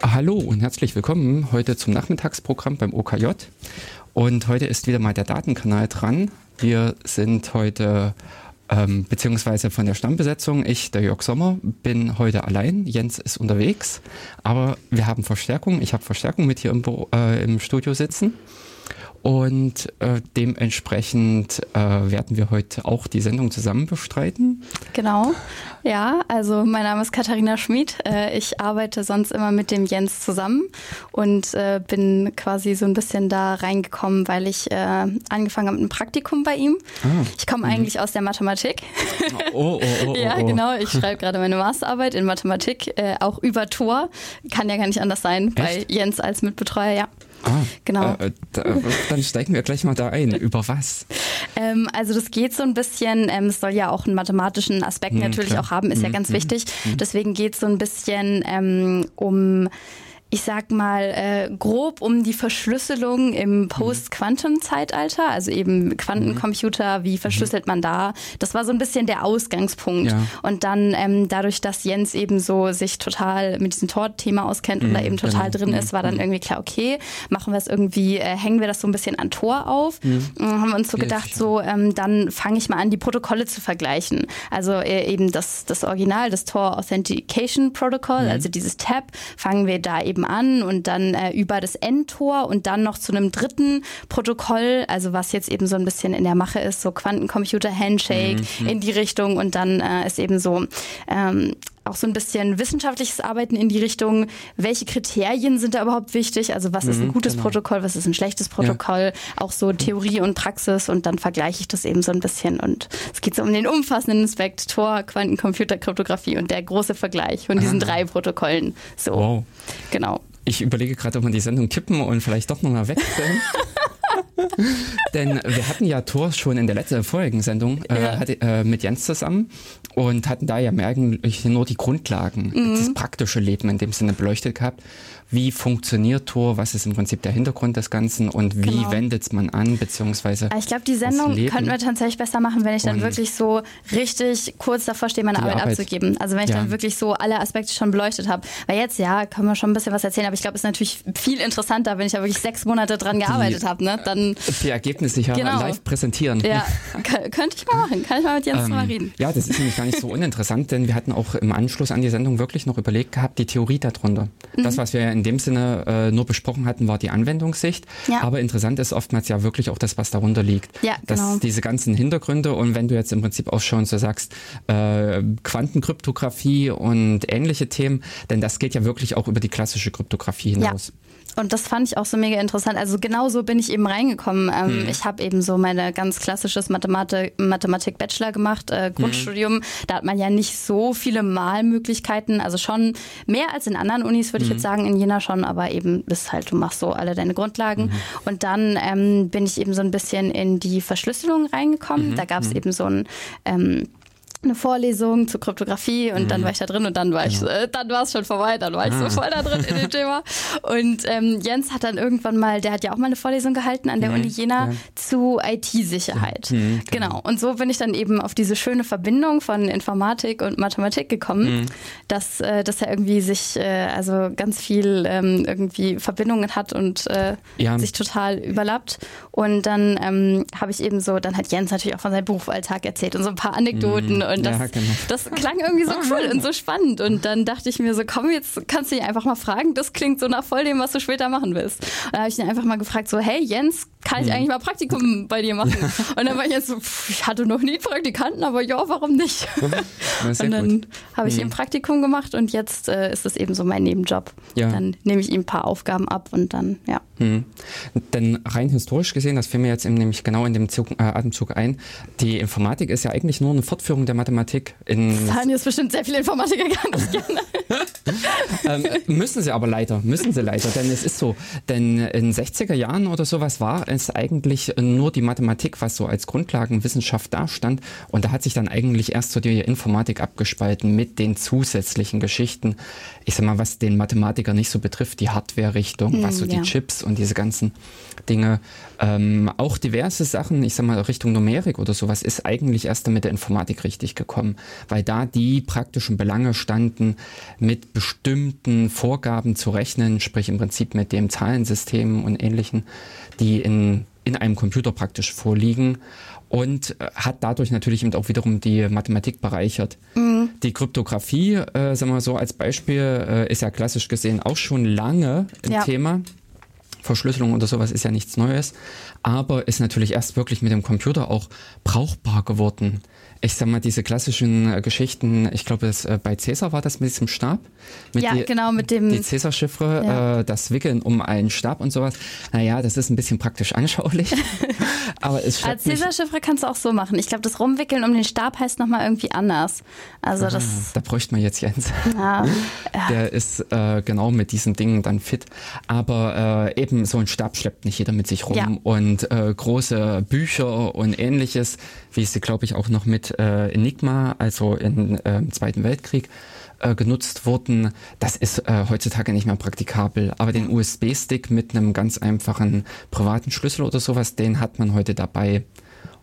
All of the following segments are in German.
Hallo und herzlich willkommen heute zum Nachmittagsprogramm beim OKJ. Und heute ist wieder mal der Datenkanal dran. Wir sind heute ähm, beziehungsweise von der Stammbesetzung. Ich, der Jörg Sommer, bin heute allein. Jens ist unterwegs, aber wir haben Verstärkung. Ich habe Verstärkung mit hier im, äh, im Studio sitzen. Und äh, dementsprechend äh, werden wir heute auch die Sendung zusammen bestreiten. Genau, ja, also mein Name ist Katharina Schmid. Äh, ich arbeite sonst immer mit dem Jens zusammen und äh, bin quasi so ein bisschen da reingekommen, weil ich äh, angefangen habe mit einem Praktikum bei ihm. Ah, ich komme mhm. eigentlich aus der Mathematik. Oh, oh, oh, oh ja, oh. genau. Ich schreibe gerade meine Masterarbeit in Mathematik, äh, auch über Tor. Kann ja gar nicht anders sein Echt? bei Jens als Mitbetreuer, ja. Ah, genau. Äh, da, dann steigen wir gleich mal da ein. Über was? Ähm, also das geht so ein bisschen, ähm, es soll ja auch einen mathematischen Aspekt mhm, natürlich klar. auch haben, ist mhm, ja ganz mhm, wichtig. Mhm. Deswegen geht es so ein bisschen ähm, um ich sag mal, äh, grob um die Verschlüsselung im mhm. Post-Quantum-Zeitalter, also eben Quantencomputer, wie mhm. verschlüsselt man da? Das war so ein bisschen der Ausgangspunkt. Ja. Und dann ähm, dadurch, dass Jens eben so sich total mit diesem Tor-Thema auskennt mhm, und da eben total genau. drin ist, war dann mhm. irgendwie klar, okay, machen wir es irgendwie, äh, hängen wir das so ein bisschen an Tor auf. Mhm. Haben wir uns so gedacht, so ähm, dann fange ich mal an, die Protokolle zu vergleichen. Also äh, eben das, das Original, das Tor Authentication Protocol, mhm. also dieses Tab, fangen wir da eben eben an und dann äh, über das Endtor und dann noch zu einem dritten Protokoll, also was jetzt eben so ein bisschen in der Mache ist, so Quantencomputer Handshake mhm. in die Richtung und dann äh, ist eben so ähm, auch so ein bisschen wissenschaftliches Arbeiten in die Richtung, welche Kriterien sind da überhaupt wichtig? Also was ist ein mhm, gutes genau. Protokoll, was ist ein schlechtes Protokoll? Ja. Auch so Theorie und Praxis und dann vergleiche ich das eben so ein bisschen und es geht so um den umfassenden Aspekt Tor, Quantencomputer, Kryptographie und der große Vergleich von diesen ah. drei Protokollen. So, wow. genau. Ich überlege gerade, ob man die Sendung kippen und vielleicht doch nochmal wechseln. Denn wir hatten ja Tor schon in der letzten vorigen Sendung äh, ja. hatte, äh, mit Jens zusammen und hatten da ja eigentlich nur die Grundlagen, mhm. das praktische Leben in dem Sinne beleuchtet gehabt wie funktioniert Tor, was ist im Prinzip der Hintergrund des Ganzen und wie genau. wendet es man an, beziehungsweise. Ich glaube, die Sendung könnten wir tatsächlich besser machen, wenn ich dann wirklich so richtig kurz davor stehe, meine Arbeit, Arbeit, abzugeben. Also wenn ich ja. dann wirklich so alle Aspekte schon beleuchtet habe. Weil jetzt, ja, können wir schon ein bisschen was erzählen, aber ich glaube, es ist natürlich viel interessanter, wenn ich da wirklich sechs Monate dran gearbeitet habe. Ne? Dann, die Ergebnisse ja genau. live präsentieren. Ja, könnte ich mal machen. Kann ich mal mit Jens ähm, mal reden. Ja, das ist nämlich gar nicht so uninteressant, denn wir hatten auch im Anschluss an die Sendung wirklich noch überlegt gehabt, die Theorie darunter. Mhm. Das, was wir in dem Sinne äh, nur besprochen hatten, war die Anwendungssicht. Ja. Aber interessant ist oftmals ja wirklich auch das, was darunter liegt. Ja, genau. Dass diese ganzen Hintergründe und wenn du jetzt im Prinzip auch schon so sagst, äh, Quantenkryptographie und ähnliche Themen, denn das geht ja wirklich auch über die klassische Kryptographie hinaus. Ja. Und das fand ich auch so mega interessant. Also genau so bin ich eben reingekommen. Ähm, hm. Ich habe eben so meine ganz klassisches Mathematik-Bachelor gemacht, äh, Grundstudium. Hm. Da hat man ja nicht so viele Malmöglichkeiten. Also schon mehr als in anderen Unis, würde hm. ich jetzt sagen, in Jena schon, aber eben ist halt, du machst so alle deine Grundlagen. Mhm. Und dann ähm, bin ich eben so ein bisschen in die Verschlüsselung reingekommen. Mhm. Da gab es mhm. eben so ein ähm, eine Vorlesung zur Kryptographie und mhm. dann war ich da drin und dann war genau. ich, äh, dann war es schon vorbei, dann war ich ah. so voll da drin in dem Thema. Und ähm, Jens hat dann irgendwann mal, der hat ja auch mal eine Vorlesung gehalten an der mhm. Uni Jena zu IT-Sicherheit. Mhm, genau. genau. Und so bin ich dann eben auf diese schöne Verbindung von Informatik und Mathematik gekommen, mhm. dass äh, dass er irgendwie sich äh, also ganz viel ähm, irgendwie Verbindungen hat und äh, ja. sich total überlappt. Und dann ähm, habe ich eben so, dann hat Jens natürlich auch von seinem Berufsalltag erzählt und so ein paar Anekdoten mhm. Und das, ja, genau. das klang irgendwie so cool und so spannend. Und dann dachte ich mir so, komm, jetzt kannst du dich einfach mal fragen. Das klingt so nach voll dem, was du später machen willst. Und dann habe ich ihn einfach mal gefragt, so, hey Jens, kann ich hm. eigentlich mal Praktikum bei dir machen? Und dann war ich jetzt so, ich hatte noch nie Praktikanten, aber ja, warum nicht? und dann habe ich mhm. ihm Praktikum gemacht und jetzt äh, ist es eben so mein Nebenjob. Ja. Dann nehme ich ihm ein paar Aufgaben ab und dann, ja. Mhm. Denn rein historisch gesehen, das fiel mir jetzt nämlich genau in dem Zug, äh, Atemzug ein, die Informatik ist ja eigentlich nur eine Fortführung der Mathematik. In das haben jetzt bestimmt sehr viele Informatiker gar nicht gerne. ähm, müssen sie aber leider, müssen sie leider, denn es ist so, denn in 60er Jahren oder sowas war es eigentlich nur die Mathematik, was so als Grundlagenwissenschaft dastand und da hat sich dann eigentlich erst so die Informatik abgespalten mit den zusätzlichen Geschichten. Ich sag mal, was den Mathematiker nicht so betrifft, die Hardware-Richtung, was so hm, ja. die Chips und diese ganzen Dinge, ähm, auch diverse Sachen, ich sag mal Richtung Numerik oder sowas, ist eigentlich erst mit der Informatik richtig richtig gekommen, weil da die praktischen Belange standen, mit bestimmten Vorgaben zu rechnen, sprich im Prinzip mit dem Zahlensystem und ähnlichen, die in, in einem Computer praktisch vorliegen und äh, hat dadurch natürlich eben auch wiederum die Mathematik bereichert. Mhm. Die Kryptographie, äh, sagen wir so als Beispiel, äh, ist ja klassisch gesehen auch schon lange im ja. Thema. Verschlüsselung oder sowas ist ja nichts Neues, aber ist natürlich erst wirklich mit dem Computer auch brauchbar geworden ich sag mal, diese klassischen äh, Geschichten, ich glaube, äh, bei Cäsar war das mit diesem Stab. Mit ja, die, genau, mit dem. Die Cäsar-Chiffre, ja. äh, das Wickeln um einen Stab und sowas. Naja, das ist ein bisschen praktisch anschaulich. aber es Als Cäsar-Chiffre kannst du auch so machen. Ich glaube, das Rumwickeln um den Stab heißt nochmal irgendwie anders. Also ah, das. Da bräuchte man jetzt Jens. Ja. Der ist äh, genau mit diesen Dingen dann fit. Aber äh, eben so ein Stab schleppt nicht jeder mit sich rum. Ja. Und äh, große Bücher und ähnliches, wie sie, glaube ich, auch noch mit äh, Enigma, also im äh, Zweiten Weltkrieg, äh, genutzt wurden, das ist äh, heutzutage nicht mehr praktikabel. Aber den USB-Stick mit einem ganz einfachen privaten Schlüssel oder sowas, den hat man heute dabei.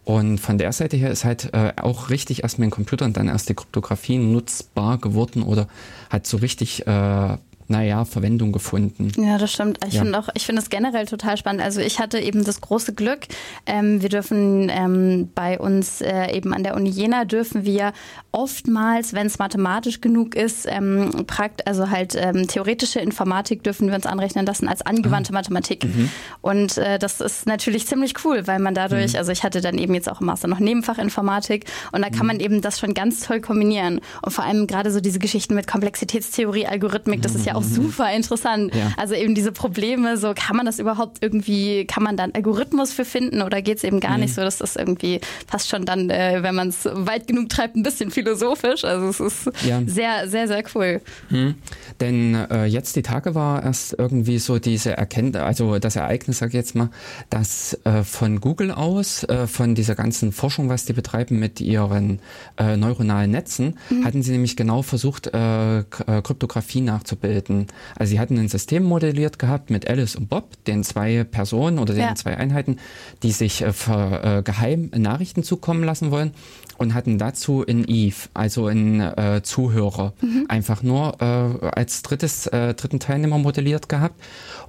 Und von der Seite her ist halt äh, auch richtig erst mit dem Computer und dann erst die Kryptographie nutzbar geworden oder hat so richtig äh, naja, Verwendung gefunden. Ja, das stimmt. Ich ja. finde auch, ich finde es generell total spannend. Also ich hatte eben das große Glück, ähm, wir dürfen ähm, bei uns äh, eben an der Uni Jena dürfen wir oftmals, wenn es mathematisch genug ist, ähm, prakt, also halt ähm, theoretische Informatik dürfen wir uns anrechnen lassen als angewandte ah. Mathematik. Mhm. Und äh, das ist natürlich ziemlich cool, weil man dadurch, mhm. also ich hatte dann eben jetzt auch im Master noch Nebenfach Informatik und da kann mhm. man eben das schon ganz toll kombinieren. Und vor allem gerade so diese Geschichten mit Komplexitätstheorie, Algorithmik, das ist ja auch mhm. super interessant. Ja. Also eben diese Probleme, so kann man das überhaupt irgendwie, kann man dann Algorithmus für finden oder geht es eben gar mhm. nicht so, dass das irgendwie fast schon dann, äh, wenn man es weit genug treibt, ein bisschen philosophisch. Also es ist ja. sehr, sehr, sehr cool. Mhm. Denn äh, jetzt die Tage war erst irgendwie so diese Erkenntnis, also das Ereignis, sag ich jetzt mal, dass äh, von Google aus, äh, von dieser ganzen Forschung, was die betreiben mit ihren äh, neuronalen Netzen, mhm. hatten sie nämlich genau versucht, äh, Kryptographie nachzubilden hatten, also sie hatten ein System modelliert gehabt mit Alice und Bob, den zwei Personen oder den ja. zwei Einheiten, die sich äh, für, äh, geheim Nachrichten zukommen lassen wollen und hatten dazu in Eve, also in äh, Zuhörer, mhm. einfach nur äh, als drittes, äh, dritten Teilnehmer modelliert gehabt.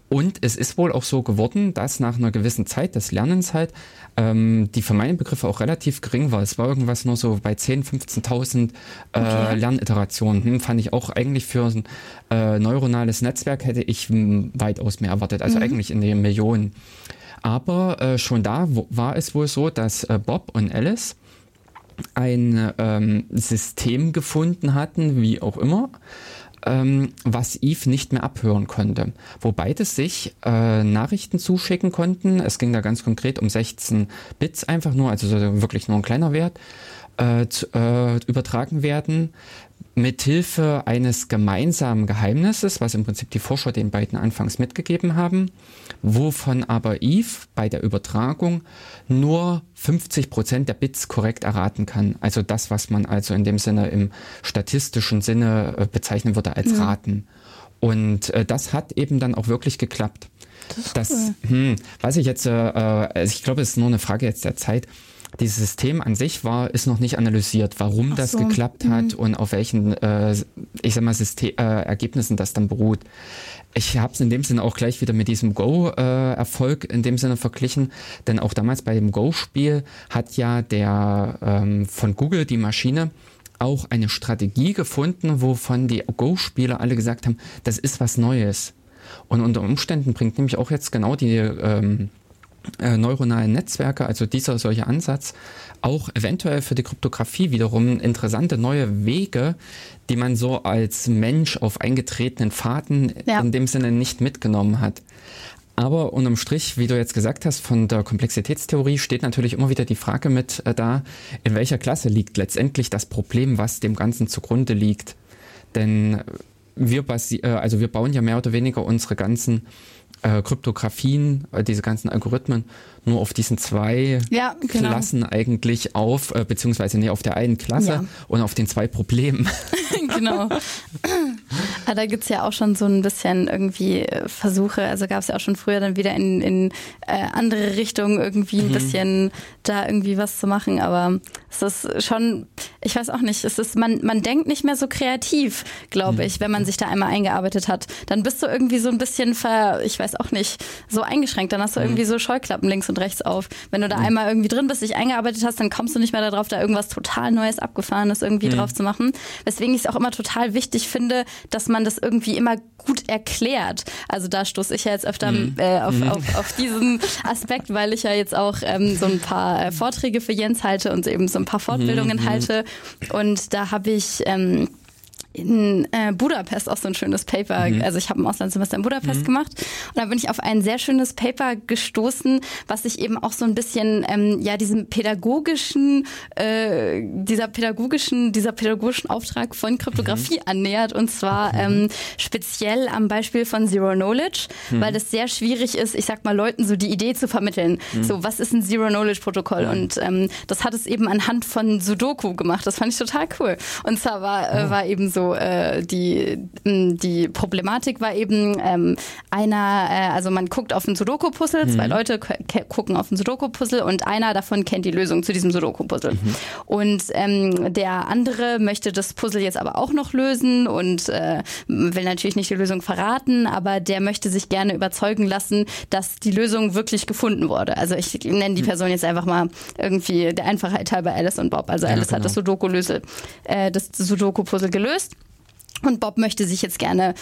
Und es ist wohl auch so geworden, dass nach einer gewissen Zeit des Lernens halt ähm, die für meine Begriffe auch relativ gering war. Es war irgendwas nur so bei 10.000, 15.000 äh, okay. Lerniterationen. Hm, fand ich auch eigentlich für ein äh, neuronales Netzwerk hätte ich weitaus mehr erwartet, also mhm. eigentlich in den Millionen. Aber äh, schon da war es wohl so, dass äh, Bob und Alice ein ähm, System gefunden hatten, wie auch immer, ähm, was Eve nicht mehr abhören konnte. Wo beide sich äh, Nachrichten zuschicken konnten. Es ging da ganz konkret um 16 Bits einfach nur, also wirklich nur ein kleiner Wert, äh, zu, äh, übertragen werden mithilfe eines gemeinsamen Geheimnisses, was im Prinzip die Forscher den beiden anfangs mitgegeben haben, wovon aber Eve bei der Übertragung nur 50 Prozent der Bits korrekt erraten kann. Also das, was man also in dem Sinne im statistischen Sinne äh, bezeichnen würde als. Raten. Und äh, das hat eben dann auch wirklich geklappt. Das, das cool. hm, weiß ich jetzt, äh, also ich glaube, es ist nur eine Frage jetzt der Zeit dieses System an sich war, ist noch nicht analysiert, warum Ach das so. geklappt mhm. hat und auf welchen, äh, ich sag mal, System, äh, Ergebnissen das dann beruht. Ich habe es in dem Sinne auch gleich wieder mit diesem Go-Erfolg äh, in dem Sinne verglichen, denn auch damals bei dem Go-Spiel hat ja der ähm, von Google die Maschine auch eine Strategie gefunden, wovon die Go-Spieler alle gesagt haben, das ist was Neues. Und unter Umständen bringt nämlich auch jetzt genau die ähm, äh, neuronalen Netzwerke, also dieser solche Ansatz, auch eventuell für die Kryptographie wiederum interessante neue Wege, die man so als Mensch auf eingetretenen Pfaden ja. in dem Sinne nicht mitgenommen hat. Aber unterm Strich, wie du jetzt gesagt hast, von der Komplexitätstheorie steht natürlich immer wieder die Frage mit äh, da, in welcher Klasse liegt letztendlich das Problem, was dem Ganzen zugrunde liegt. Denn wir, äh, also wir bauen ja mehr oder weniger unsere ganzen äh, Kryptografien, äh, diese ganzen Algorithmen nur auf diesen zwei ja, genau. Klassen eigentlich auf, äh, beziehungsweise nee, auf der einen Klasse ja. und auf den zwei Problemen. genau. Aber da gibt es ja auch schon so ein bisschen irgendwie äh, Versuche, also gab es ja auch schon früher dann wieder in, in äh, andere Richtungen irgendwie ein mhm. bisschen da irgendwie was zu machen, aber es ist schon, ich weiß auch nicht, es ist, man, man denkt nicht mehr so kreativ, glaube mhm. ich, wenn man sich da einmal eingearbeitet hat. Dann bist du irgendwie so ein bisschen ver, ich weiß auch nicht, so eingeschränkt, dann hast du mhm. irgendwie so Scheuklappen links und und rechts auf. Wenn du da mhm. einmal irgendwie drin bist, dich eingearbeitet hast, dann kommst du nicht mehr darauf, da irgendwas total Neues, Abgefahrenes irgendwie mhm. drauf zu machen. Weswegen ich es auch immer total wichtig finde, dass man das irgendwie immer gut erklärt. Also da stoße ich ja jetzt öfter mhm. äh, auf, mhm. auf, auf, diesen Aspekt, weil ich ja jetzt auch ähm, so ein paar äh, Vorträge für Jens halte und eben so ein paar Fortbildungen mhm. halte. Und da habe ich ähm, in äh, Budapest auch so ein schönes Paper. Mhm. Also ich habe ein Auslandssemester in Budapest mhm. gemacht und da bin ich auf ein sehr schönes Paper gestoßen, was sich eben auch so ein bisschen ähm, ja diesem pädagogischen, äh, dieser pädagogischen, dieser pädagogischen Auftrag von Kryptographie mhm. annähert und zwar ähm, speziell am Beispiel von Zero Knowledge, mhm. weil es sehr schwierig ist, ich sag mal Leuten so die Idee zu vermitteln. Mhm. So was ist ein Zero Knowledge Protokoll und ähm, das hat es eben anhand von Sudoku gemacht. Das fand ich total cool. Und zwar war, äh, oh. war eben so äh, die, die Problematik war eben ähm, einer, äh, also man guckt auf ein Sudoku-Puzzle, mhm. zwei Leute gucken auf ein Sudoku-Puzzle und einer davon kennt die Lösung zu diesem Sudoku-Puzzle. Mhm. Und ähm, der andere möchte das Puzzle jetzt aber auch noch lösen und äh, will natürlich nicht die Lösung verraten, aber der möchte sich gerne überzeugen lassen, dass die Lösung wirklich gefunden wurde. Also ich nenne die mhm. Person jetzt einfach mal irgendwie der Einfachheit halber Alice und Bob. Also Alice ja, genau. hat das Sudoku-Puzzle äh, das Sudoku-Puzzle gelöst. Und Bob möchte sich jetzt gerne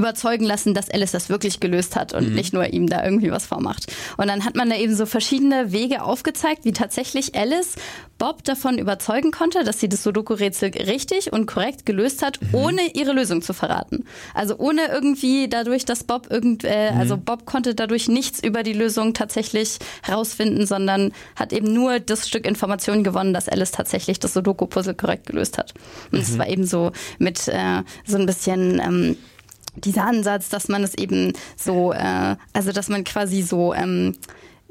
überzeugen lassen, dass Alice das wirklich gelöst hat und mhm. nicht nur ihm da irgendwie was vormacht. Und dann hat man da eben so verschiedene Wege aufgezeigt, wie tatsächlich Alice Bob davon überzeugen konnte, dass sie das Sudoku-Rätsel richtig und korrekt gelöst hat, mhm. ohne ihre Lösung zu verraten. Also ohne irgendwie dadurch, dass Bob irgend, äh, mhm. also Bob konnte dadurch nichts über die Lösung tatsächlich herausfinden, sondern hat eben nur das Stück Information gewonnen, dass Alice tatsächlich das Sudoku-Puzzle korrekt gelöst hat. Und es mhm. war eben so mit äh, so ein bisschen ähm, dieser Ansatz, dass man es eben so, äh, also dass man quasi so ähm,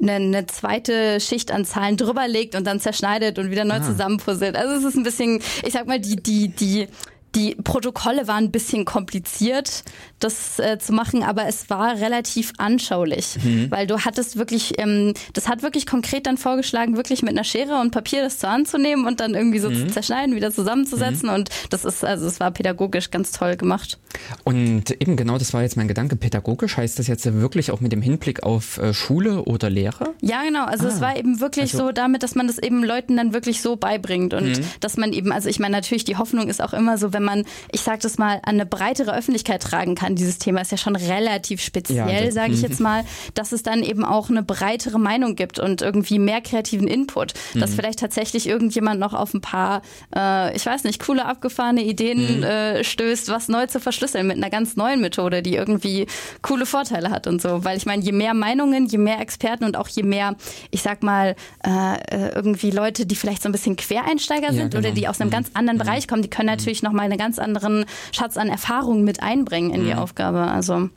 eine, eine zweite Schicht an Zahlen drüber legt und dann zerschneidet und wieder neu ah. zusammenpuzzelt. Also es ist ein bisschen, ich sag mal, die, die, die die Protokolle waren ein bisschen kompliziert, das äh, zu machen, aber es war relativ anschaulich, mhm. weil du hattest wirklich, ähm, das hat wirklich konkret dann vorgeschlagen, wirklich mit einer Schere und Papier das zur Hand zu nehmen und dann irgendwie so mhm. zu zerschneiden, wieder zusammenzusetzen mhm. und das ist, also es war pädagogisch ganz toll gemacht. Und eben genau, das war jetzt mein Gedanke, pädagogisch heißt das jetzt wirklich auch mit dem Hinblick auf äh, Schule oder Lehre? Ja, genau, also ah. es war eben wirklich also. so damit, dass man das eben Leuten dann wirklich so beibringt und mhm. dass man eben, also ich meine natürlich, die Hoffnung ist auch immer so, wenn man, ich sag das mal, an eine breitere Öffentlichkeit tragen kann, dieses Thema ist ja schon relativ speziell, ja, sage ich jetzt mal, dass es dann eben auch eine breitere Meinung gibt und irgendwie mehr kreativen Input, dass mhm. vielleicht tatsächlich irgendjemand noch auf ein paar, äh, ich weiß nicht, coole abgefahrene Ideen mhm. äh, stößt, was neu zu verschlüsseln mit einer ganz neuen Methode, die irgendwie coole Vorteile hat und so, weil ich meine, je mehr Meinungen, je mehr Experten und auch je mehr, ich sag mal, äh, irgendwie Leute, die vielleicht so ein bisschen Quereinsteiger ja, sind genau. oder die aus einem mhm. ganz anderen mhm. Bereich kommen, die können mhm. natürlich noch mal eine ganz anderen Schatz an Erfahrungen mit einbringen in die mhm. Aufgabe. Also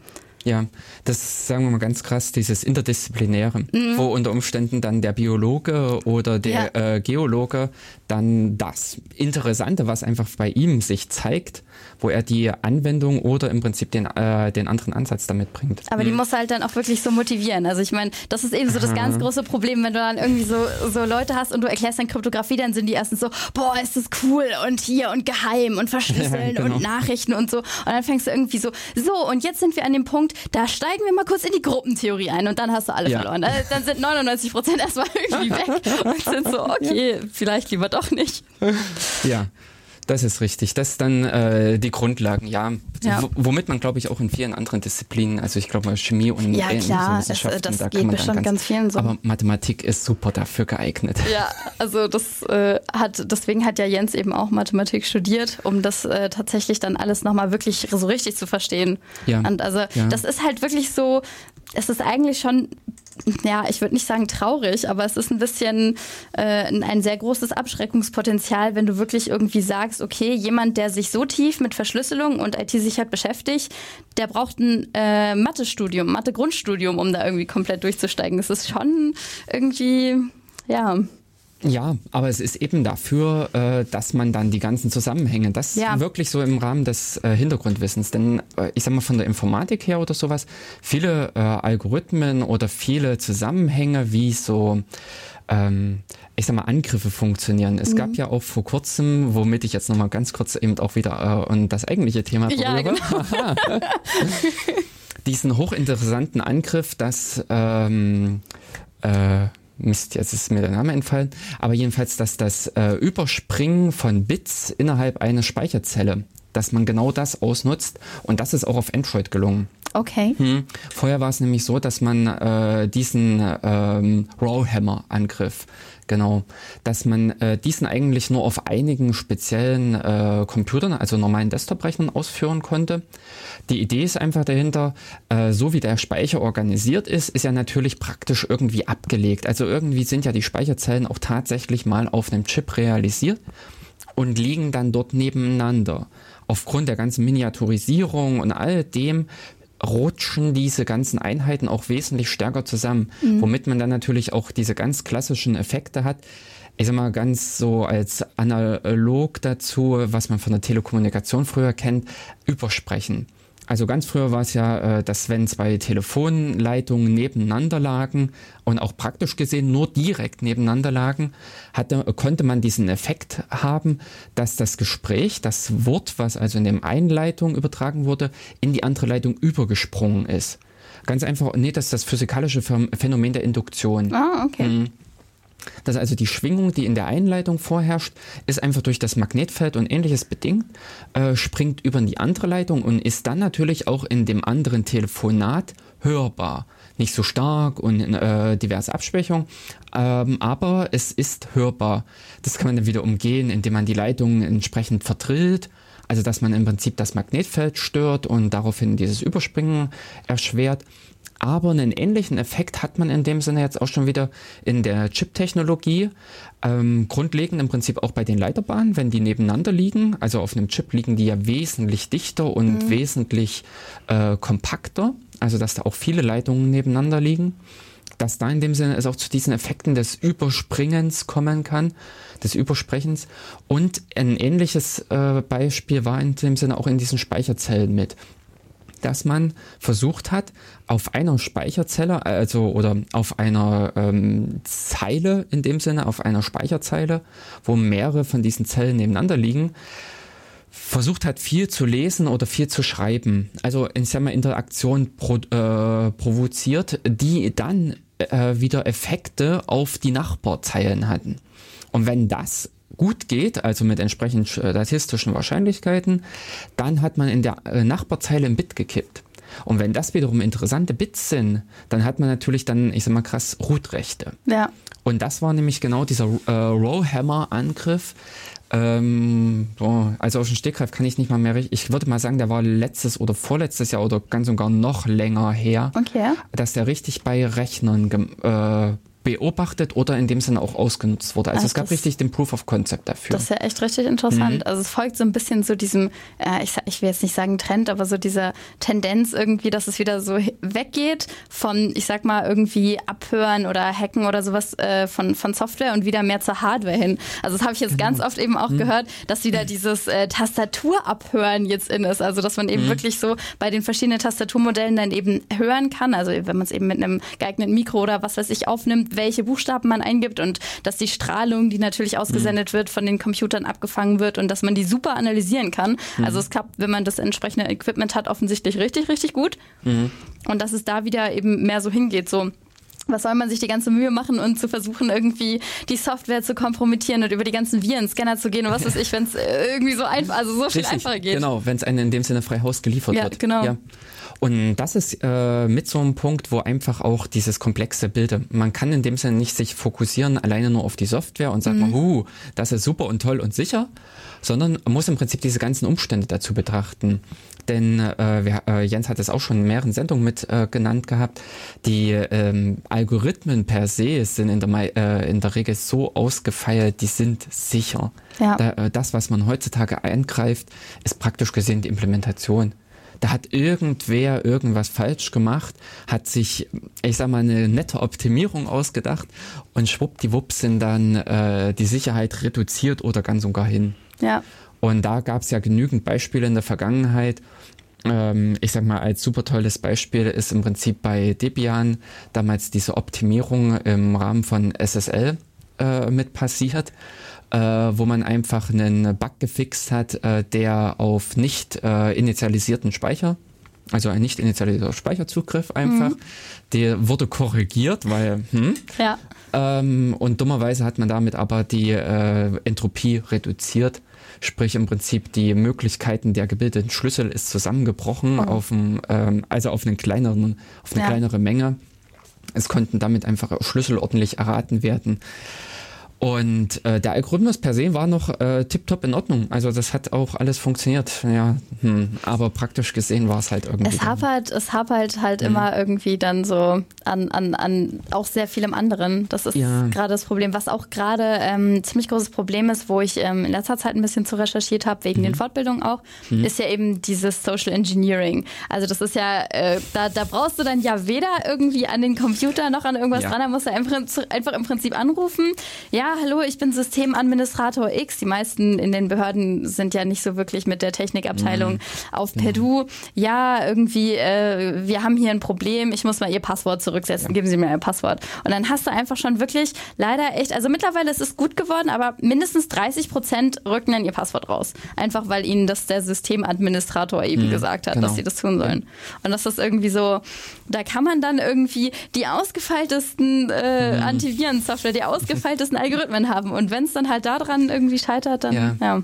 ja, das sagen wir mal ganz krass, dieses Interdisziplinäre, mhm. wo unter Umständen dann der Biologe oder der ja. äh, Geologe dann das Interessante, was einfach bei ihm sich zeigt, wo er die Anwendung oder im Prinzip den, äh, den anderen Ansatz damit bringt. Aber die mhm. muss halt dann auch wirklich so motivieren. Also ich meine, das ist eben so das Aha. ganz große Problem, wenn du dann irgendwie so, so Leute hast und du erklärst dann Kryptographie, dann sind die erstens so, boah, ist das cool und hier und geheim und verschlüsseln ja, genau. und Nachrichten und so. Und dann fängst du irgendwie so, so und jetzt sind wir an dem Punkt, da steigen wir mal kurz in die Gruppentheorie ein und dann hast du alle ja. verloren. Dann sind 99 Prozent erstmal irgendwie weg und sind so, okay, vielleicht lieber doch nicht. Ja. Das ist richtig. Das ist dann äh, die Grundlagen, ja. ja. Womit man, glaube ich, auch in vielen anderen Disziplinen, also ich glaube Chemie und ja, klar, es, das da geht bestimmt ganz, ganz vielen so. Aber Mathematik ist super dafür geeignet. Ja, also das äh, hat, deswegen hat ja Jens eben auch Mathematik studiert, um das äh, tatsächlich dann alles nochmal wirklich so richtig zu verstehen. Ja. Und also ja. das ist halt wirklich so, es ist eigentlich schon ja, ich würde nicht sagen traurig, aber es ist ein bisschen äh, ein sehr großes Abschreckungspotenzial, wenn du wirklich irgendwie sagst, okay, jemand, der sich so tief mit Verschlüsselung und IT-Sicherheit beschäftigt, der braucht ein äh, Mathe-Studium, Mathe-Grundstudium, um da irgendwie komplett durchzusteigen. Das ist schon irgendwie, ja. Ja, aber es ist eben dafür, äh, dass man dann die ganzen Zusammenhänge, das ja. wirklich so im Rahmen des äh, Hintergrundwissens, denn äh, ich sag mal von der Informatik her oder sowas, viele äh, Algorithmen oder viele Zusammenhänge, wie so ähm, ich sag mal, Angriffe funktionieren. Es mhm. gab ja auch vor kurzem, womit ich jetzt nochmal ganz kurz eben auch wieder äh, und das eigentliche Thema berühre. Ja, genau. diesen hochinteressanten Angriff, dass ähm, äh, Mist, jetzt ist mir der Name entfallen, aber jedenfalls, dass das äh, Überspringen von Bits innerhalb einer Speicherzelle, dass man genau das ausnutzt und das ist auch auf Android gelungen. Okay. Hm. Vorher war es nämlich so, dass man äh, diesen ähm, Rollhammer-Angriff Genau, dass man äh, diesen eigentlich nur auf einigen speziellen äh, Computern, also normalen Desktop-Rechnern ausführen konnte. Die Idee ist einfach dahinter, äh, so wie der Speicher organisiert ist, ist er natürlich praktisch irgendwie abgelegt. Also irgendwie sind ja die Speicherzellen auch tatsächlich mal auf einem Chip realisiert und liegen dann dort nebeneinander. Aufgrund der ganzen Miniaturisierung und all dem rutschen diese ganzen Einheiten auch wesentlich stärker zusammen, mhm. womit man dann natürlich auch diese ganz klassischen Effekte hat. Ich sag mal ganz so als analog dazu, was man von der Telekommunikation früher kennt, übersprechen. Also ganz früher war es ja, äh, dass wenn zwei Telefonleitungen nebeneinander lagen und auch praktisch gesehen nur direkt nebeneinander lagen, hatte, konnte man diesen Effekt haben, dass das Gespräch, das Wort, was also in dem einen Leitung übertragen wurde, in die andere Leitung übergesprungen ist. Ganz einfach, nee, das ist das physikalische Phänomen der Induktion. Ah, okay. Dass also die Schwingung, die in der Einleitung vorherrscht, ist einfach durch das Magnetfeld und ähnliches bedingt, äh, springt über in die andere Leitung und ist dann natürlich auch in dem anderen Telefonat hörbar. Nicht so stark und äh, diverse Abschwächungen, ähm, aber es ist hörbar. Das kann man dann wieder umgehen, indem man die Leitung entsprechend verdrillt. Also dass man im Prinzip das Magnetfeld stört und daraufhin dieses Überspringen erschwert. Aber einen ähnlichen Effekt hat man in dem Sinne jetzt auch schon wieder in der Chip-Technologie. Ähm, grundlegend im Prinzip auch bei den Leiterbahnen, wenn die nebeneinander liegen. Also auf einem Chip liegen die ja wesentlich dichter und mhm. wesentlich äh, kompakter. Also dass da auch viele Leitungen nebeneinander liegen. Dass da in dem Sinne es auch zu diesen Effekten des Überspringens kommen kann, des Übersprechens. Und ein ähnliches äh, Beispiel war in dem Sinne auch in diesen Speicherzellen mit dass man versucht hat, auf einer Speicherzelle, also oder auf einer ähm, Zeile in dem Sinne, auf einer Speicherzeile, wo mehrere von diesen Zellen nebeneinander liegen, versucht hat, viel zu lesen oder viel zu schreiben. Also ich sag mal, Interaktion pro, äh, provoziert, die dann äh, wieder Effekte auf die Nachbarzeilen hatten. Und wenn das gut geht, also mit entsprechend statistischen Wahrscheinlichkeiten, dann hat man in der äh, Nachbarzeile ein Bit gekippt. Und wenn das wiederum interessante Bits sind, dann hat man natürlich dann, ich sag mal krass, Rootrechte. Ja. Und das war nämlich genau dieser äh, Rowhammer-Angriff. Ähm, boah, also auf den Stegreif kann ich nicht mal mehr richtig. Ich würde mal sagen, der war letztes oder vorletztes Jahr oder ganz und gar noch länger her, okay. dass der richtig bei Rechnern äh, beobachtet oder in dem Sinne auch ausgenutzt wurde. Also Ach, es gab richtig den Proof of Concept dafür. Das ist ja echt richtig interessant. Mhm. Also es folgt so ein bisschen so diesem, äh, ich, ich will jetzt nicht sagen Trend, aber so dieser Tendenz irgendwie, dass es wieder so weggeht von, ich sag mal, irgendwie abhören oder hacken oder sowas äh, von, von Software und wieder mehr zur Hardware hin. Also das habe ich jetzt genau. ganz oft eben auch mhm. gehört, dass wieder dieses äh, Tastaturabhören jetzt in ist. Also dass man eben mhm. wirklich so bei den verschiedenen Tastaturmodellen dann eben hören kann. Also wenn man es eben mit einem geeigneten Mikro oder was weiß ich aufnimmt, welche Buchstaben man eingibt und dass die Strahlung, die natürlich ausgesendet mhm. wird, von den Computern abgefangen wird und dass man die super analysieren kann. Mhm. Also es klappt, wenn man das entsprechende Equipment hat, offensichtlich richtig, richtig gut. Mhm. Und dass es da wieder eben mehr so hingeht, so was soll man sich die ganze Mühe machen und zu versuchen, irgendwie die Software zu kompromittieren und über die ganzen Virenscanner zu gehen und was weiß ich, wenn es irgendwie so einfach, also so viel Richtig, einfacher geht. Genau, wenn es einem in dem Sinne frei Haus geliefert ja, wird. Genau. Ja, und das ist äh, mit so einem Punkt, wo einfach auch dieses komplexe Bild, man kann in dem Sinne nicht sich fokussieren alleine nur auf die Software und sagt mhm. huh, das ist super und toll und sicher, sondern man muss im Prinzip diese ganzen Umstände dazu betrachten. denn äh, wir, äh, Jens hat es auch schon in mehreren Sendungen mit äh, genannt gehabt. Die ähm, Algorithmen per se sind in der, äh, in der Regel so ausgefeilt, die sind sicher. Ja. Da, äh, das, was man heutzutage eingreift, ist praktisch gesehen die Implementation. Da hat irgendwer irgendwas falsch gemacht, hat sich, ich sag mal, eine nette Optimierung ausgedacht und schwuppdiwupp sind dann äh, die Sicherheit reduziert oder ganz und gar hin. Ja. Und da gab es ja genügend Beispiele in der Vergangenheit. Ähm, ich sag mal, als super tolles Beispiel ist im Prinzip bei Debian damals diese Optimierung im Rahmen von SSL äh, mit passiert äh, wo man einfach einen Bug gefixt hat, äh, der auf nicht äh, initialisierten Speicher also ein nicht initialisierter Speicherzugriff einfach. Mhm. Der wurde korrigiert, weil, hm, ja. Ähm, und dummerweise hat man damit aber die äh, Entropie reduziert. Sprich im Prinzip die Möglichkeiten der gebildeten Schlüssel ist zusammengebrochen oh. auf ein, ähm, also auf einen kleineren, auf eine ja. kleinere Menge. Es konnten damit einfach Schlüssel ordentlich erraten werden. Und äh, der Algorithmus per se war noch äh, tiptop in Ordnung. Also das hat auch alles funktioniert. Ja, hm. aber praktisch gesehen war es halt irgendwie. Es hapert, es hapert halt mhm. immer irgendwie dann so an, an, an auch sehr vielem anderen. Das ist ja. gerade das Problem. Was auch gerade ähm, ein ziemlich großes Problem ist, wo ich ähm, in letzter Zeit ein bisschen zu recherchiert habe, wegen mhm. den Fortbildungen auch, mhm. ist ja eben dieses Social Engineering. Also das ist ja, äh, da, da brauchst du dann ja weder irgendwie an den Computer noch an irgendwas ja. dran, da musst du einfach, einfach im Prinzip anrufen. Ja, hallo, ich bin Systemadministrator X. Die meisten in den Behörden sind ja nicht so wirklich mit der Technikabteilung mhm. auf Perdu. Ja, irgendwie, äh, wir haben hier ein Problem, ich muss mal Ihr Passwort zurücksetzen, ja. geben Sie mir Ihr Passwort. Und dann hast du einfach schon wirklich leider echt, also mittlerweile ist es gut geworden, aber mindestens 30 Prozent rücken dann ihr Passwort raus. Einfach weil ihnen das der Systemadministrator eben mhm, gesagt hat, genau. dass sie das tun sollen. Und das ist irgendwie so, da kann man dann irgendwie die ausgefeiltesten äh, mhm. Antivirensoftware, die ausgefeiltesten Algorithmen Algorithmen haben. Und wenn es dann halt daran irgendwie scheitert, dann ja. ja.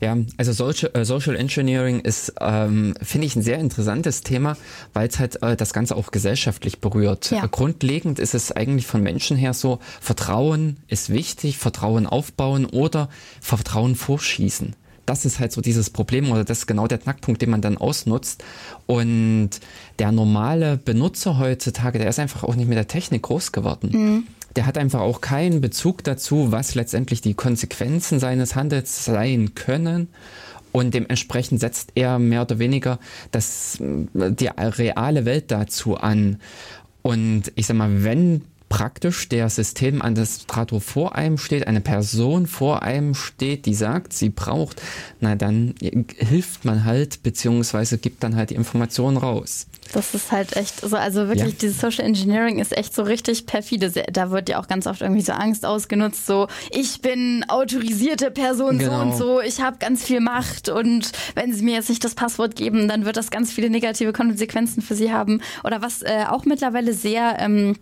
Ja, also Social, äh, Social Engineering ist, ähm, finde ich, ein sehr interessantes Thema, weil es halt äh, das Ganze auch gesellschaftlich berührt. Ja. Äh, grundlegend ist es eigentlich von Menschen her so, Vertrauen ist wichtig, Vertrauen aufbauen oder Vertrauen vorschießen das ist halt so dieses Problem oder das ist genau der Knackpunkt, den man dann ausnutzt. Und der normale Benutzer heutzutage, der ist einfach auch nicht mit der Technik groß geworden. Mhm der hat einfach auch keinen Bezug dazu, was letztendlich die Konsequenzen seines Handels sein können. Und dementsprechend setzt er mehr oder weniger das, die reale Welt dazu an. Und ich sag mal, wenn praktisch der Systemadministrator vor einem steht, eine Person vor einem steht, die sagt, sie braucht, na dann hilft man halt, beziehungsweise gibt dann halt die Informationen raus. Das ist halt echt so, also wirklich, ja. dieses Social Engineering ist echt so richtig perfide. Da wird ja auch ganz oft irgendwie so Angst ausgenutzt, so ich bin autorisierte Person genau. so und so, ich habe ganz viel Macht und wenn sie mir jetzt nicht das Passwort geben, dann wird das ganz viele negative Konsequenzen für sie haben. Oder was äh, auch mittlerweile sehr ähm,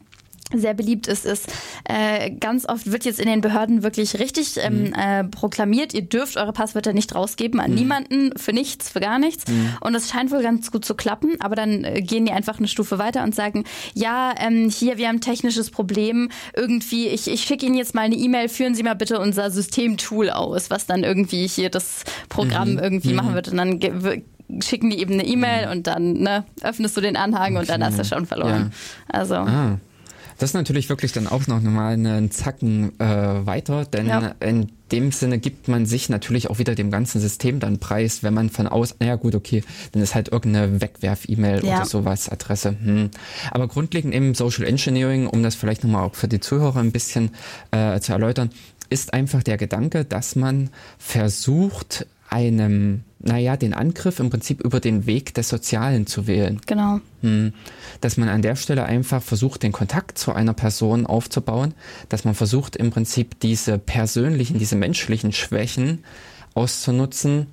sehr beliebt ist, ist, äh, ganz oft wird jetzt in den Behörden wirklich richtig ähm, mhm. äh, proklamiert, ihr dürft eure Passwörter nicht rausgeben an mhm. niemanden, für nichts, für gar nichts. Mhm. Und das scheint wohl ganz gut zu klappen, aber dann äh, gehen die einfach eine Stufe weiter und sagen, ja, ähm, hier, wir haben ein technisches Problem, irgendwie, ich, ich schicke Ihnen jetzt mal eine E-Mail, führen Sie mal bitte unser Systemtool aus, was dann irgendwie hier das Programm mhm. irgendwie machen mhm. wird. Und dann schicken die eben eine E-Mail mhm. und dann ne, öffnest du den Anhang okay. und dann hast du schon verloren. Ja. Also. Ah. Das ist natürlich wirklich dann auch noch mal einen Zacken äh, weiter, denn ja. in dem Sinne gibt man sich natürlich auch wieder dem ganzen System dann preis, wenn man von aus, naja gut, okay, dann ist halt irgendeine Wegwerf-E-Mail ja. oder sowas, Adresse. Hm. Aber grundlegend im Social Engineering, um das vielleicht nochmal auch für die Zuhörer ein bisschen äh, zu erläutern, ist einfach der Gedanke, dass man versucht, einem, naja, den Angriff im Prinzip über den Weg des Sozialen zu wählen. Genau. Hm. Dass man an der Stelle einfach versucht, den Kontakt zu einer Person aufzubauen, dass man versucht, im Prinzip diese persönlichen, diese menschlichen Schwächen auszunutzen,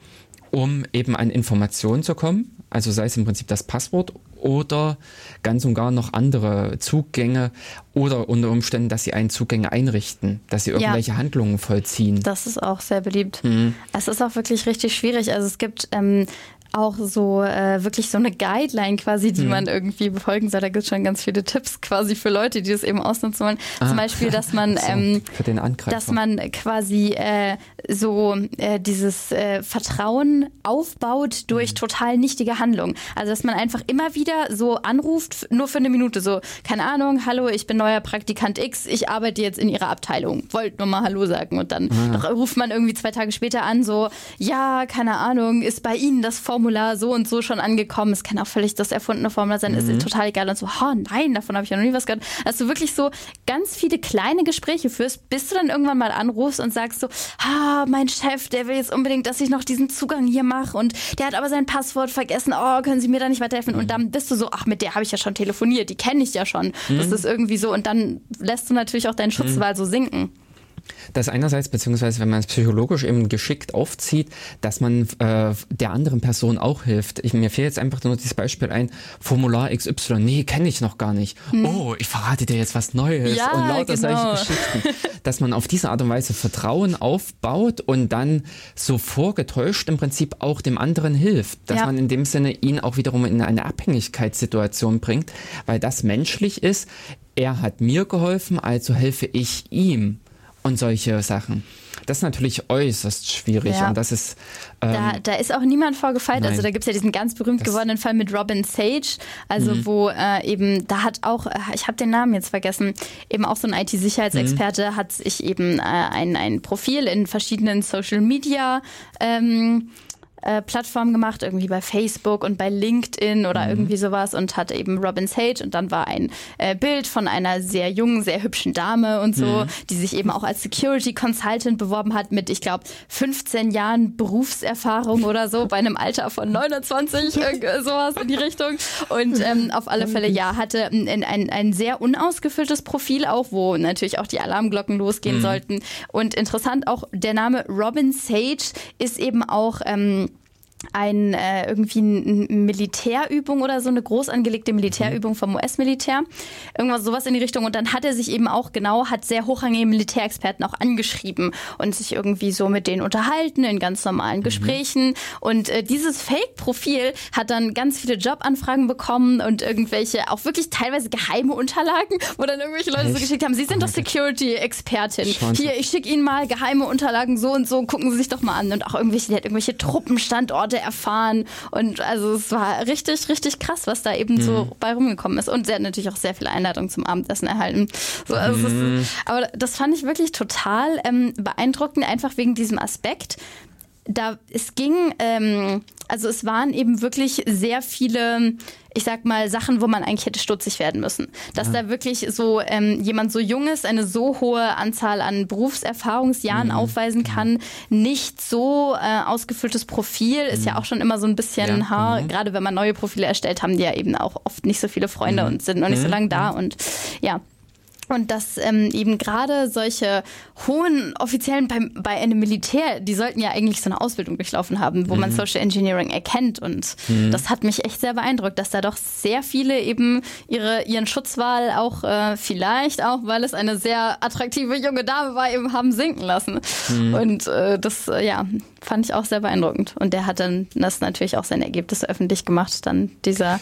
um eben an Informationen zu kommen. Also sei es im Prinzip das Passwort oder ganz und gar noch andere Zugänge oder unter Umständen, dass sie einen Zugänge einrichten, dass sie irgendwelche ja, Handlungen vollziehen. Das ist auch sehr beliebt. Mhm. Es ist auch wirklich richtig schwierig. Also es gibt ähm, auch so äh, wirklich so eine Guideline quasi, die mhm. man irgendwie befolgen soll. Da gibt es schon ganz viele Tipps quasi für Leute, die das eben ausnutzen wollen. Ah. Zum Beispiel, dass man so, ähm, dass man quasi äh, so äh, dieses äh, Vertrauen aufbaut durch mhm. total nichtige Handlungen. Also dass man einfach immer wieder so anruft, nur für eine Minute, so, keine Ahnung, hallo, ich bin neuer Praktikant X, ich arbeite jetzt in ihrer Abteilung, wollt nur mal Hallo sagen. Und dann ah. ruft man irgendwie zwei Tage später an, so, ja, keine Ahnung, ist bei Ihnen das Formular so und so schon angekommen? Es kann auch völlig das erfundene Formular sein, mhm. ist total egal. Und so, oh nein, davon habe ich ja noch nie was gehört. Dass du wirklich so ganz viele kleine Gespräche führst, bis du dann irgendwann mal anrufst und sagst so, ah, mein Chef, der will jetzt unbedingt, dass ich noch diesen Zugang hier mache und der hat aber sein Passwort vergessen, oh, können Sie mir da nicht weiterhelfen? Mhm. Und dann bist du so, ach, mit der habe ich ja schon telefoniert, die kenne ich ja schon. Mhm. Das ist irgendwie so. Und dann lässt du natürlich auch deinen Schutzwahl mhm. so sinken. Das einerseits, beziehungsweise wenn man es psychologisch eben geschickt aufzieht, dass man äh, der anderen Person auch hilft. Ich, mir fehlt jetzt einfach nur dieses Beispiel ein, Formular XY, nee, kenne ich noch gar nicht. Hm. Oh, ich verrate dir jetzt was Neues ja, und lauter genau. solche Geschichten. Dass man auf diese Art und Weise Vertrauen aufbaut und dann so vorgetäuscht im Prinzip auch dem anderen hilft. Dass ja. man in dem Sinne ihn auch wiederum in eine Abhängigkeitssituation bringt, weil das menschlich ist. Er hat mir geholfen, also helfe ich ihm und solche Sachen. Das ist natürlich äußerst schwierig ja. und das ist. Ähm, da, da ist auch niemand vorgefeilt. Also da gibt es ja diesen ganz berühmt gewordenen Fall mit Robin Sage, also mhm. wo äh, eben, da hat auch, äh, ich habe den Namen jetzt vergessen, eben auch so ein IT-Sicherheitsexperte mhm. hat sich eben äh, ein, ein Profil in verschiedenen Social Media ähm, äh, Plattformen gemacht, irgendwie bei Facebook und bei LinkedIn oder mhm. irgendwie sowas und hatte eben Robin Sage und dann war ein äh, Bild von einer sehr jungen, sehr hübschen Dame und so, mhm. die sich eben auch als Security Consultant beworben hat mit, ich glaube, 15 Jahren Berufserfahrung oder so, bei einem Alter von 29, äh, sowas in die Richtung. Und ähm, auf alle Fälle, ja, hatte ein, ein, ein sehr unausgefülltes Profil auch, wo natürlich auch die Alarmglocken losgehen mhm. sollten. Und interessant auch, der Name Robin Sage ist eben auch ähm, ein äh, irgendwie eine Militärübung oder so eine groß angelegte Militärübung vom US-Militär, irgendwas sowas in die Richtung. Und dann hat er sich eben auch genau hat sehr hochrangige Militärexperten auch angeschrieben und sich irgendwie so mit denen unterhalten in ganz normalen mhm. Gesprächen. Und äh, dieses Fake-Profil hat dann ganz viele Jobanfragen bekommen und irgendwelche auch wirklich teilweise geheime Unterlagen, wo dann irgendwelche Leute Echt? so geschickt haben, Sie sind doch Security-Expertin. Hier, ich schicke Ihnen mal geheime Unterlagen so und so, gucken Sie sich doch mal an. Und auch irgendwelche, die hat irgendwelche Truppenstandorte Orte erfahren. Und also es war richtig, richtig krass, was da eben mhm. so bei rumgekommen ist. Und sie hat natürlich auch sehr viele Einladungen zum Abendessen erhalten. So, also mhm. ist, aber das fand ich wirklich total ähm, beeindruckend, einfach wegen diesem Aspekt. Da es ging, ähm, also es waren eben wirklich sehr viele ich sag mal, Sachen, wo man eigentlich hätte stutzig werden müssen. Dass ja. da wirklich so ähm, jemand so jung ist, eine so hohe Anzahl an Berufserfahrungsjahren mhm. aufweisen kann, nicht so äh, ausgefülltes Profil, ist mhm. ja auch schon immer so ein bisschen, ja. ha, mhm. gerade wenn man neue Profile erstellt, haben die ja eben auch oft nicht so viele Freunde mhm. und sind noch nicht so mhm. lange da. Mhm. Und ja, und dass ähm, eben gerade solche hohen Offiziellen beim, bei einem Militär, die sollten ja eigentlich so eine Ausbildung durchlaufen haben, wo mhm. man Social Engineering erkennt. Und mhm. das hat mich echt sehr beeindruckt, dass da doch sehr viele eben ihre, ihren Schutzwahl auch äh, vielleicht auch, weil es eine sehr attraktive junge Dame war, eben haben sinken lassen. Mhm. Und äh, das, äh, ja, fand ich auch sehr beeindruckend. Und der hat dann das natürlich auch seine Ergebnisse öffentlich gemacht, dann dieser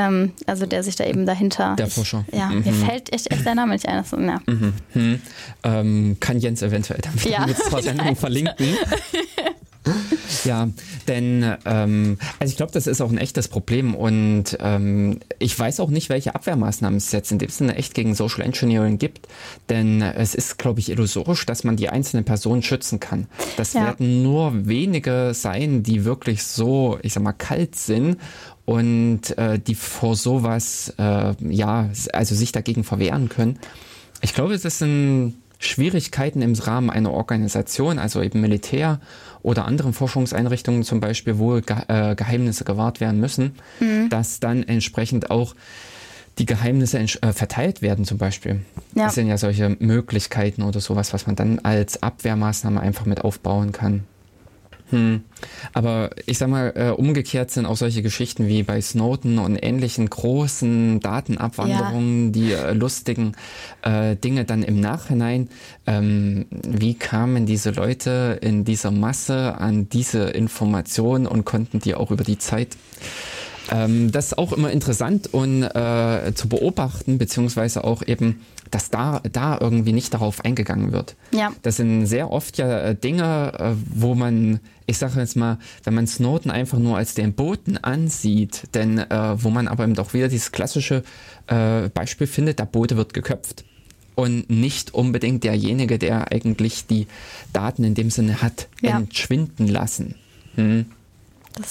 ähm, also der sich da eben dahinter. Der Forscher. Ich, ja, mhm. mir fällt echt, echt der Name nicht ein. Also, ja. Mhm. Mhm. Ähm, kann Jens eventuell dann ja. mit zur Sendung verlinken. ja, denn ähm, also ich glaube, das ist auch ein echtes Problem und ähm, ich weiß auch nicht, welche Abwehrmaßnahmen es jetzt in dem Sinne echt gegen Social Engineering gibt, denn es ist, glaube ich, illusorisch, dass man die einzelne Person schützen kann. Das ja. werden nur wenige sein, die wirklich so, ich sag mal, kalt sind und äh, die vor sowas, äh, ja, also sich dagegen verwehren können. Ich glaube, das sind Schwierigkeiten im Rahmen einer Organisation, also eben Militär oder anderen Forschungseinrichtungen zum Beispiel, wo Ge äh, Geheimnisse gewahrt werden müssen, mhm. dass dann entsprechend auch die Geheimnisse äh, verteilt werden zum Beispiel. Ja. Das sind ja solche Möglichkeiten oder sowas, was man dann als Abwehrmaßnahme einfach mit aufbauen kann. Hm. Aber ich sag mal, äh, umgekehrt sind auch solche Geschichten wie bei Snowden und ähnlichen großen Datenabwanderungen, ja. die äh, lustigen äh, Dinge dann im Nachhinein. Ähm, wie kamen diese Leute in dieser Masse an diese Informationen und konnten die auch über die Zeit ähm, das ist auch immer interessant und äh, zu beobachten, beziehungsweise auch eben, dass da, da irgendwie nicht darauf eingegangen wird. Ja. Das sind sehr oft ja äh, Dinge, äh, wo man, ich sage jetzt mal, wenn man Snowden einfach nur als den Boten ansieht, denn äh, wo man aber eben doch wieder dieses klassische äh, Beispiel findet, der Bote wird geköpft und nicht unbedingt derjenige, der eigentlich die Daten in dem Sinne hat ja. entschwinden lassen. Hm.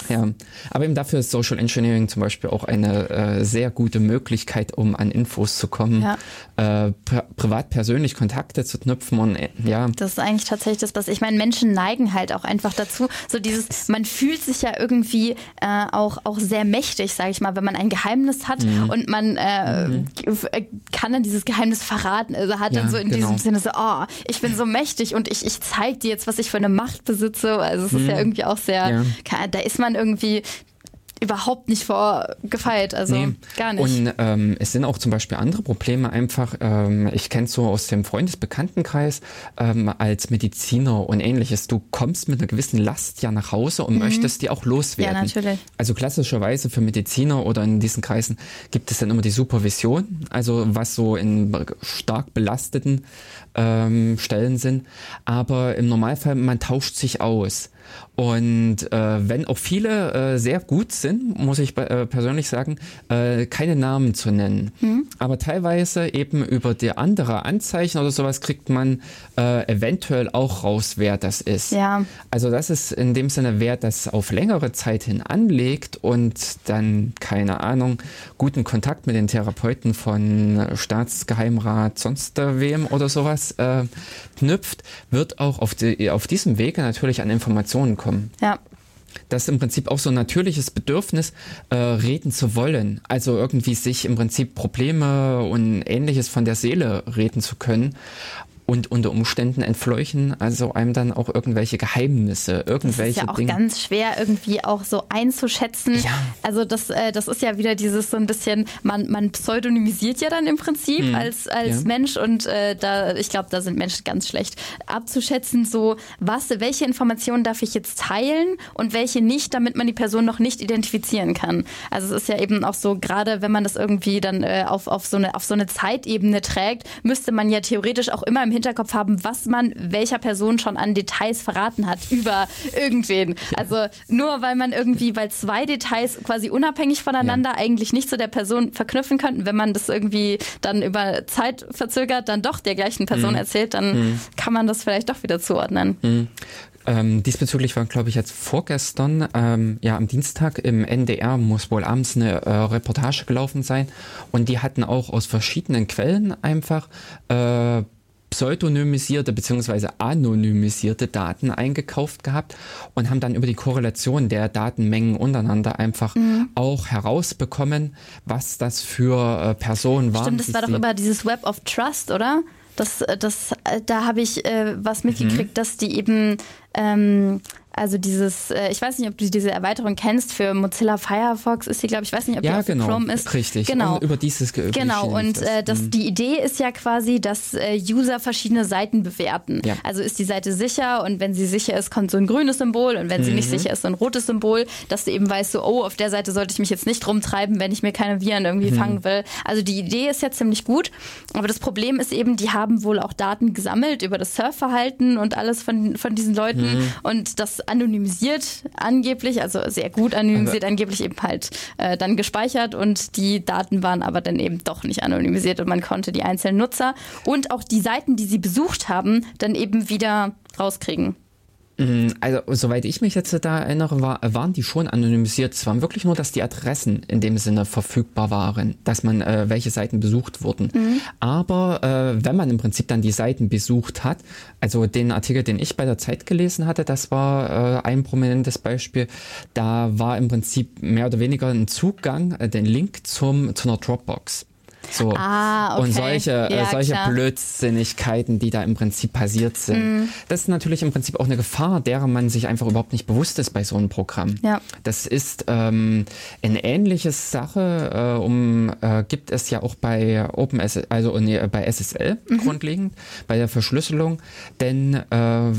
Ja, aber eben dafür ist Social Engineering zum Beispiel auch eine äh, sehr gute Möglichkeit, um an Infos zu kommen, ja. äh, pri privat persönlich Kontakte zu knüpfen und äh, ja. Das ist eigentlich tatsächlich das, was ich meine. Menschen neigen halt auch einfach dazu, so dieses, man fühlt sich ja irgendwie äh, auch auch sehr mächtig, sage ich mal, wenn man ein Geheimnis hat mhm. und man äh, mhm. Äh, kann dann dieses Geheimnis verraten. Also hat ja, dann so in genau. diesem Sinne so, oh, ich bin so mächtig und ich ich zeige dir jetzt, was ich für eine Macht besitze. Also es ist mhm. ja irgendwie auch sehr, ja. da ist man irgendwie überhaupt nicht vorgefeilt, also nee. gar nicht. Und ähm, es sind auch zum Beispiel andere Probleme einfach, ähm, ich kenne es so aus dem Freundesbekanntenkreis, ähm, als Mediziner und ähnliches, du kommst mit einer gewissen Last ja nach Hause und mhm. möchtest die auch loswerden. Ja, natürlich. Also klassischerweise für Mediziner oder in diesen Kreisen gibt es dann immer die Supervision, also was so in stark belasteten ähm, Stellen sind, aber im Normalfall, man tauscht sich aus. Und äh, wenn auch viele äh, sehr gut sind, muss ich äh, persönlich sagen, äh, keine Namen zu nennen. Mhm. Aber teilweise eben über die andere Anzeichen oder sowas kriegt man äh, eventuell auch raus, wer das ist. Ja. Also das ist in dem Sinne, wer das auf längere Zeit hin anlegt und dann, keine Ahnung, guten Kontakt mit den Therapeuten von Staatsgeheimrat, sonst wem oder sowas äh, knüpft, wird auch auf, die, auf diesem Wege natürlich an Informationen kommen kommen. Ja. Das ist im Prinzip auch so ein natürliches Bedürfnis, äh, reden zu wollen. Also irgendwie sich im Prinzip Probleme und ähnliches von der Seele reden zu können und unter Umständen entfleuchen also einem dann auch irgendwelche Geheimnisse, irgendwelche Das ist ja auch Dinge. ganz schwer irgendwie auch so einzuschätzen. Ja. Also das, äh, das ist ja wieder dieses so ein bisschen, man, man pseudonymisiert ja dann im Prinzip hm. als, als ja. Mensch und äh, da, ich glaube, da sind Menschen ganz schlecht abzuschätzen, so was, welche Informationen darf ich jetzt teilen und welche nicht, damit man die Person noch nicht identifizieren kann. Also es ist ja eben auch so, gerade wenn man das irgendwie dann äh, auf, auf, so eine, auf so eine Zeitebene trägt, müsste man ja theoretisch auch immer im Hinterkopf haben, was man welcher Person schon an Details verraten hat über irgendwen. Also nur weil man irgendwie, weil zwei Details quasi unabhängig voneinander ja. eigentlich nicht zu der Person verknüpfen könnten, wenn man das irgendwie dann über Zeit verzögert, dann doch der gleichen Person mhm. erzählt, dann mhm. kann man das vielleicht doch wieder zuordnen. Mhm. Ähm, diesbezüglich war, glaube ich, jetzt vorgestern, ähm, ja, am Dienstag im NDR muss wohl abends eine äh, Reportage gelaufen sein und die hatten auch aus verschiedenen Quellen einfach äh, pseudonymisierte bzw. anonymisierte Daten eingekauft gehabt und haben dann über die Korrelation der Datenmengen untereinander einfach mhm. auch herausbekommen, was das für äh, Personen waren. Stimmt, das war doch über dieses Web of Trust, oder? Das, äh, das, äh, da habe ich äh, was mitgekriegt, mhm. dass die eben ähm, also dieses, äh, ich weiß nicht, ob du diese Erweiterung kennst für Mozilla Firefox ist die, glaube ich, weiß nicht, ob ja, die genau, Chrome ist. Richtig. Genau. Und über dieses Genau. Und äh, das, mhm. die Idee ist ja quasi, dass äh, User verschiedene Seiten bewerten. Ja. Also ist die Seite sicher und wenn sie sicher ist, kommt so ein grünes Symbol und wenn mhm. sie nicht mhm. sicher ist, so ein rotes Symbol, dass du eben weißt, so, oh, auf der Seite sollte ich mich jetzt nicht rumtreiben, wenn ich mir keine Viren irgendwie mhm. fangen will. Also die Idee ist ja ziemlich gut, aber das Problem ist eben, die haben wohl auch Daten gesammelt über das Surfverhalten und alles von, von diesen Leuten mhm. und das anonymisiert angeblich, also sehr gut anonymisiert, aber angeblich eben halt äh, dann gespeichert und die Daten waren aber dann eben doch nicht anonymisiert und man konnte die einzelnen Nutzer und auch die Seiten, die sie besucht haben, dann eben wieder rauskriegen. Mm, also, soweit ich mich jetzt da erinnere, war, waren die schon anonymisiert. Es waren wirklich nur, dass die Adressen in dem Sinne verfügbar waren, dass man äh, welche Seiten besucht wurden. Mhm. Aber äh, wenn man im Prinzip dann die Seiten besucht hat, also den Artikel, den ich bei der Zeit gelesen hatte, das war äh, ein prominentes Beispiel. Da war im Prinzip mehr oder weniger ein Zugang, äh, den Link zum zu einer Dropbox. So. Ah, okay. Und solche, äh, Ja, solche klar. Blödsinnigkeiten, die da im Prinzip passiert sind. Mhm. Das ist natürlich im Prinzip auch eine Gefahr, derer man sich einfach überhaupt nicht bewusst ist bei so einem Programm. Ja. Das ist ähm, eine ähnliche Sache, äh, um, äh, gibt es ja auch bei OpenSSL, also nee, bei SSL Mhm. grundlegend, bei der Verschlüsselung. Denn äh,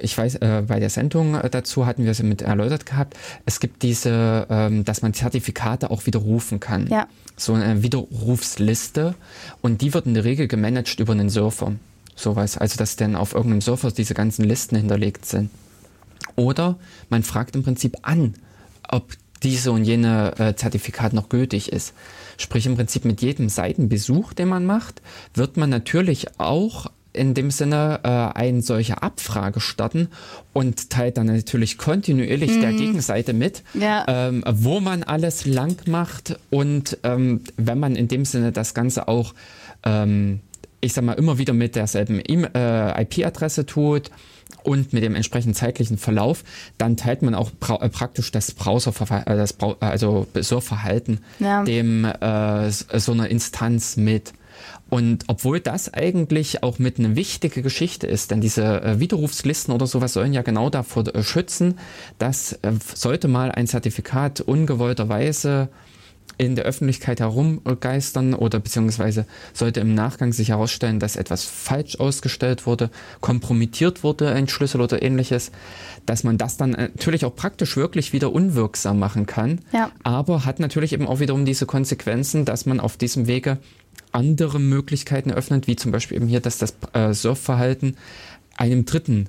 ich weiß, äh, bei der Sendung äh, dazu hatten wir es mit erläutert gehabt, es gibt diese, ähm, dass man Zertifikate auch widerrufen kann. Ja. So eine Widerrufsliste und die wird in der Regel gemanagt über einen Surfer. Sowas. Also dass dann auf irgendeinem Surfer diese ganzen Listen hinterlegt sind. Oder man fragt im Prinzip an, ob diese und jene äh, Zertifikat noch gültig ist. Sprich im Prinzip mit jedem Seitenbesuch, den man macht, wird man natürlich auch in dem Sinne äh, eine solche Abfrage starten und teilt dann natürlich kontinuierlich der Gegenseite mit, Ja. ähm, wo man alles lang macht und ähm, wenn man in dem Sinne das Ganze auch, ähm, ich sag mal, immer wieder mit derselben E- äh, IP-Adresse tut und mit dem entsprechenden zeitlichen Verlauf, dann teilt man auch pra äh, praktisch das Browserverhalten, äh, das Brau also Surfverhalten Ja. dem äh, so einer Instanz mit. Und obwohl das eigentlich auch mit eine wichtige Geschichte ist, denn diese äh, Widerrufslisten oder sowas sollen ja genau davor äh, schützen, dass äh, sollte mal ein Zertifikat ungewollterweise in der Öffentlichkeit herumgeistern oder beziehungsweise sollte im Nachgang sich herausstellen, dass etwas falsch ausgestellt wurde, kompromittiert wurde, ein Schlüssel oder ähnliches, dass man das dann äh, natürlich auch praktisch wirklich wieder unwirksam machen kann. Ja. Aber hat natürlich eben auch wiederum diese Konsequenzen, dass man auf diesem Wege andere Möglichkeiten öffnet, wie zum Beispiel eben hier, dass das äh, Surfverhalten einem Dritten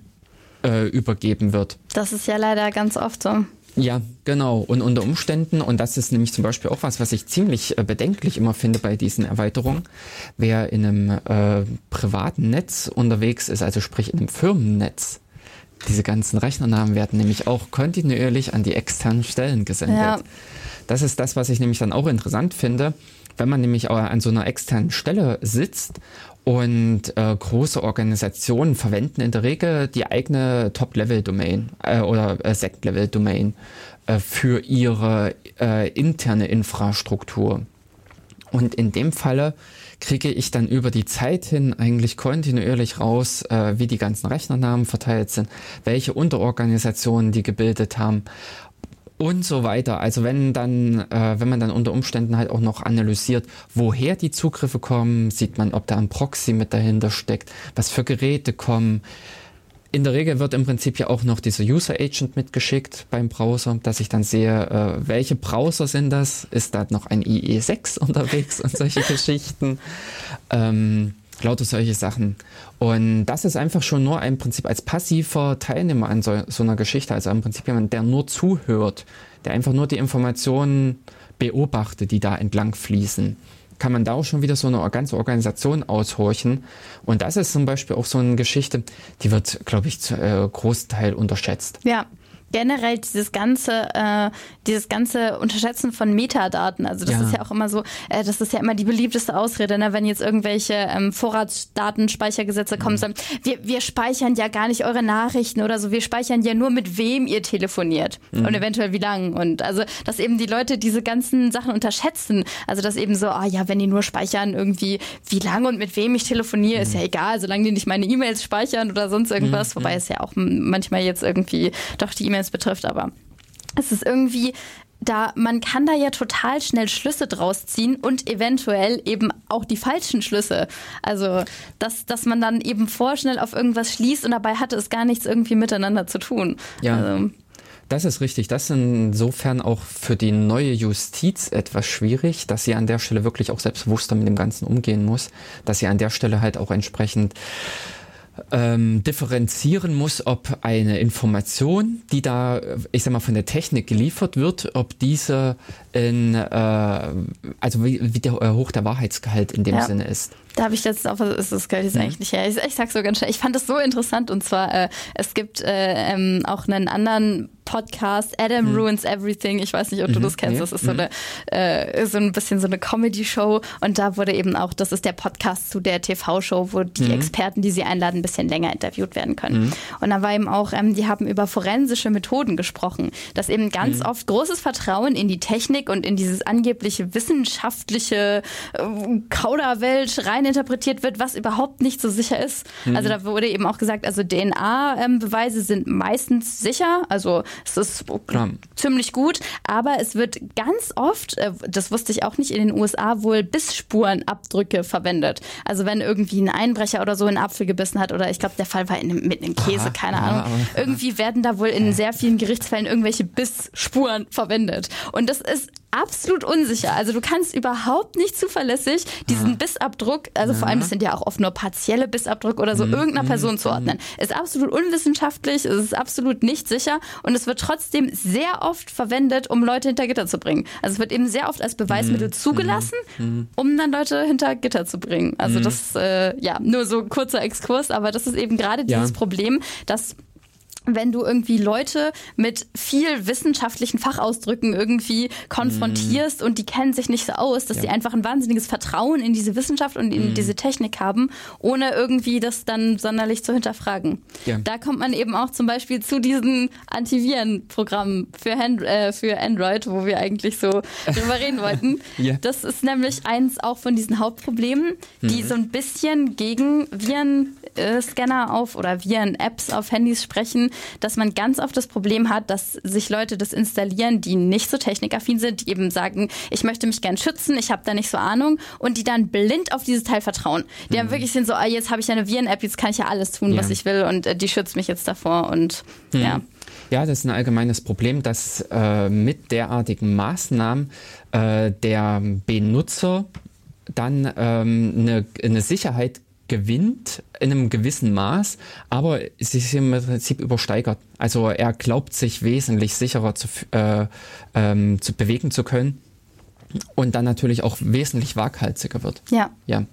äh, übergeben wird. Das ist ja leider ganz oft so. Ja, genau. Und unter Umständen, und das ist nämlich zum Beispiel auch was, was ich ziemlich äh, bedenklich immer finde bei diesen Erweiterungen, wer in einem äh, privaten Netz unterwegs ist, also sprich in einem Firmennetz, diese ganzen Rechnernamen werden nämlich auch kontinuierlich an die externen Stellen gesendet. Ja. Das ist das, was ich nämlich dann auch interessant finde, wenn man nämlich an so einer externen Stelle sitzt und äh, große Organisationen verwenden in der Regel die eigene Top-Level-Domain äh, oder äh, Sect-Level-Domain äh, für ihre äh, interne Infrastruktur. Und in dem Falle kriege ich dann über die Zeit hin eigentlich kontinuierlich raus, äh, wie die ganzen Rechnernamen verteilt sind, welche Unterorganisationen die gebildet haben und so weiter. Also wenn dann, äh, wenn man dann unter Umständen halt auch noch analysiert, woher die Zugriffe kommen, sieht man, ob da ein Proxy mit dahinter steckt, was für Geräte kommen. In der Regel wird im Prinzip ja auch noch dieser User Agent mitgeschickt beim Browser, dass ich dann sehe, äh, welche Browser sind das? Ist da noch ein IE6 unterwegs und solche Geschichten? Ähm, lauter solche Sachen. Und das ist einfach schon nur im Prinzip als passiver Teilnehmer an so, so einer Geschichte, also im Prinzip jemand, der nur zuhört, der einfach nur die Informationen beobachtet, die da entlang fließen kann man da auch schon wieder so eine ganze Organisation aushorchen. Und das ist zum Beispiel auch so eine Geschichte, die wird, glaube ich, zu äh, Großteil unterschätzt. Ja. Generell dieses ganze, äh, dieses ganze Unterschätzen von Metadaten. Also das Ja. ist ja auch immer so, äh, das ist ja immer die beliebteste Ausrede, ne? wenn jetzt irgendwelche ähm, Vorratsdatenspeichergesetze kommen, sagen, wir, wir speichern ja gar nicht eure Nachrichten oder so, wir speichern ja nur mit wem ihr telefoniert und eventuell wie lang. Und also, dass eben die Leute diese ganzen Sachen unterschätzen. Also dass eben so, ah ja, wenn die nur speichern irgendwie, wie lang und mit wem ich telefoniere, ist ja egal, solange die nicht meine E-Mails speichern oder sonst irgendwas, wobei es ja auch manchmal jetzt irgendwie doch die E-Mails betrifft, aber es ist irgendwie da man kann da ja total schnell Schlüsse draus ziehen und eventuell eben auch die falschen Schlüsse. Also, dass, dass man dann eben vorschnell auf irgendwas schließt und dabei hatte es gar nichts irgendwie miteinander zu tun. Ja. Also, Das ist richtig. Das ist insofern auch für die neue Justiz etwas schwierig, dass sie an der Stelle wirklich auch selbstbewusster mit dem Ganzen umgehen muss, dass sie an der Stelle halt auch entsprechend ähm, differenzieren muss, ob eine Information, die da, ich sag mal, von der Technik geliefert wird, ob diese in, äh, also wie, wie der, äh, hoch der Wahrheitsgehalt in dem Ja. Sinne ist. Da habe ich letztens auch, ist das Geld jetzt eigentlich nicht her. Ich, ich sag's so ganz schnell. Ich fand das so interessant und zwar, äh, es gibt äh, ähm, auch einen anderen Podcast Adam mhm. Ruins Everything. Ich weiß nicht, ob du mhm. das kennst. Das ist so, mhm. eine, äh, so ein bisschen so eine Comedy-Show. Und da wurde eben auch, das ist der Podcast zu der TV-Show, wo die mhm. Experten, die sie einladen, ein bisschen länger interviewt werden können. Mhm. Und da war eben auch, ähm, die haben über forensische Methoden gesprochen, dass eben ganz mhm. oft großes Vertrauen in die Technik und in dieses angebliche wissenschaftliche äh, Kauderwelt reininterpretiert wird, was überhaupt nicht so sicher ist. Also da wurde eben auch gesagt, also DNA-Beweise ähm, sind meistens sicher. Also es ist Klar. ziemlich gut, aber es wird ganz oft, äh, das wusste ich auch nicht, in den USA wohl Bissspurenabdrücke verwendet. Also wenn irgendwie ein Einbrecher oder so einen Apfel gebissen hat oder ich glaube, der Fall war in, mit einem Käse, keine Ahnung. Irgendwie werden da wohl in sehr vielen Gerichtsfällen irgendwelche Bissspuren verwendet. Und das ist absolut unsicher. Also du kannst überhaupt nicht zuverlässig diesen ja. Bissabdruck, also ja. vor allem das sind ja auch oft nur partielle Bissabdrücke oder so, mhm. irgendeiner mhm. Person zuordnen. Mhm. Ist absolut unwissenschaftlich, es ist absolut nicht sicher und es wird trotzdem sehr oft verwendet, um Leute hinter Gitter zu bringen. Also es wird eben sehr oft als Beweismittel mhm. zugelassen, mhm. um dann Leute hinter Gitter zu bringen. Also mhm. das, äh, ja, nur so kurzer Exkurs, aber das ist eben gerade dieses ja. Problem, dass wenn du irgendwie Leute mit viel wissenschaftlichen Fachausdrücken irgendwie konfrontierst mm. und die kennen sich nicht so aus, dass ja. sie einfach ein wahnsinniges Vertrauen in diese Wissenschaft und in mm. diese Technik haben, ohne irgendwie das dann sonderlich zu hinterfragen. Ja. Da kommt man eben auch zum Beispiel zu diesen Antivirenprogrammen für, Hand, äh, für Android, wo wir eigentlich so drüber reden wollten. ja. Das ist nämlich eins auch von diesen Hauptproblemen, die mhm. so ein bisschen gegen Virenscanner auf oder Viren-Apps auf Handys sprechen, dass man ganz oft das Problem hat, dass sich Leute das installieren, die nicht so technikaffin sind, die eben sagen, ich möchte mich gern schützen, ich habe da nicht so Ahnung und die dann blind auf dieses Teil vertrauen. Die mhm. haben wirklich sind so, ah, jetzt habe ich ja eine Viren-App, jetzt kann ich ja alles tun, ja. was ich will und äh, die schützt mich jetzt davor und mhm. ja. Ja, das ist ein allgemeines Problem, dass äh, mit derartigen Maßnahmen äh, der Benutzer dann ähm, eine, eine Sicherheit gewinnt in einem gewissen Maß, aber sie ist im Prinzip übersteigert. Also er glaubt sich wesentlich sicherer zu, äh, ähm, zu bewegen zu können und dann natürlich auch wesentlich waghalsiger wird. Ja. Ja.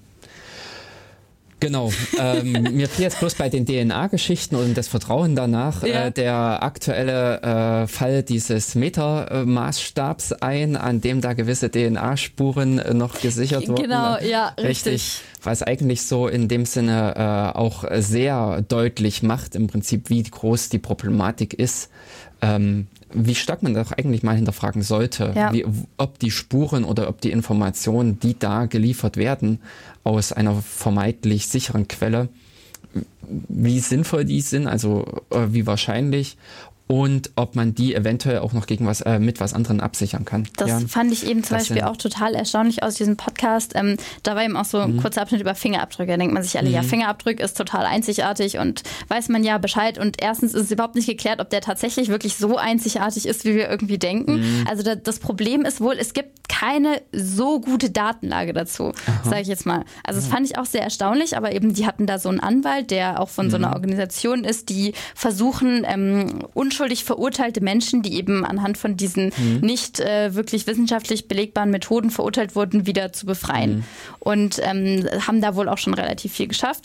Genau. Ähm, mir fiel jetzt bloß bei den DNA-Geschichten und das Vertrauen danach ja. äh, der aktuelle äh, Fall dieses Metermaßstabs ein, an dem da gewisse DNA-Spuren äh, noch gesichert wurden. Genau, ja, richtig. richtig. Was eigentlich so in dem Sinne äh, auch sehr deutlich macht, im Prinzip, wie groß die Problematik ist. Ähm, wie stark man doch eigentlich mal hinterfragen sollte, ja. wie, ob die Spuren oder ob die Informationen, die da geliefert werden, aus einer vermeintlich sicheren Quelle, wie sinnvoll die sind, also äh, wie wahrscheinlich und ob man die eventuell auch noch gegen was äh, mit was anderen absichern kann. Das ja, fand ich eben zum Beispiel auch total erstaunlich aus diesem Podcast. Ähm, da war eben auch so ein mhm. kurzer Abschnitt über Fingerabdrücke. Da denkt man sich alle, mhm. ja, Fingerabdruck ist total einzigartig und weiß man ja Bescheid. Und erstens ist es überhaupt nicht geklärt, ob der tatsächlich wirklich so einzigartig ist, wie wir irgendwie denken. Mhm. Also da, das Problem ist wohl, es gibt keine so gute Datenlage dazu, sage ich jetzt mal. Also das fand ich auch sehr erstaunlich, aber eben die hatten da so einen Anwalt, der auch von so einer mhm. Organisation ist, die versuchen, ähm, unschuldig unschuldig verurteilte Menschen, die eben anhand von diesen mhm. nicht äh, wirklich wissenschaftlich belegbaren Methoden verurteilt wurden, wieder zu befreien. Mhm. Und ähm, haben da wohl auch schon relativ viel geschafft.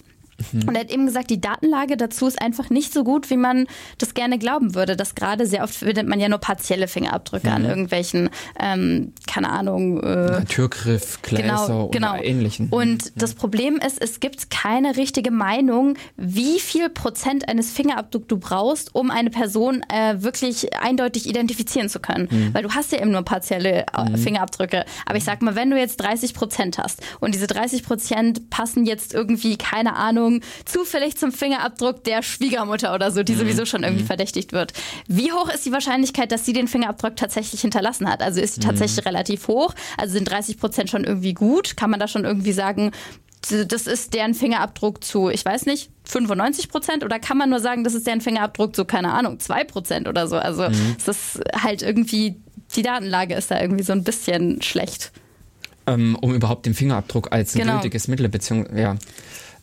Mhm. Und er hat eben gesagt, die Datenlage dazu ist einfach nicht so gut, wie man das gerne glauben würde. Dass gerade sehr oft findet man ja nur partielle Fingerabdrücke mhm. an irgendwelchen, ähm, keine Ahnung, äh, Türgriff, Gläser genau, genau. oder ähnlichen. Und mhm. das Problem ist, es gibt keine richtige Meinung, wie viel Prozent eines Fingerabdrucks du brauchst, um eine Person äh, wirklich eindeutig identifizieren zu können. Mhm. Weil du hast ja eben nur partielle äh, mhm. Fingerabdrücke. Aber ich sag mal, wenn du jetzt 30 Prozent hast und diese 30 Prozent passen jetzt irgendwie, keine Ahnung, Ahnung, zufällig zum Fingerabdruck der Schwiegermutter oder so, die mhm. sowieso schon irgendwie mhm. verdächtigt wird. Wie hoch ist die Wahrscheinlichkeit, dass sie den Fingerabdruck tatsächlich hinterlassen hat? Also ist sie tatsächlich mhm. relativ hoch? Also sind 30 Prozent schon irgendwie gut? Kann man da schon irgendwie sagen, das ist deren Fingerabdruck zu, ich weiß nicht, 95 Prozent? Oder kann man nur sagen, das ist deren Fingerabdruck zu, keine Ahnung, 2 Prozent oder so? Also mhm. es ist halt irgendwie, die Datenlage ist da irgendwie so ein bisschen schlecht. Ähm, um überhaupt den Fingerabdruck als genau. gültiges Mittel, beziehungsweise, ja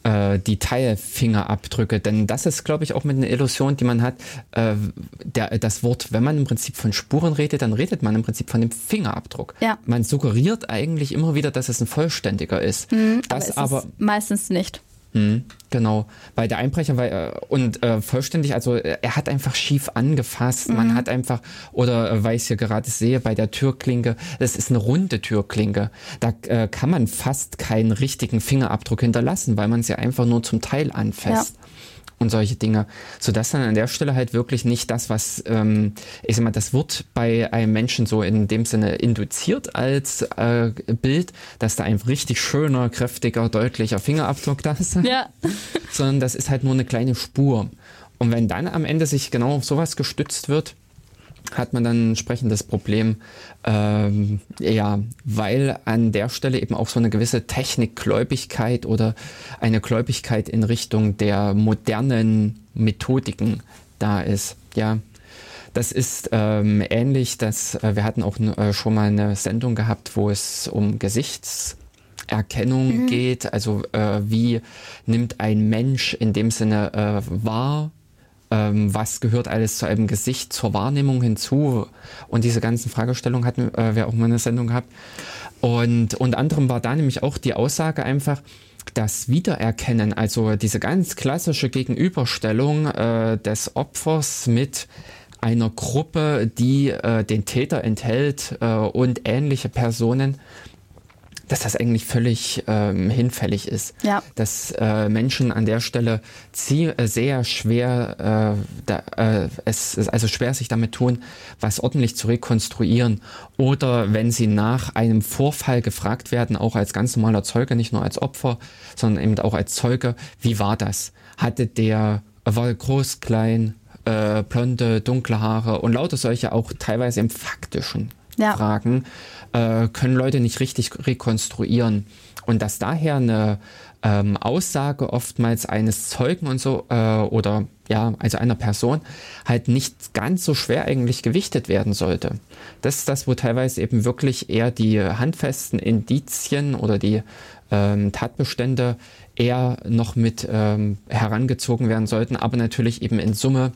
äh, die Teilfingerabdrücke. Denn das ist, glaube ich, auch mit einer Illusion, die man hat. Äh, der, das Wort, wenn man im Prinzip von Spuren redet, dann redet man im Prinzip von dem Fingerabdruck. Ja. Man suggeriert eigentlich immer wieder, dass es ein vollständiger ist. Mhm, das aber, aber meistens nicht. Mhm, genau, weil der Einbrecher war äh, und äh, vollständig, also äh, er hat einfach schief angefasst. Mhm. Man hat einfach, oder äh, weil ich hier gerade sehe, bei der Türklinke, das ist eine runde Türklinke. Da äh, kann man fast keinen richtigen Fingerabdruck hinterlassen, weil man sie einfach nur zum Teil anfasst. Ja und solche Dinge, sodass dann an der Stelle halt wirklich nicht das, was, ähm, ich sag mal, das wird bei einem Menschen so in dem Sinne induziert als äh, Bild, dass da ein richtig schöner, kräftiger, deutlicher Fingerabdruck da ist, ja. sondern das ist halt nur eine kleine Spur. Und wenn dann am Ende sich genau auf sowas gestützt wird, hat man dann entsprechend das Problem, ähm, ja, weil an der Stelle eben auch so eine gewisse Technikgläubigkeit oder eine Gläubigkeit in Richtung der modernen Methodiken da ist. Ja, das ist ähm, ähnlich, dass äh, wir hatten auch äh, schon mal eine Sendung gehabt, wo es um Gesichtserkennung mhm. geht. Also äh, wie nimmt ein Mensch in dem Sinne äh, wahr, ähm, was gehört alles zu einem Gesicht, zur Wahrnehmung hinzu. Und diese ganzen Fragestellungen hatten äh, wir auch mal eine Sendung gehabt. Und unter anderem war da nämlich auch die Aussage einfach, das Wiedererkennen, also diese ganz klassische Gegenüberstellung äh, des Opfers mit einer Gruppe, die äh, den Täter enthält äh, und ähnliche Personen, dass das eigentlich völlig ähm, hinfällig ist. Ja. Dass äh, Menschen an der Stelle äh, sehr schwer, äh, da, äh, es also schwer sich damit tun, was ordentlich zu rekonstruieren. Oder wenn sie nach einem Vorfall gefragt werden, auch als ganz normaler Zeuge, nicht nur als Opfer, sondern eben auch als Zeuge, wie war das? Hatte der, war groß, klein, äh, blonde, dunkle Haare und lauter solche auch teilweise im faktischen ja. Fragen äh, können Leute nicht richtig rekonstruieren. Und dass daher eine ähm, Aussage oftmals eines Zeugen und so äh, oder ja, also einer Person halt nicht ganz so schwer eigentlich gewichtet werden sollte. Das ist das, wo teilweise eben wirklich eher die handfesten Indizien oder die ähm, Tatbestände eher noch mit ähm, herangezogen werden sollten, aber natürlich eben in Summe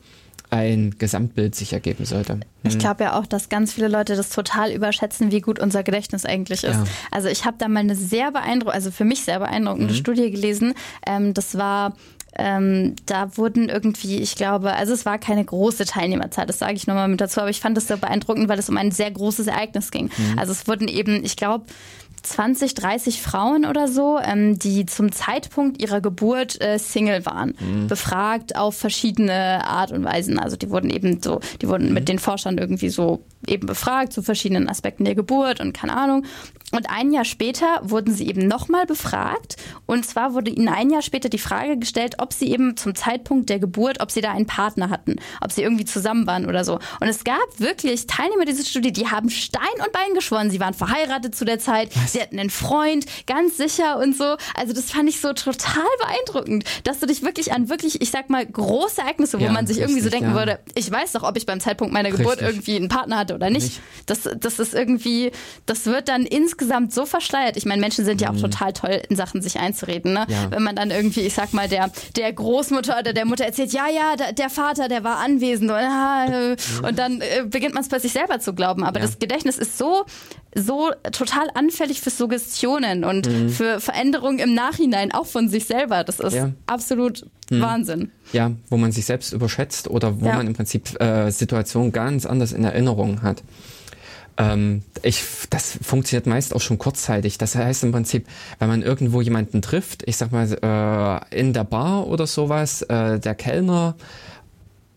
ein Gesamtbild sich ergeben sollte. Hm. Ich glaube ja auch, dass ganz viele Leute das total überschätzen, wie gut unser Gedächtnis eigentlich ist. Ja. Also ich habe da mal eine sehr beeindruckende, also für mich sehr beeindruckende mhm. Studie gelesen. Ähm, das war ähm, da wurden irgendwie, ich glaube, also es war keine große Teilnehmerzahl, das sage ich nochmal mit dazu, aber ich fand das sehr beeindruckend, weil es um ein sehr großes Ereignis ging. Mhm. Also es wurden eben, ich glaube, 20, 30 Frauen oder so, ähm, die zum Zeitpunkt ihrer Geburt äh, Single waren, mhm. befragt auf verschiedene Art und Weisen. Also die wurden eben so, die wurden mhm. mit den Forschern irgendwie so eben befragt zu verschiedenen Aspekten der Geburt und keine Ahnung. Und ein Jahr später wurden sie eben nochmal befragt. Und zwar wurde ihnen ein Jahr später die Frage gestellt, ob sie eben zum Zeitpunkt der Geburt, ob sie da einen Partner hatten, ob sie irgendwie zusammen waren oder so. Und es gab wirklich Teilnehmer dieser Studie, die haben Stein und Bein geschworen. Sie waren verheiratet zu der Zeit? Sie hatten einen Freund, ganz sicher und so. Also das fand ich so total beeindruckend, dass du dich wirklich an wirklich, ich sag mal, große Ereignisse, wo ja, man sich richtig, irgendwie so denken ja. würde, ich weiß doch, ob ich beim Zeitpunkt meiner Geburt richtig. irgendwie einen Partner hatte oder nicht. nicht. Das, das ist irgendwie, das wird dann insgesamt so verschleiert. Ich meine, Menschen sind ja auch mhm. total toll in Sachen sich einzureden. Ne? Ja. Wenn man dann irgendwie, ich sag mal, der, der Großmutter oder der Mutter erzählt, ja, ja, der, der Vater, der war anwesend. Und, äh, und dann äh, beginnt man es plötzlich selber zu glauben. Aber das Gedächtnis ist so so total anfällig für Suggestionen und mhm. für Veränderungen im Nachhinein, auch von sich selber. Das ist ja. absolut mhm. Wahnsinn. Ja, wo man sich selbst überschätzt oder wo ja. man im Prinzip äh, Situationen ganz anders in Erinnerung hat. Ähm, ich, das funktioniert meist auch schon kurzzeitig. Das heißt im Prinzip, wenn man irgendwo jemanden trifft, ich sag mal äh, in der Bar oder sowas, äh, der Kellner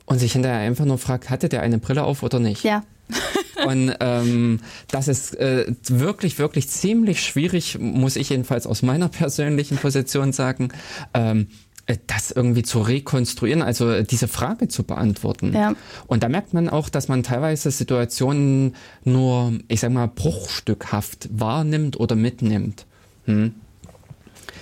und sich hinterher einfach nur fragt, hatte der eine Brille auf oder nicht? Ja. Und ähm, das ist äh, wirklich, wirklich ziemlich schwierig, muss ich jedenfalls aus meiner persönlichen Position sagen. Ähm, äh, das irgendwie zu rekonstruieren, also äh, diese Frage zu beantworten. Ja. Und da merkt man auch, dass man teilweise Situationen nur, ich sag mal, bruchstückhaft wahrnimmt oder mitnimmt. Hm?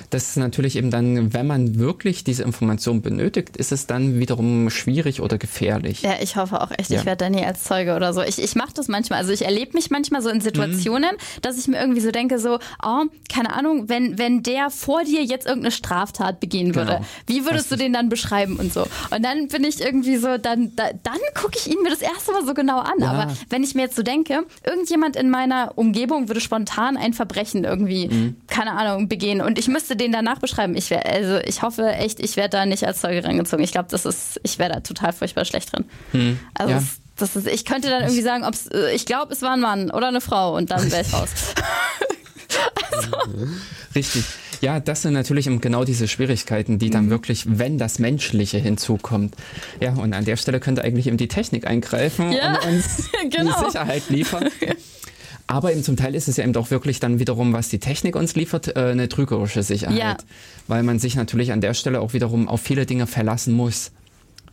Das ist natürlich eben dann, wenn man wirklich diese Information benötigt, ist es dann wiederum schwierig oder gefährlich. Ja, ich hoffe auch echt, ja. ich werde da nie als Zeuge oder so. Ich, ich mache das manchmal, also ich erlebe mich manchmal so in Situationen, mhm. dass ich mir irgendwie so denke, so, oh, keine Ahnung, wenn, wenn der vor dir jetzt irgendeine Straftat begehen würde, genau. wie würdest du den dann beschreiben und so? Und dann bin ich irgendwie so, dann, da, dann gucke ich ihn mir das erste Mal so genau an. Ja. Aber wenn ich mir jetzt so denke, irgendjemand in meiner Umgebung würde spontan ein Verbrechen irgendwie, mhm. keine Ahnung, begehen und ich müsste den danach beschreiben. Ich wär, also ich hoffe echt, ich werde da nicht als Zeuge rangezogen. Ich glaube, das ist, ich wäre da total furchtbar schlecht drin. Hm. Also ja. das ist, ich könnte dann irgendwie sagen, ob's, äh, ich glaube, es war ein Mann oder eine Frau und dann wäre ich raus. also. Richtig. Ja, das sind natürlich genau diese Schwierigkeiten, die dann mhm. wirklich, wenn das Menschliche hinzukommt. Ja, und an der Stelle könnte eigentlich eben die Technik eingreifen ja, und uns genau. die Sicherheit liefern. Aber eben zum Teil ist es ja eben doch wirklich dann wiederum, was die Technik uns liefert, äh, eine trügerische Sicherheit. Ja. Weil man sich natürlich an der Stelle auch wiederum auf viele Dinge verlassen muss.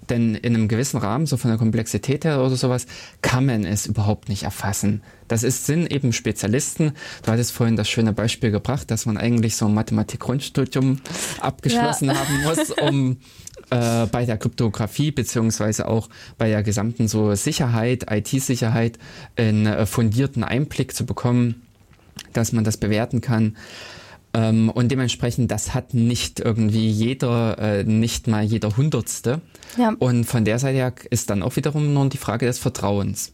Denn in einem gewissen Rahmen, so von der Komplexität her oder sowas, kann man es überhaupt nicht erfassen. Das ist, sind eben Spezialisten. Du hattest vorhin das schöne Beispiel gebracht, dass man eigentlich so ein Mathematik-Grundstudium abgeschlossen ja. haben muss, um äh, bei der Kryptographie beziehungsweise auch bei der gesamten so Sicherheit, IT-Sicherheit, einen äh, fundierten Einblick zu bekommen, dass man das bewerten kann. Ähm, und dementsprechend, das hat nicht irgendwie jeder, äh, nicht mal jeder Hundertste. Ja. Und von der Seite her ist dann auch wiederum nur die Frage des Vertrauens.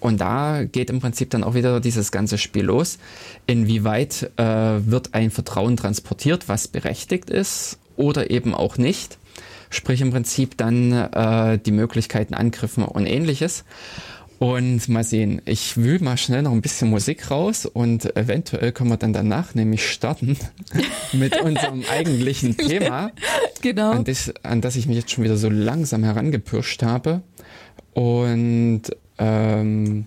Und da geht im Prinzip dann auch wieder dieses ganze Spiel los. Inwieweit äh, wird ein Vertrauen transportiert, was berechtigt ist oder eben auch nicht. Sprich im Prinzip dann äh, die Möglichkeiten Angriffen und ähnliches. Und mal sehen, ich wühl mal schnell noch ein bisschen Musik raus und eventuell können wir dann danach nämlich starten mit unserem eigentlichen Thema, genau. an, das, an das ich mich jetzt schon wieder so langsam herangepirscht habe. Und ähm,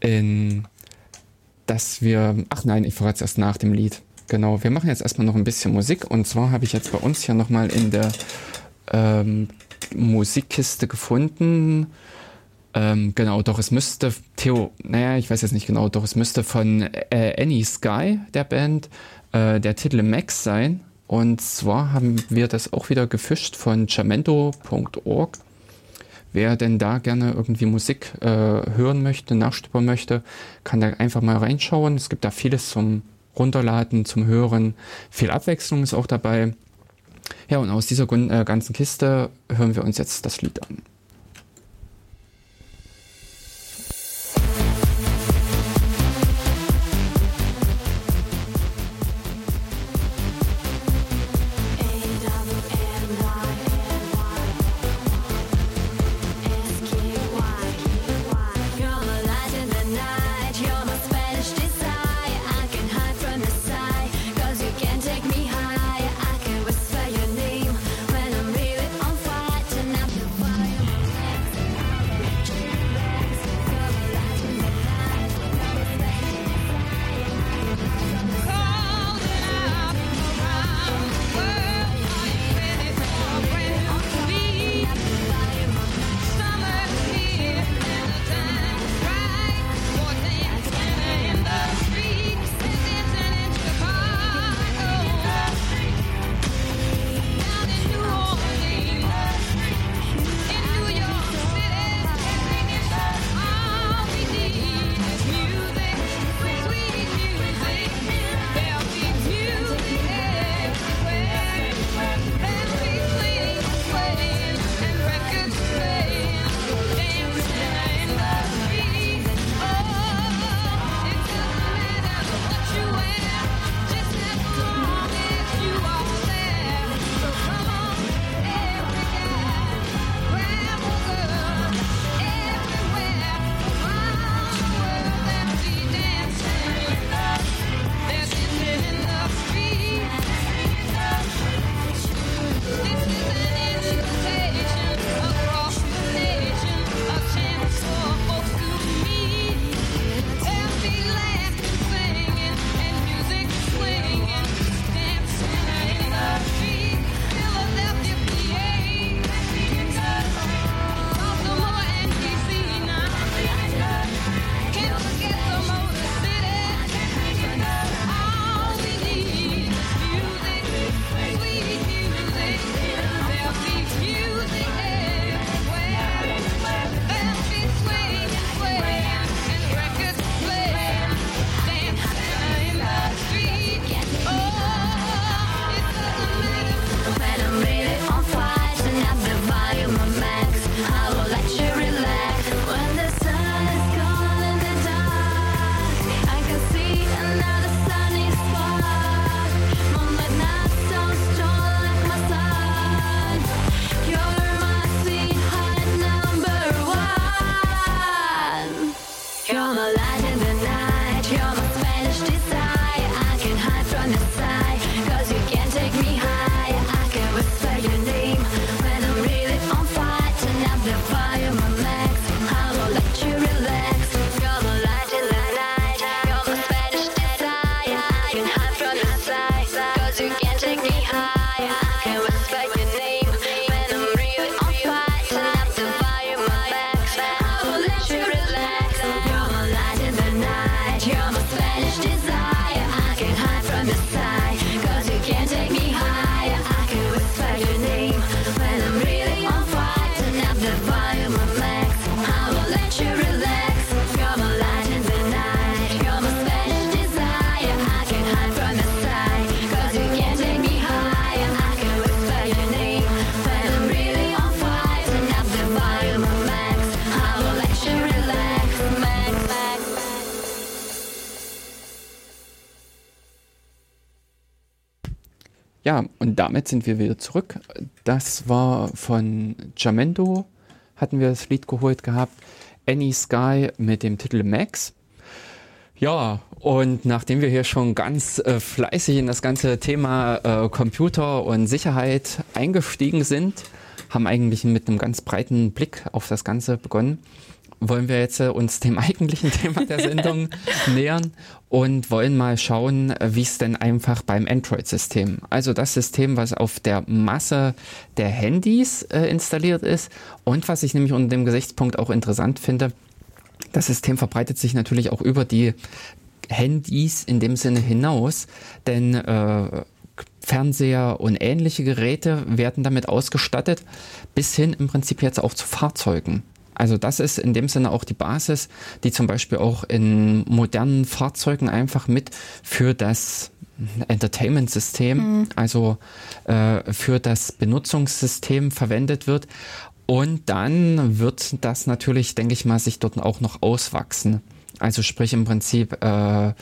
in dass wir, ach nein, ich verrate es erst nach dem Lied. Genau, wir machen jetzt erstmal noch ein bisschen Musik und zwar habe ich jetzt bei uns hier nochmal in der ähm, Musikkiste gefunden ähm, genau, doch es müsste, Theo, naja, ich weiß jetzt nicht genau, doch es müsste von äh, Any Sky, der Band, äh, der Titel Max sein. Und zwar haben wir das auch wieder gefischt von jamento.org. Wer denn da gerne irgendwie Musik äh, hören möchte, nachstöbern möchte, kann da einfach mal reinschauen. Es gibt da vieles zum Runterladen, zum Hören. Viel Abwechslung ist auch dabei. Ja, und aus dieser äh, ganzen Kiste hören wir uns jetzt das Lied an. Damit sind wir wieder zurück. Das war von Jamendo, hatten wir das Lied geholt gehabt. Any Sky mit dem Titel Max. Ja, und nachdem wir hier schon ganz äh, fleißig in das ganze Thema äh, Computer und Sicherheit eingestiegen sind, haben eigentlich mit einem ganz breiten Blick auf das Ganze begonnen wollen wir jetzt äh, uns dem eigentlichen Thema der Sendung nähern und wollen mal schauen, wie es denn einfach beim Android-System, also das System, was auf der Masse der Handys äh, installiert ist und was ich nämlich unter dem Gesichtspunkt auch interessant finde, das System verbreitet sich natürlich auch über die Handys in dem Sinne hinaus, denn äh, Fernseher und ähnliche Geräte werden damit ausgestattet, bis hin im Prinzip jetzt auch zu Fahrzeugen. Also das ist in dem Sinne auch die Basis, die zum Beispiel auch in modernen Fahrzeugen einfach mit für das Entertainment-System, mhm. also äh, für das Benutzungssystem verwendet wird. Und dann wird das natürlich, denke ich mal, sich dort auch noch auswachsen. Also sprich im Prinzip, äh,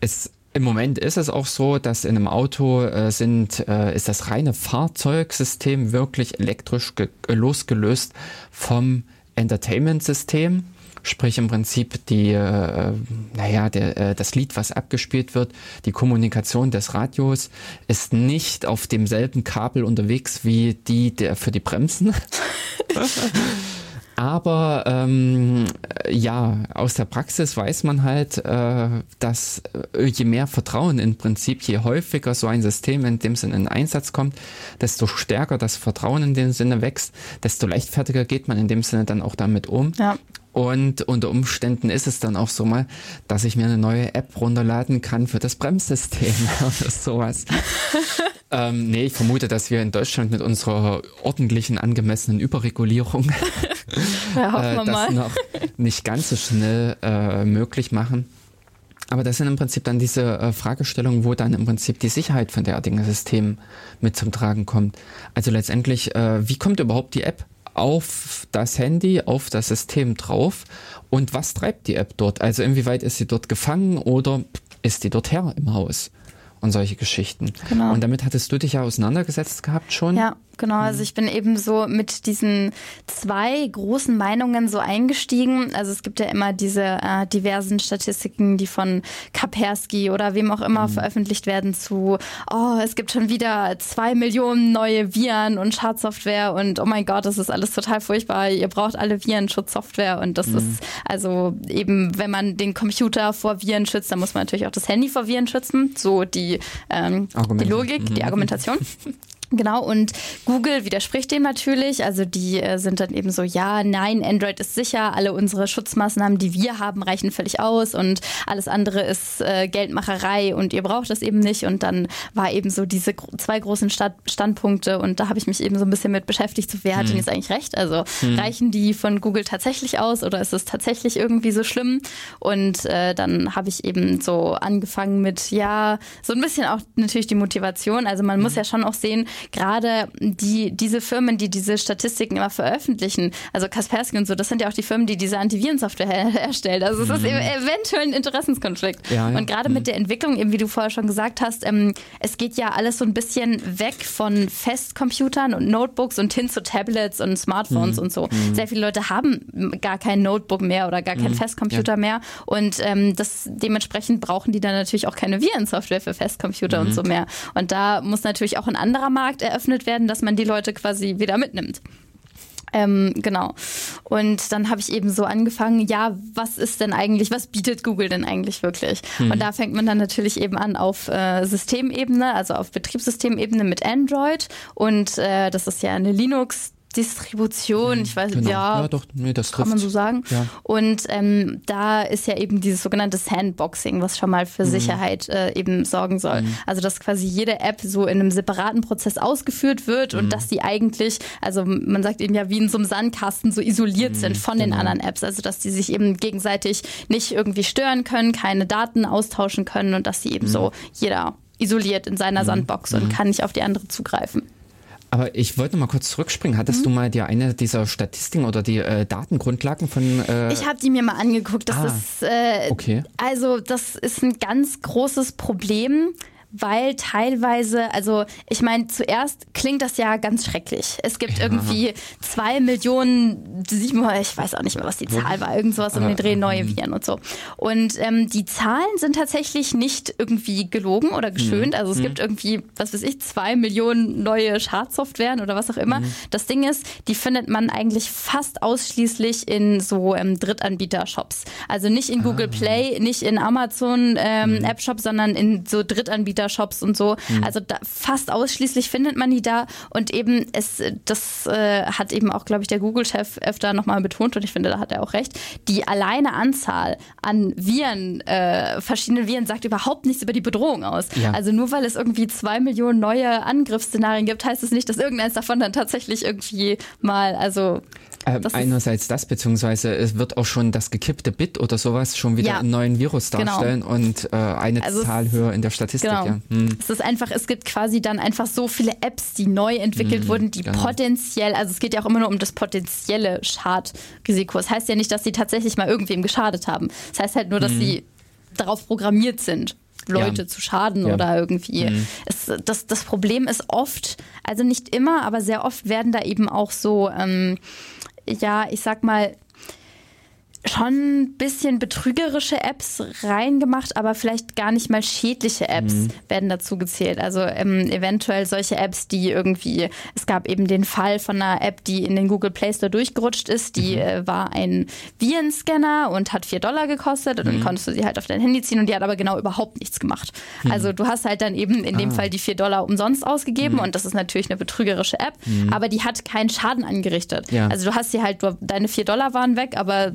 es im Moment ist es auch so, dass in einem Auto äh, sind, äh, ist das reine Fahrzeugsystem wirklich elektrisch losgelöst vom Entertainment-System, sprich im Prinzip die, äh, naja, der, äh, das Lied, was abgespielt wird, die Kommunikation des Radios ist nicht auf demselben Kabel unterwegs wie die der für die Bremsen. Aber ähm, ja, aus der Praxis weiß man halt, äh, dass äh, je mehr Vertrauen im Prinzip, je häufiger so ein System in dem Sinne in Einsatz kommt, desto stärker das Vertrauen in dem Sinne wächst, desto leichtfertiger geht man in dem Sinne dann auch damit um. Ja. Und unter Umständen ist es dann auch so mal, dass ich mir eine neue App runterladen kann für das Bremssystem oder sowas. ähm, nee, ich vermute, dass wir in Deutschland mit unserer ordentlichen, angemessenen Überregulierung ja, äh, das noch nicht ganz so schnell äh, möglich machen. Aber das sind im Prinzip dann diese äh, Fragestellungen, wo dann im Prinzip die Sicherheit von derartigen Systemen mit zum Tragen kommt. Also letztendlich, äh, wie kommt überhaupt die App auf das Handy, auf das System drauf und was treibt die App dort? Also inwieweit ist sie dort gefangen oder ist die dort her im Haus? Und solche Geschichten. Genau. Und damit hattest du dich ja auseinandergesetzt gehabt schon? Ja, genau. Also mhm. ich bin eben so mit diesen zwei großen Meinungen so eingestiegen. Also es gibt ja immer diese äh, diversen Statistiken, die von Kaspersky oder wem auch immer mhm. veröffentlicht werden zu, oh, es gibt schon wieder zwei Millionen neue Viren und Schadsoftware und oh mein Gott, das ist alles total furchtbar. Ihr braucht alle Virenschutzsoftware und das mhm. ist also eben, wenn man den Computer vor Viren schützt, dann muss man natürlich auch das Handy vor Viren schützen. So die, ähm, die Logik, die mhm. Argumentation. Genau, und Google widerspricht dem natürlich. Also die äh, sind dann eben so, ja, nein, Android ist sicher, alle unsere Schutzmaßnahmen, die wir haben, reichen völlig aus und alles andere ist äh, Geldmacherei und ihr braucht das eben nicht. Und dann war eben so diese zwei großen Stand Standpunkte und da habe ich mich eben so ein bisschen mit beschäftigt, so wer hat denn hm. jetzt eigentlich recht? Also hm. reichen die von Google tatsächlich aus oder ist es tatsächlich irgendwie so schlimm? Und äh, dann habe ich eben so angefangen mit, ja, so ein bisschen auch natürlich die Motivation. Also man hm. muss ja schon auch sehen, gerade die, diese Firmen, die diese Statistiken immer veröffentlichen, also Kaspersky und so, das sind ja auch die Firmen, die diese Antivirensoftware her herstellen. Also es mhm. ist eventuell ein Interessenskonflikt. Ja, ja. Und gerade mhm. mit der Entwicklung, eben wie du vorher schon gesagt hast, ähm, es geht ja alles so ein bisschen weg von Festcomputern und Notebooks und hin zu Tablets und Smartphones mhm. und so. Mhm. Sehr viele Leute haben gar kein Notebook mehr oder gar keinen mhm. Festcomputer ja. mehr und ähm, das dementsprechend brauchen die dann natürlich auch keine Virensoftware für Festcomputer und mhm. so mehr. Und da muss natürlich auch ein anderer Markt Markt eröffnet werden, dass man die Leute quasi wieder mitnimmt. Ähm, genau. Und dann habe ich eben so angefangen, ja, was ist denn eigentlich, was bietet Google denn eigentlich wirklich? Hm. Und da fängt man dann natürlich eben an auf äh, Systemebene, also auf Betriebssystemebene mit Android. Und äh, das ist ja eine Linux- Distribution, mhm, ich weiß genau. ja, ja doch, nee, das kann man so sagen. Ja. Und ähm, da ist ja eben dieses sogenannte Sandboxing, was schon mal für mhm. Sicherheit äh, eben sorgen soll. Mhm. Also dass quasi jede App so in einem separaten Prozess ausgeführt wird und mhm. dass die eigentlich, also man sagt eben ja wie in so einem Sandkasten so isoliert sind mhm, von genau. den anderen Apps. Also dass die sich eben gegenseitig nicht irgendwie stören können, keine Daten austauschen können und dass sie eben so jeder isoliert in seiner Sandbox und kann nicht auf die andere zugreifen. Aber ich wollte noch mal kurz zurückspringen. Hattest mhm. du mal dir eine dieser Statistiken oder die äh, Datengrundlagen von? Äh ich habe die mir mal angeguckt. Das ah, ist äh, okay. also das ist ein ganz großes Problem weil teilweise, also ich meine, zuerst klingt das ja ganz schrecklich. Es gibt ja. irgendwie zwei Millionen, ich weiß auch nicht mehr, was die Zahl war, irgend sowas um den Dreh, neue ähm, Viren und so. Und ähm, die Zahlen sind tatsächlich nicht irgendwie gelogen oder geschönt. Mhm. Also es mhm. gibt irgendwie, was weiß ich, zwei Millionen neue Schadsoftwaren oder was auch immer. Mhm. Das Ding ist, die findet man eigentlich fast ausschließlich in so ähm, Drittanbieter-Shops. Also nicht in Google ah. Play, nicht in Amazon ähm, mhm. App-Shop, sondern in so Drittanbieter-Shops und so. Mhm. Also da, fast ausschließlich findet man die da und eben es, das äh, hat eben auch, glaube ich, der Google-Chef öfter nochmal betont und ich finde, da hat er auch recht. Die alleine Anzahl an Viren, äh, verschiedenen Viren sagt überhaupt nichts über die Bedrohung aus. Ja. Also nur weil es irgendwie zwei Millionen neue Angriffsszenarien gibt, heißt es nicht, dass irgendeins davon dann tatsächlich irgendwie mal, also äh, einerseits das, beziehungsweise es wird auch schon das gekippte Bit oder sowas schon wieder ja, einen neuen Virus genau. darstellen genau. und äh, eine also Zahl höher in der Statistik. Genau. Ja. Hm. Es ist einfach, es gibt quasi dann einfach so viele Apps, die neu entwickelt hm, wurden, die genau. potenziell, also es geht ja auch immer nur um das potenzielle Schadrisiko. Das heißt ja nicht, dass sie tatsächlich mal irgendwem geschadet haben. Das heißt halt nur, dass hm. sie darauf programmiert sind. Leute ja. zu schaden ja. oder irgendwie. Mhm. Es, das, das Problem ist oft, also nicht immer, aber sehr oft werden da eben auch so ähm, ja, ich sag mal, schon ein bisschen betrügerische Apps reingemacht, aber vielleicht gar nicht mal schädliche Apps mhm. werden dazu gezählt. Also ähm, eventuell solche Apps, die irgendwie, es gab eben den Fall von einer App, die in den Google Play Store durchgerutscht ist, die mhm. äh, war ein Virenscanner und hat vier Dollar gekostet und mhm. dann konntest du sie halt auf dein Handy ziehen und die hat aber genau überhaupt nichts gemacht. Mhm. Also du hast halt dann eben in dem ah. Fall die vier Dollar umsonst ausgegeben mhm. und das ist natürlich eine betrügerische App, mhm. aber die hat keinen Schaden angerichtet. Ja. Also du hast sie halt, deine vier Dollar waren weg, aber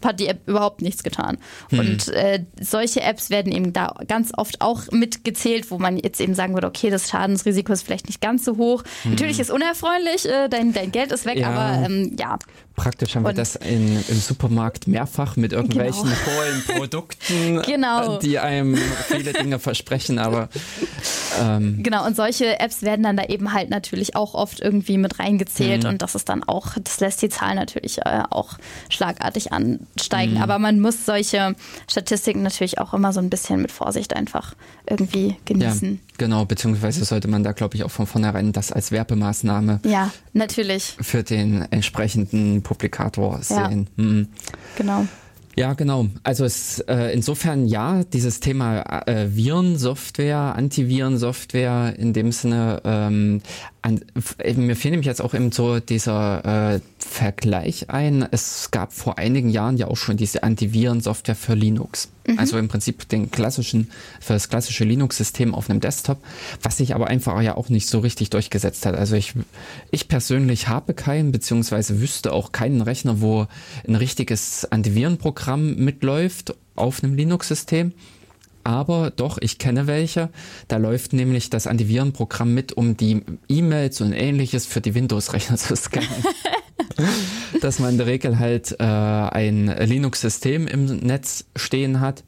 dann hat die App überhaupt nichts getan. Hm. Und äh, solche Apps werden eben da ganz oft auch mitgezählt, wo man jetzt eben sagen würde, okay, das Schadensrisiko ist vielleicht nicht ganz so hoch. Hm. Natürlich ist unerfreulich, äh, dein, dein Geld ist weg, ja. aber ähm, ja. Praktisch haben und, wir das in, im Supermarkt mehrfach mit irgendwelchen genau. hohlen Produkten, genau. die einem viele Dinge versprechen, aber ähm, genau, und solche Apps werden dann da eben halt natürlich auch oft irgendwie mit reingezählt hm. und das ist dann auch, das lässt die Zahl natürlich äh, auch schlagartig ansteigen. Mhm. Aber man muss solche Statistiken natürlich auch immer so ein bisschen mit Vorsicht einfach irgendwie genießen. Ja, genau, beziehungsweise sollte man da, glaube ich, auch von vornherein das als Werbemaßnahme ja, natürlich. für den entsprechenden Publikator sehen. Ja, mhm. Genau. Ja, genau. Also es äh, insofern ja, dieses Thema äh, Virensoftware, Antivirensoftware in dem Sinne, ähm, an, mir fiel nämlich jetzt auch eben so dieser äh, Vergleich ein. Es gab vor einigen Jahren ja auch schon diese Antivirensoftware für Linux. Mhm. Also im Prinzip den klassischen, für das klassische Linux-System auf einem Desktop, was sich aber einfach ja auch nicht so richtig durchgesetzt hat. Also ich, ich persönlich habe keinen, beziehungsweise wüsste auch keinen Rechner, wo ein richtiges Antivirenprogramm mitläuft auf einem Linux-System. Aber doch, ich kenne welche. Da läuft nämlich das Antivirenprogramm mit, um die E-Mails und ähnliches für die Windows-Rechner zu scannen. dass man in der Regel halt äh, ein Linux-System im Netz stehen hat,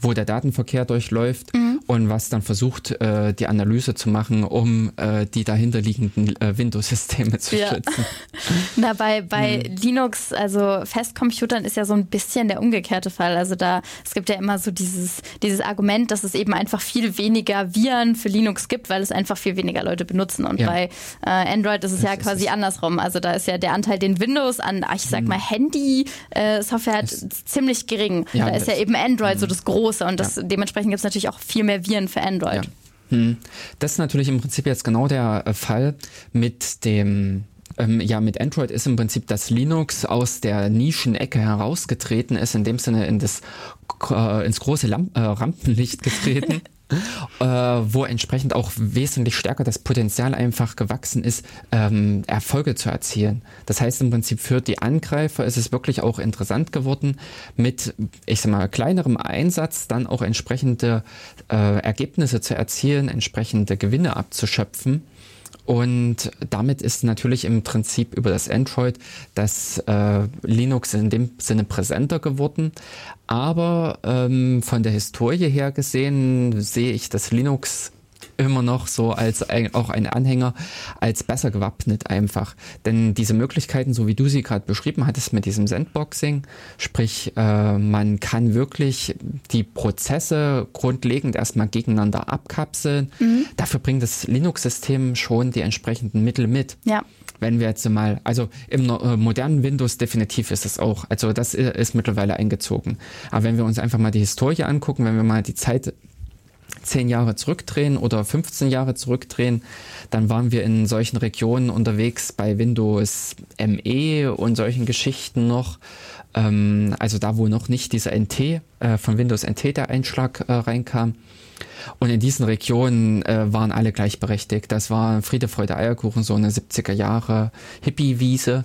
wo der Datenverkehr durchläuft mhm. Und was dann versucht, äh, die Analyse zu machen, um äh, die dahinterliegenden äh, Windows-Systeme zu ja. schützen. Na, bei, bei mhm. Linux, also Festcomputern ist ja so ein bisschen der umgekehrte Fall. Also da, es gibt ja immer so dieses, dieses Argument, dass es eben einfach viel weniger Viren für Linux gibt, weil es einfach viel weniger Leute benutzen. Und ja. bei äh, Android ist es das ja quasi andersrum. Also da ist ja der Anteil, den Windows an, ich sag mhm. mal, Handy-Software äh, hat, ziemlich gering. Ja, da ist ja eben Android so mhm. das große und das, dementsprechend gibt es natürlich auch viel mehr Viren für Android. Ja. Hm. Das ist natürlich im Prinzip jetzt genau der äh, Fall mit dem ähm, ja, mit Android ist im Prinzip, dass Linux aus der Nischenecke herausgetreten ist, in dem Sinne in das, äh, ins große Lamp äh, Rampenlicht getreten. äh, wo entsprechend auch wesentlich stärker das Potenzial einfach gewachsen ist, ähm, Erfolge zu erzielen. Das heißt im Prinzip für die Angreifer ist es wirklich auch interessant geworden, mit, ich sag mal, kleinerem Einsatz dann auch entsprechende äh, Ergebnisse zu erzielen, entsprechende Gewinne abzuschöpfen. Und damit ist natürlich im Prinzip über das Android das äh, Linux in dem Sinne präsenter geworden. Aber ähm, von der Historie her gesehen sehe ich das Linux immer noch so als ein, auch ein Anhänger als besser gewappnet einfach. Denn diese Möglichkeiten, so wie du sie gerade beschrieben hattest mit diesem Sandboxing, sprich äh, man kann wirklich die Prozesse grundlegend erstmal gegeneinander abkapseln. Mhm. Dafür bringt das Linux-System schon die entsprechenden Mittel mit. Ja wenn wir jetzt mal, also im äh, modernen Windows definitiv ist es auch, also das ist mittlerweile eingezogen. Aber wenn wir uns einfach mal die Historie angucken, wenn wir mal die Zeit zehn Jahre zurückdrehen oder 15 Jahre zurückdrehen, dann waren wir in solchen Regionen unterwegs bei Windows ME und solchen Geschichten noch. Ähm, also da, wo noch nicht dieser NT äh, von Windows NT der Einschlag äh, reinkam. Und in diesen Regionen äh, waren alle gleichberechtigt. Das war Friede, Freude, Eierkuchen, so eine 70er Jahre Hippie-Wiese,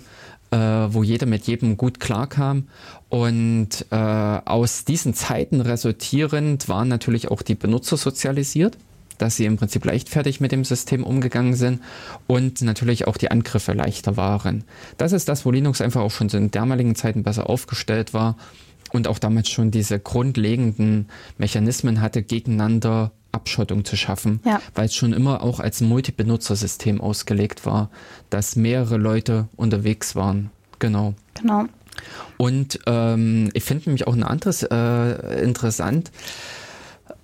äh, wo jeder mit jedem gut klarkam. Und äh, aus diesen Zeiten resultierend waren natürlich auch die Benutzer sozialisiert dass sie im Prinzip leichtfertig mit dem System umgegangen sind und natürlich auch die Angriffe leichter waren. Das ist das, wo Linux einfach auch schon in damaligen Zeiten besser aufgestellt war und auch damals schon diese grundlegenden Mechanismen hatte, gegeneinander Abschottung zu schaffen, ja. weil es schon immer auch als Multi-Benutzer-System ausgelegt war, dass mehrere Leute unterwegs waren. Genau. Genau. Und ähm, ich finde nämlich auch ein anderes äh, interessant.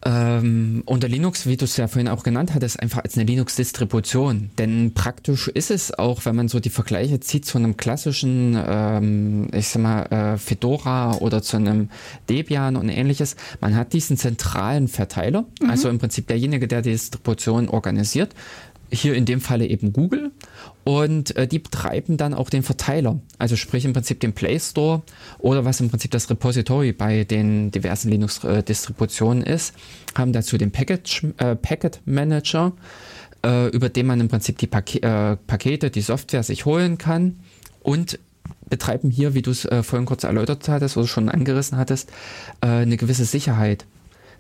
Ähm, unter Linux, wie du es ja vorhin auch genannt hattest, einfach als eine Linux-Distribution. Denn praktisch ist es auch, wenn man so die Vergleiche zieht zu einem klassischen, ähm, ich sag mal, äh, Fedora oder zu einem Debian und ähnliches, man hat diesen zentralen Verteiler, mhm. also im Prinzip derjenige, der die Distribution organisiert, hier in dem Falle eben Google. Und äh, die betreiben dann auch den Verteiler, also sprich im Prinzip den Play Store oder was im Prinzip das Repository bei den diversen Linux-Distributionen ist, haben dazu den Package, äh, Packet Manager, äh, über den man im Prinzip die Pak äh, Pakete, die Software sich holen kann und betreiben hier, wie du es äh, vorhin kurz erläutert hattest oder schon angerissen hattest, äh, eine gewisse Sicherheit.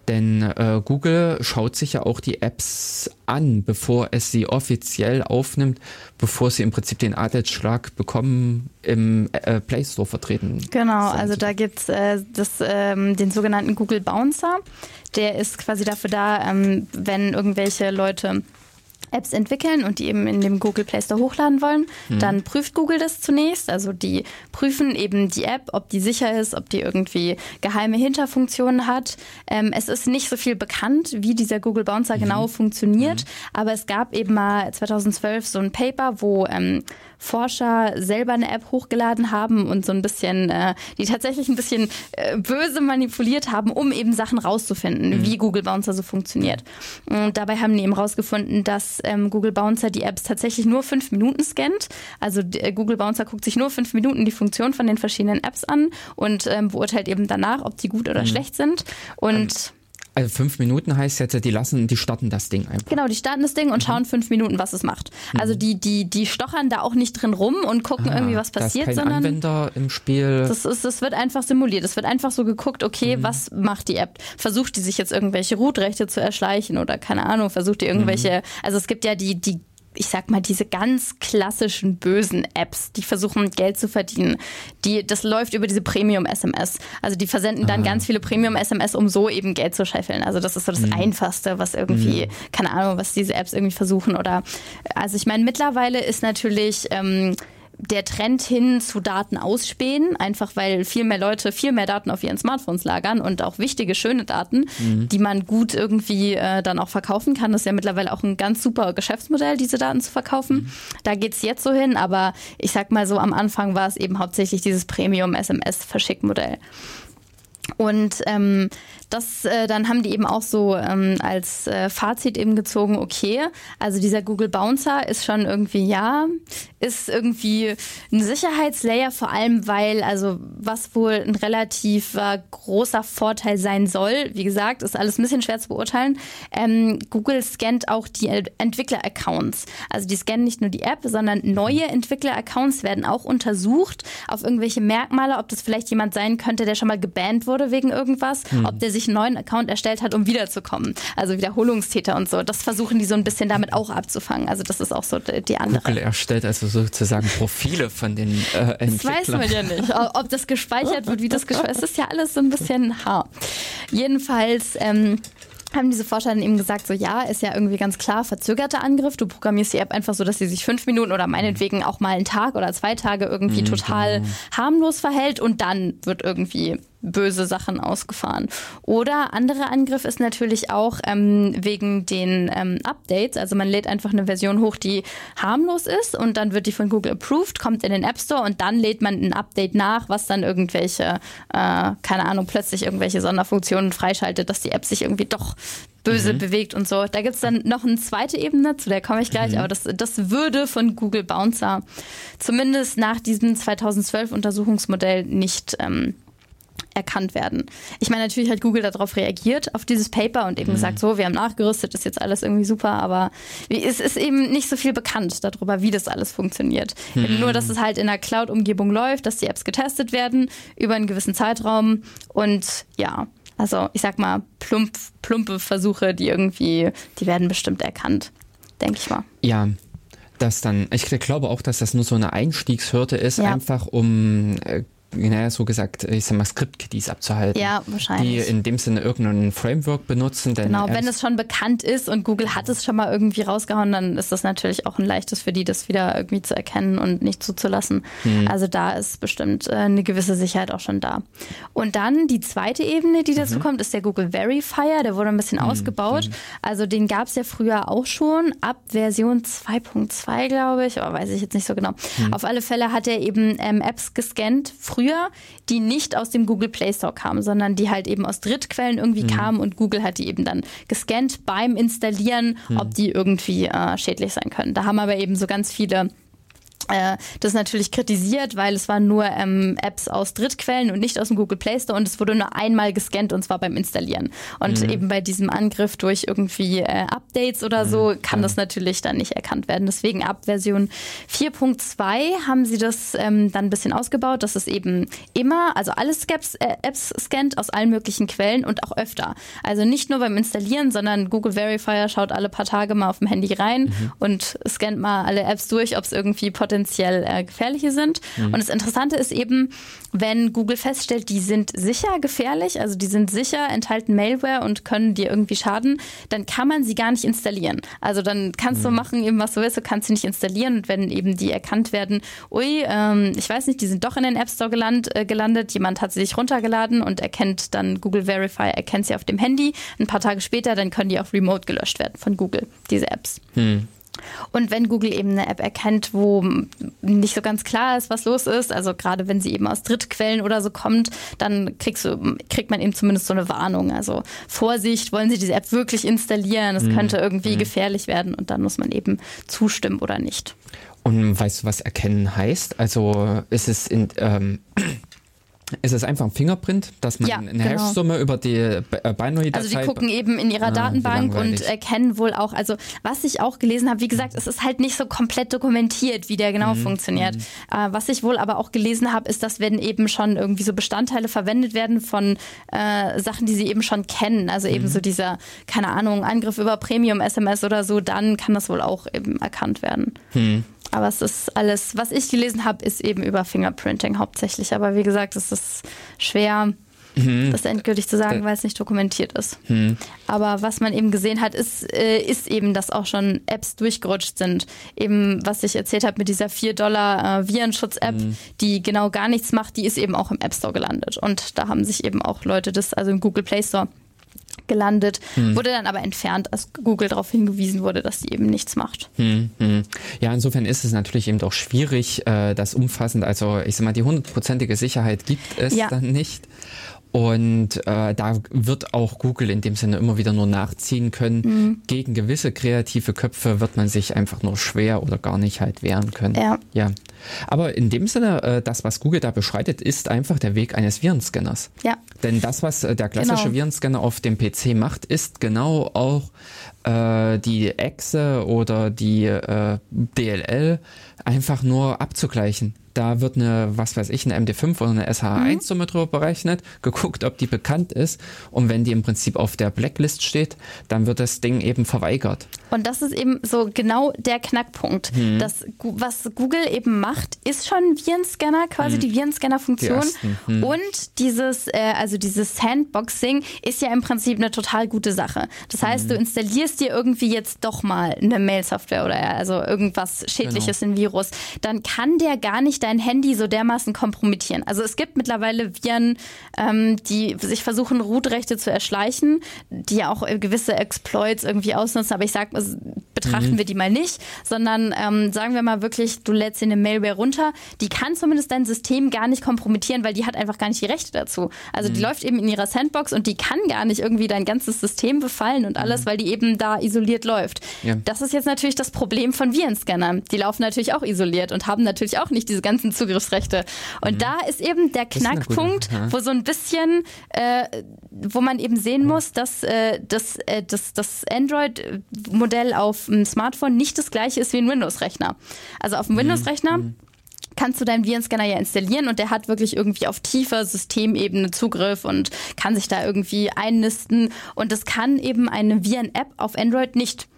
Denn äh, Google schaut sich ja auch die Apps an, bevor es sie offiziell aufnimmt, bevor sie im Prinzip den Adelsschlag bekommen, im äh, Play Store vertreten. Genau, sind. also da gibt äh, es ähm, den sogenannten Google Bouncer. Der ist quasi dafür da, ähm, wenn irgendwelche Leute Apps entwickeln und die eben in dem Google Play Store hochladen wollen, mhm. dann prüft Google das zunächst. Also die prüfen eben die App, ob die sicher ist, ob die irgendwie geheime Hinterfunktionen hat. Ähm, es ist nicht so viel bekannt, wie dieser Google Bouncer mhm. genau funktioniert, mhm. aber es gab eben mal 2012 so ein Paper, wo ähm, Forscher selber eine App hochgeladen haben und so ein bisschen, äh, die tatsächlich ein bisschen äh, böse manipuliert haben, um eben Sachen rauszufinden, mhm. wie Google Bouncer so funktioniert. Und dabei haben die eben rausgefunden, dass ähm, Google Bouncer die Apps tatsächlich nur fünf Minuten scannt. Also äh, Google Bouncer guckt sich nur fünf Minuten die Funktion von den verschiedenen Apps an und ähm, beurteilt eben danach, ob die gut oder mhm. schlecht sind. Und also fünf Minuten heißt jetzt, die lassen, die starten das Ding einfach. Genau, die starten das Ding und mhm. schauen fünf Minuten, was es macht. Mhm. Also die, die, die stochern da auch nicht drin rum und gucken ah, irgendwie, was passiert, da ist kein sondern Anwender im Spiel. Das, ist, das wird einfach simuliert. Es wird einfach so geguckt, okay, mhm. was macht die App? Versucht die sich jetzt irgendwelche Root-Rechte zu erschleichen oder keine Ahnung, versucht die irgendwelche, mhm. also es gibt ja die, die ich sag mal, diese ganz klassischen bösen Apps, die versuchen Geld zu verdienen, die, das läuft über diese Premium-SMS. Also die versenden dann ah. ganz viele Premium-SMS, um so eben Geld zu scheffeln. Also das ist so das mhm. Einfachste, was irgendwie, mhm. keine Ahnung, was diese Apps irgendwie versuchen. Oder also ich meine, mittlerweile ist natürlich ähm, der Trend hin zu Daten ausspähen, einfach weil viel mehr Leute viel mehr Daten auf ihren Smartphones lagern und auch wichtige, schöne Daten, mhm. die man gut irgendwie äh, dann auch verkaufen kann. Das ist ja mittlerweile auch ein ganz super Geschäftsmodell, diese Daten zu verkaufen. Mhm. Da geht's jetzt so hin, aber ich sag mal so, am Anfang war es eben hauptsächlich dieses Premium-SMS-Verschickmodell. Und ähm, das, äh, dann haben die eben auch so ähm, als äh, Fazit eben gezogen, okay, also dieser Google Bouncer ist schon irgendwie, ja, ist irgendwie ein Sicherheitslayer, vor allem weil, also was wohl ein relativ äh, großer Vorteil sein soll, wie gesagt, ist alles ein bisschen schwer zu beurteilen. Ähm, Google scannt auch die Entwickler-Accounts. Also die scannen nicht nur die App, sondern neue Entwickler-Accounts werden auch untersucht auf irgendwelche Merkmale, ob das vielleicht jemand sein könnte, der schon mal gebannt wurde wegen irgendwas, hm. ob der sich einen neuen Account erstellt hat, um wiederzukommen. Also Wiederholungstäter und so. Das versuchen die so ein bisschen damit auch abzufangen. Also das ist auch so die andere. Google erstellt also sozusagen Profile von den äh, Entwicklern. Das weiß man ja nicht. Ob das gespeichert wird, wie das gespeichert wird. Es ist ja alles so ein bisschen haar. Jedenfalls ähm, haben diese Forscher dann eben gesagt, so ja, ist ja irgendwie ganz klar verzögerter Angriff. Du programmierst die App einfach so, dass sie sich fünf Minuten oder meinetwegen auch mal einen Tag oder zwei Tage irgendwie mhm, total genau. harmlos verhält und dann wird irgendwie böse Sachen ausgefahren. Oder anderer Angriff ist natürlich auch ähm, wegen den ähm, Updates. Also man lädt einfach eine Version hoch, die harmlos ist und dann wird die von Google approved, kommt in den App Store und dann lädt man ein Update nach, was dann irgendwelche, äh, keine Ahnung, plötzlich irgendwelche Sonderfunktionen freischaltet, dass die App sich irgendwie doch böse mhm. bewegt und so. Da gibt es dann noch eine zweite Ebene, zu der komme ich gleich, mhm. aber das, das würde von Google Bouncer zumindest nach diesem 2012 Untersuchungsmodell nicht ähm, erkannt werden. Ich meine, natürlich hat Google darauf reagiert, auf dieses Paper und eben mhm. gesagt, so, wir haben nachgerüstet, ist jetzt alles irgendwie super, aber es ist eben nicht so viel bekannt darüber, wie das alles funktioniert. Mhm. Nur, dass es halt in einer Cloud-Umgebung läuft, dass die Apps getestet werden über einen gewissen Zeitraum und ja, also ich sag mal, plump, plumpe Versuche, die irgendwie, die werden bestimmt erkannt, denke ich mal. Ja, das dann, ich glaube auch, dass das nur so eine Einstiegshürde ist, ja. einfach um äh, naja, so gesagt, ich sag mal, Script-Kiddies abzuhalten. Ja, wahrscheinlich. Die in dem Sinne irgendein Framework benutzen. genau, wenn es schon bekannt ist und Google hat es schon mal irgendwie rausgehauen, dann ist das natürlich auch ein leichtes für die, das wieder irgendwie zu erkennen und nicht zuzulassen. Hm. Also da ist bestimmt äh, eine gewisse Sicherheit auch schon da. Und dann die zweite Ebene, die dazu mhm. kommt, ist der Google Verifier. Der wurde ein bisschen mhm. ausgebaut. Mhm. Also den gab es ja früher auch schon, ab Version 2.2, glaube ich, aber weiß ich jetzt nicht so genau. Mhm. Auf alle Fälle hat er eben ähm, Apps gescannt, früher früher, die nicht aus dem Google Play Store kamen, sondern die halt eben aus Drittquellen irgendwie mhm. kamen und Google hat die eben dann gescannt beim Installieren, mhm. ob die irgendwie äh, schädlich sein können. Da haben aber eben so ganz viele das natürlich kritisiert, weil es waren nur ähm, Apps aus Drittquellen und nicht aus dem Google Play Store und es wurde nur einmal gescannt und zwar beim Installieren. Und mhm. eben bei diesem Angriff durch irgendwie äh, Updates oder so mhm. kann das natürlich dann nicht erkannt werden. Deswegen ab Version 4.2 haben sie das ähm, dann ein bisschen ausgebaut, dass es eben immer, also alle Apps, äh, Apps scannt aus allen möglichen Quellen und auch öfter. Also nicht nur beim Installieren, sondern Google Verifier schaut alle paar Tage mal auf dem Handy rein mhm. und scannt mal alle Apps durch, ob es irgendwie potenziell potenziell äh, gefährliche sind. Mhm. Und das Interessante ist eben, wenn Google feststellt, die sind sicher gefährlich, also die sind sicher, enthalten Malware und können dir irgendwie schaden, dann kann man sie gar nicht installieren. Also dann kannst mhm. du machen, eben was du willst, du kannst sie nicht installieren und wenn eben die erkannt werden, ui, ähm, ich weiß nicht, die sind doch in den App Store geland, äh, gelandet, jemand hat sie sich runtergeladen und erkennt dann Google Verify, erkennt sie auf dem Handy. Ein paar Tage später, dann können die auch remote gelöscht werden von Google, diese Apps. Mhm. Und wenn Google eben eine App erkennt, wo nicht so ganz klar ist, was los ist, also gerade wenn sie eben aus Drittquellen oder so kommt, dann kriegst du, kriegt man eben zumindest so eine Warnung. Also Vorsicht, wollen Sie diese App wirklich installieren? Es mhm. könnte irgendwie mhm. gefährlich werden und dann muss man eben zustimmen oder nicht. Und weißt du, was erkennen heißt? Also ist es in, ähm, ist es einfach ein Fingerprint, dass man ja, eine genau. Hashsumme über die äh, Binary-Datei... Also die gucken eben in ihrer ah, Datenbank und erkennen wohl auch, also was ich auch gelesen habe, wie gesagt, es ist halt nicht so komplett dokumentiert, wie der genau mhm. funktioniert. Mhm. Äh, was ich wohl aber auch gelesen habe, ist, dass wenn eben schon irgendwie so Bestandteile verwendet werden von äh, Sachen, die sie eben schon kennen, also eben mhm. so dieser, keine Ahnung, Angriff über Premium-SMS oder so, dann kann das wohl auch eben erkannt werden. Mhm. Aber es ist alles, was ich gelesen habe, ist eben über Fingerprinting hauptsächlich. Aber wie gesagt, es ist schwer, mhm. das endgültig zu sagen, weil es nicht dokumentiert ist. Mhm. Aber was man eben gesehen hat, ist, äh, ist eben, dass auch schon Apps durchgerutscht sind. Eben, was ich erzählt habe mit dieser 4 Dollar äh, Virenschutz-App, mhm. die genau gar nichts macht, die ist eben auch im App Store gelandet. Und da haben sich eben auch Leute das, also im Google Play Store, gelandet, hm. wurde dann aber entfernt, als Google darauf hingewiesen wurde, dass sie eben nichts macht. Hm, hm. Ja, insofern ist es natürlich eben doch schwierig, äh, das umfassend, also ich sag mal, die hundertprozentige Sicherheit gibt es ja. dann nicht. Und äh, da wird auch Google in dem Sinne immer wieder nur nachziehen können. Mhm. Gegen gewisse kreative Köpfe wird man sich einfach nur schwer oder gar nicht halt wehren können. Ja. ja. Aber in dem Sinne, äh, das, was Google da beschreitet, ist einfach der Weg eines Virenscanners. Ja. Denn das, was äh, der klassische genau. Virenscanner auf dem PC macht, ist genau auch äh, die Exe oder die äh, DLL einfach nur abzugleichen. Da wird eine, was weiß ich, eine MD5 oder eine SH1-Summe mhm. drüber berechnet, geguckt, ob die bekannt ist. Und wenn die im Prinzip auf der Blacklist steht, dann wird das Ding eben verweigert. Und das ist eben so genau der Knackpunkt. Mhm. Das, was Google eben macht, ist schon ein Virenscanner, quasi mhm. die Virenscanner-Funktion. Die mhm. Und dieses, äh, also dieses Sandboxing ist ja im Prinzip eine total gute Sache. Das heißt, du installierst dir irgendwie jetzt doch mal eine Mail-Software oder also irgendwas Schädliches, genau. ein Virus. Dann kann der gar nicht dein Handy so dermaßen kompromittieren. Also es gibt mittlerweile Viren, ähm, die sich versuchen, Root-Rechte zu erschleichen, die ja auch gewisse Exploits irgendwie ausnutzen. Aber ich sag, betrachten mhm. wir die mal nicht, sondern ähm, sagen wir mal wirklich, du lädst dir eine Mailware runter, die kann zumindest dein System gar nicht kompromittieren, weil die hat einfach gar nicht die Rechte dazu. Also mhm. die läuft eben in ihrer Sandbox und die kann gar nicht irgendwie dein ganzes System befallen und alles, mhm. weil die eben da isoliert läuft. Ja. Das ist jetzt natürlich das Problem von Virenscannern. Die laufen natürlich auch isoliert und haben natürlich auch nicht diese ganzen Zugriffsrechte. Und mhm. da ist eben der Knackpunkt, gute, ja. wo so ein bisschen, äh, wo man eben sehen muss, dass äh, das, äh, das, das Android-Modell auf dem Smartphone nicht das gleiche ist wie ein Windows-Rechner. Also auf dem mhm. Windows-Rechner mhm. kannst du deinen Virenscanner ja installieren und der hat wirklich irgendwie auf tiefer Systemebene Zugriff und kann sich da irgendwie einnisten. Und das kann eben eine Viren-App auf Android nicht.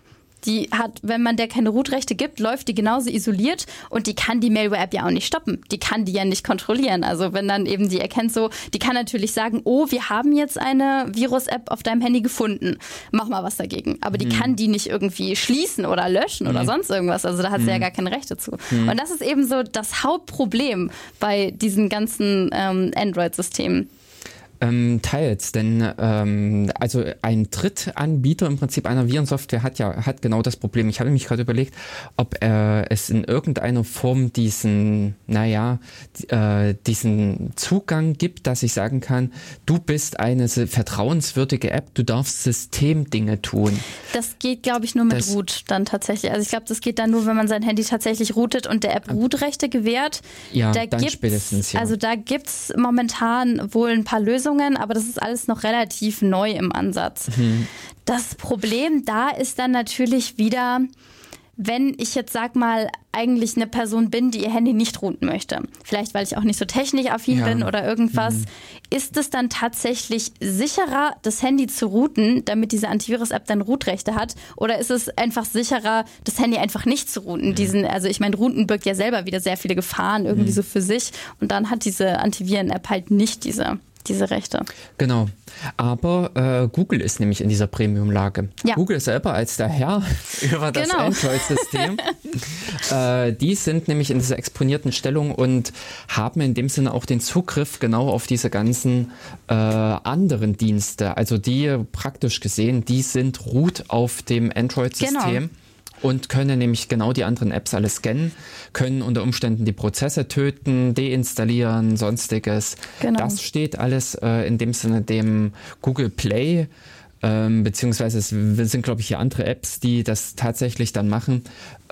Die hat, wenn man der keine Root-Rechte gibt, läuft die genauso isoliert und die kann die Malware-App ja auch nicht stoppen. Die kann die ja nicht kontrollieren. Also wenn dann eben die erkennt so, die kann natürlich sagen, oh, wir haben jetzt eine Virus-App auf deinem Handy gefunden. Mach mal was dagegen. Aber die mhm. kann die nicht irgendwie schließen oder löschen mhm. oder sonst irgendwas. Also da hat sie ja mhm. gar keine Rechte zu. Mhm. Und das ist eben so das Hauptproblem bei diesen ganzen ähm, Android-Systemen. Ähm, teils, denn ähm, also ein Drittanbieter im Prinzip einer Virensoftware hat ja hat genau das Problem. Ich habe mich gerade überlegt, ob äh, es in irgendeiner Form diesen, naja, äh, diesen Zugang gibt, dass ich sagen kann, du bist eine vertrauenswürdige App, du darfst Systemdinge tun. Das geht, glaube ich, nur mit das, Root dann tatsächlich. Also ich glaube, das geht dann nur, wenn man sein Handy tatsächlich routet und der App Root-Rechte gewährt. Ja, da dann spätestens. Ja. Also da gibt es momentan wohl ein paar Lösungen Lösungen, aber das ist alles noch relativ neu im Ansatz. Mhm. Das Problem da ist dann natürlich wieder, wenn ich jetzt sag mal eigentlich eine Person bin, die ihr Handy nicht routen möchte, vielleicht weil ich auch nicht so technikaffin ja. bin oder irgendwas, mhm. ist es dann tatsächlich sicherer, das Handy zu routen, damit diese Antivirus-App dann Rootrechte hat, oder ist es einfach sicherer, das Handy einfach nicht zu routen? Mhm. Diesen, also ich meine, Routen birgt ja selber wieder sehr viele Gefahren irgendwie mhm. so für sich und dann hat diese Antiviren-App halt nicht diese diese Rechte. Genau. Aber äh, Google ist nämlich in dieser Premium-Lage. Ja. Google selber als der Herr über das genau. Android-System. äh, die sind nämlich in dieser exponierten Stellung und haben in dem Sinne auch den Zugriff genau auf diese ganzen äh, anderen Dienste. Also die praktisch gesehen, die sind root auf dem Android-System. Genau und können nämlich genau die anderen Apps alle scannen, können unter Umständen die Prozesse töten, deinstallieren, sonstiges. Genau. Das steht alles äh, in dem Sinne dem Google Play ähm, beziehungsweise es sind, glaube ich, hier andere Apps, die das tatsächlich dann machen,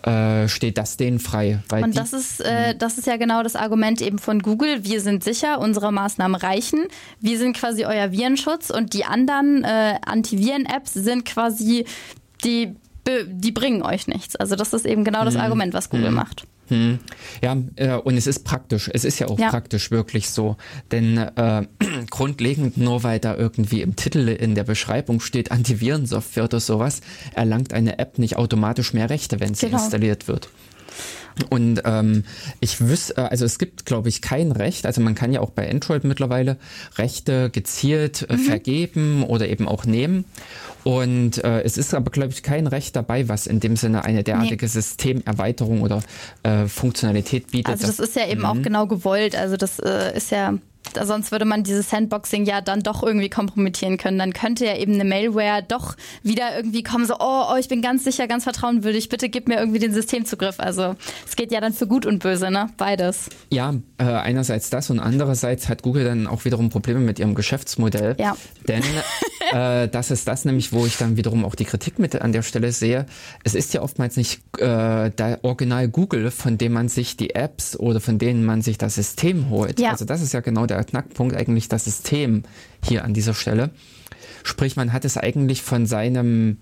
äh, steht das denen frei. und das ist, äh, das ist ja genau das Argument eben von Google. Wir sind sicher, unsere Maßnahmen reichen. Wir sind quasi euer Virenschutz und die anderen äh, Antiviren-Apps sind quasi die die bringen euch nichts. Also das ist eben genau das hm. Argument, was Google hm. macht. Hm. Ja, äh, und es ist praktisch. Es ist ja auch ja. praktisch wirklich so. Denn äh, grundlegend, nur weil da irgendwie im Titel in der Beschreibung steht Antivirensoftware oder sowas, erlangt eine App nicht automatisch mehr Rechte, wenn sie genau. installiert wird. Und ähm, ich wüsste, äh, also es gibt, glaube ich, kein Recht. Also man kann ja auch bei Android mittlerweile Rechte gezielt äh, mhm. vergeben oder eben auch nehmen. Und äh, es ist aber, glaube ich, kein Recht dabei, was in dem Sinne eine derartige nee. Systemerweiterung oder äh, Funktionalität bietet. Also das, das ist ja eben mhm. auch genau gewollt. Also das äh, ist ja sonst würde man dieses Sandboxing ja dann doch irgendwie kompromittieren können. Dann könnte ja eben eine Malware doch wieder irgendwie kommen, so, oh, oh ich bin ganz sicher, ganz vertrauenwürdig, bitte gib mir irgendwie den Systemzugriff. Also es geht ja dann für gut und böse, ne? Beides. Ja, äh, einerseits das und andererseits hat Google dann auch wiederum Probleme mit ihrem Geschäftsmodell. Ja. Denn äh, das ist das nämlich, wo ich dann wiederum auch die Kritik mit an der Stelle sehe. Es ist ja oftmals nicht äh, der Original Google, von dem man sich die Apps oder von denen man sich das System holt. Ja. Also das ist ja genau der Knackpunkt eigentlich das System hier an dieser Stelle. Sprich, man hat es eigentlich von seinem,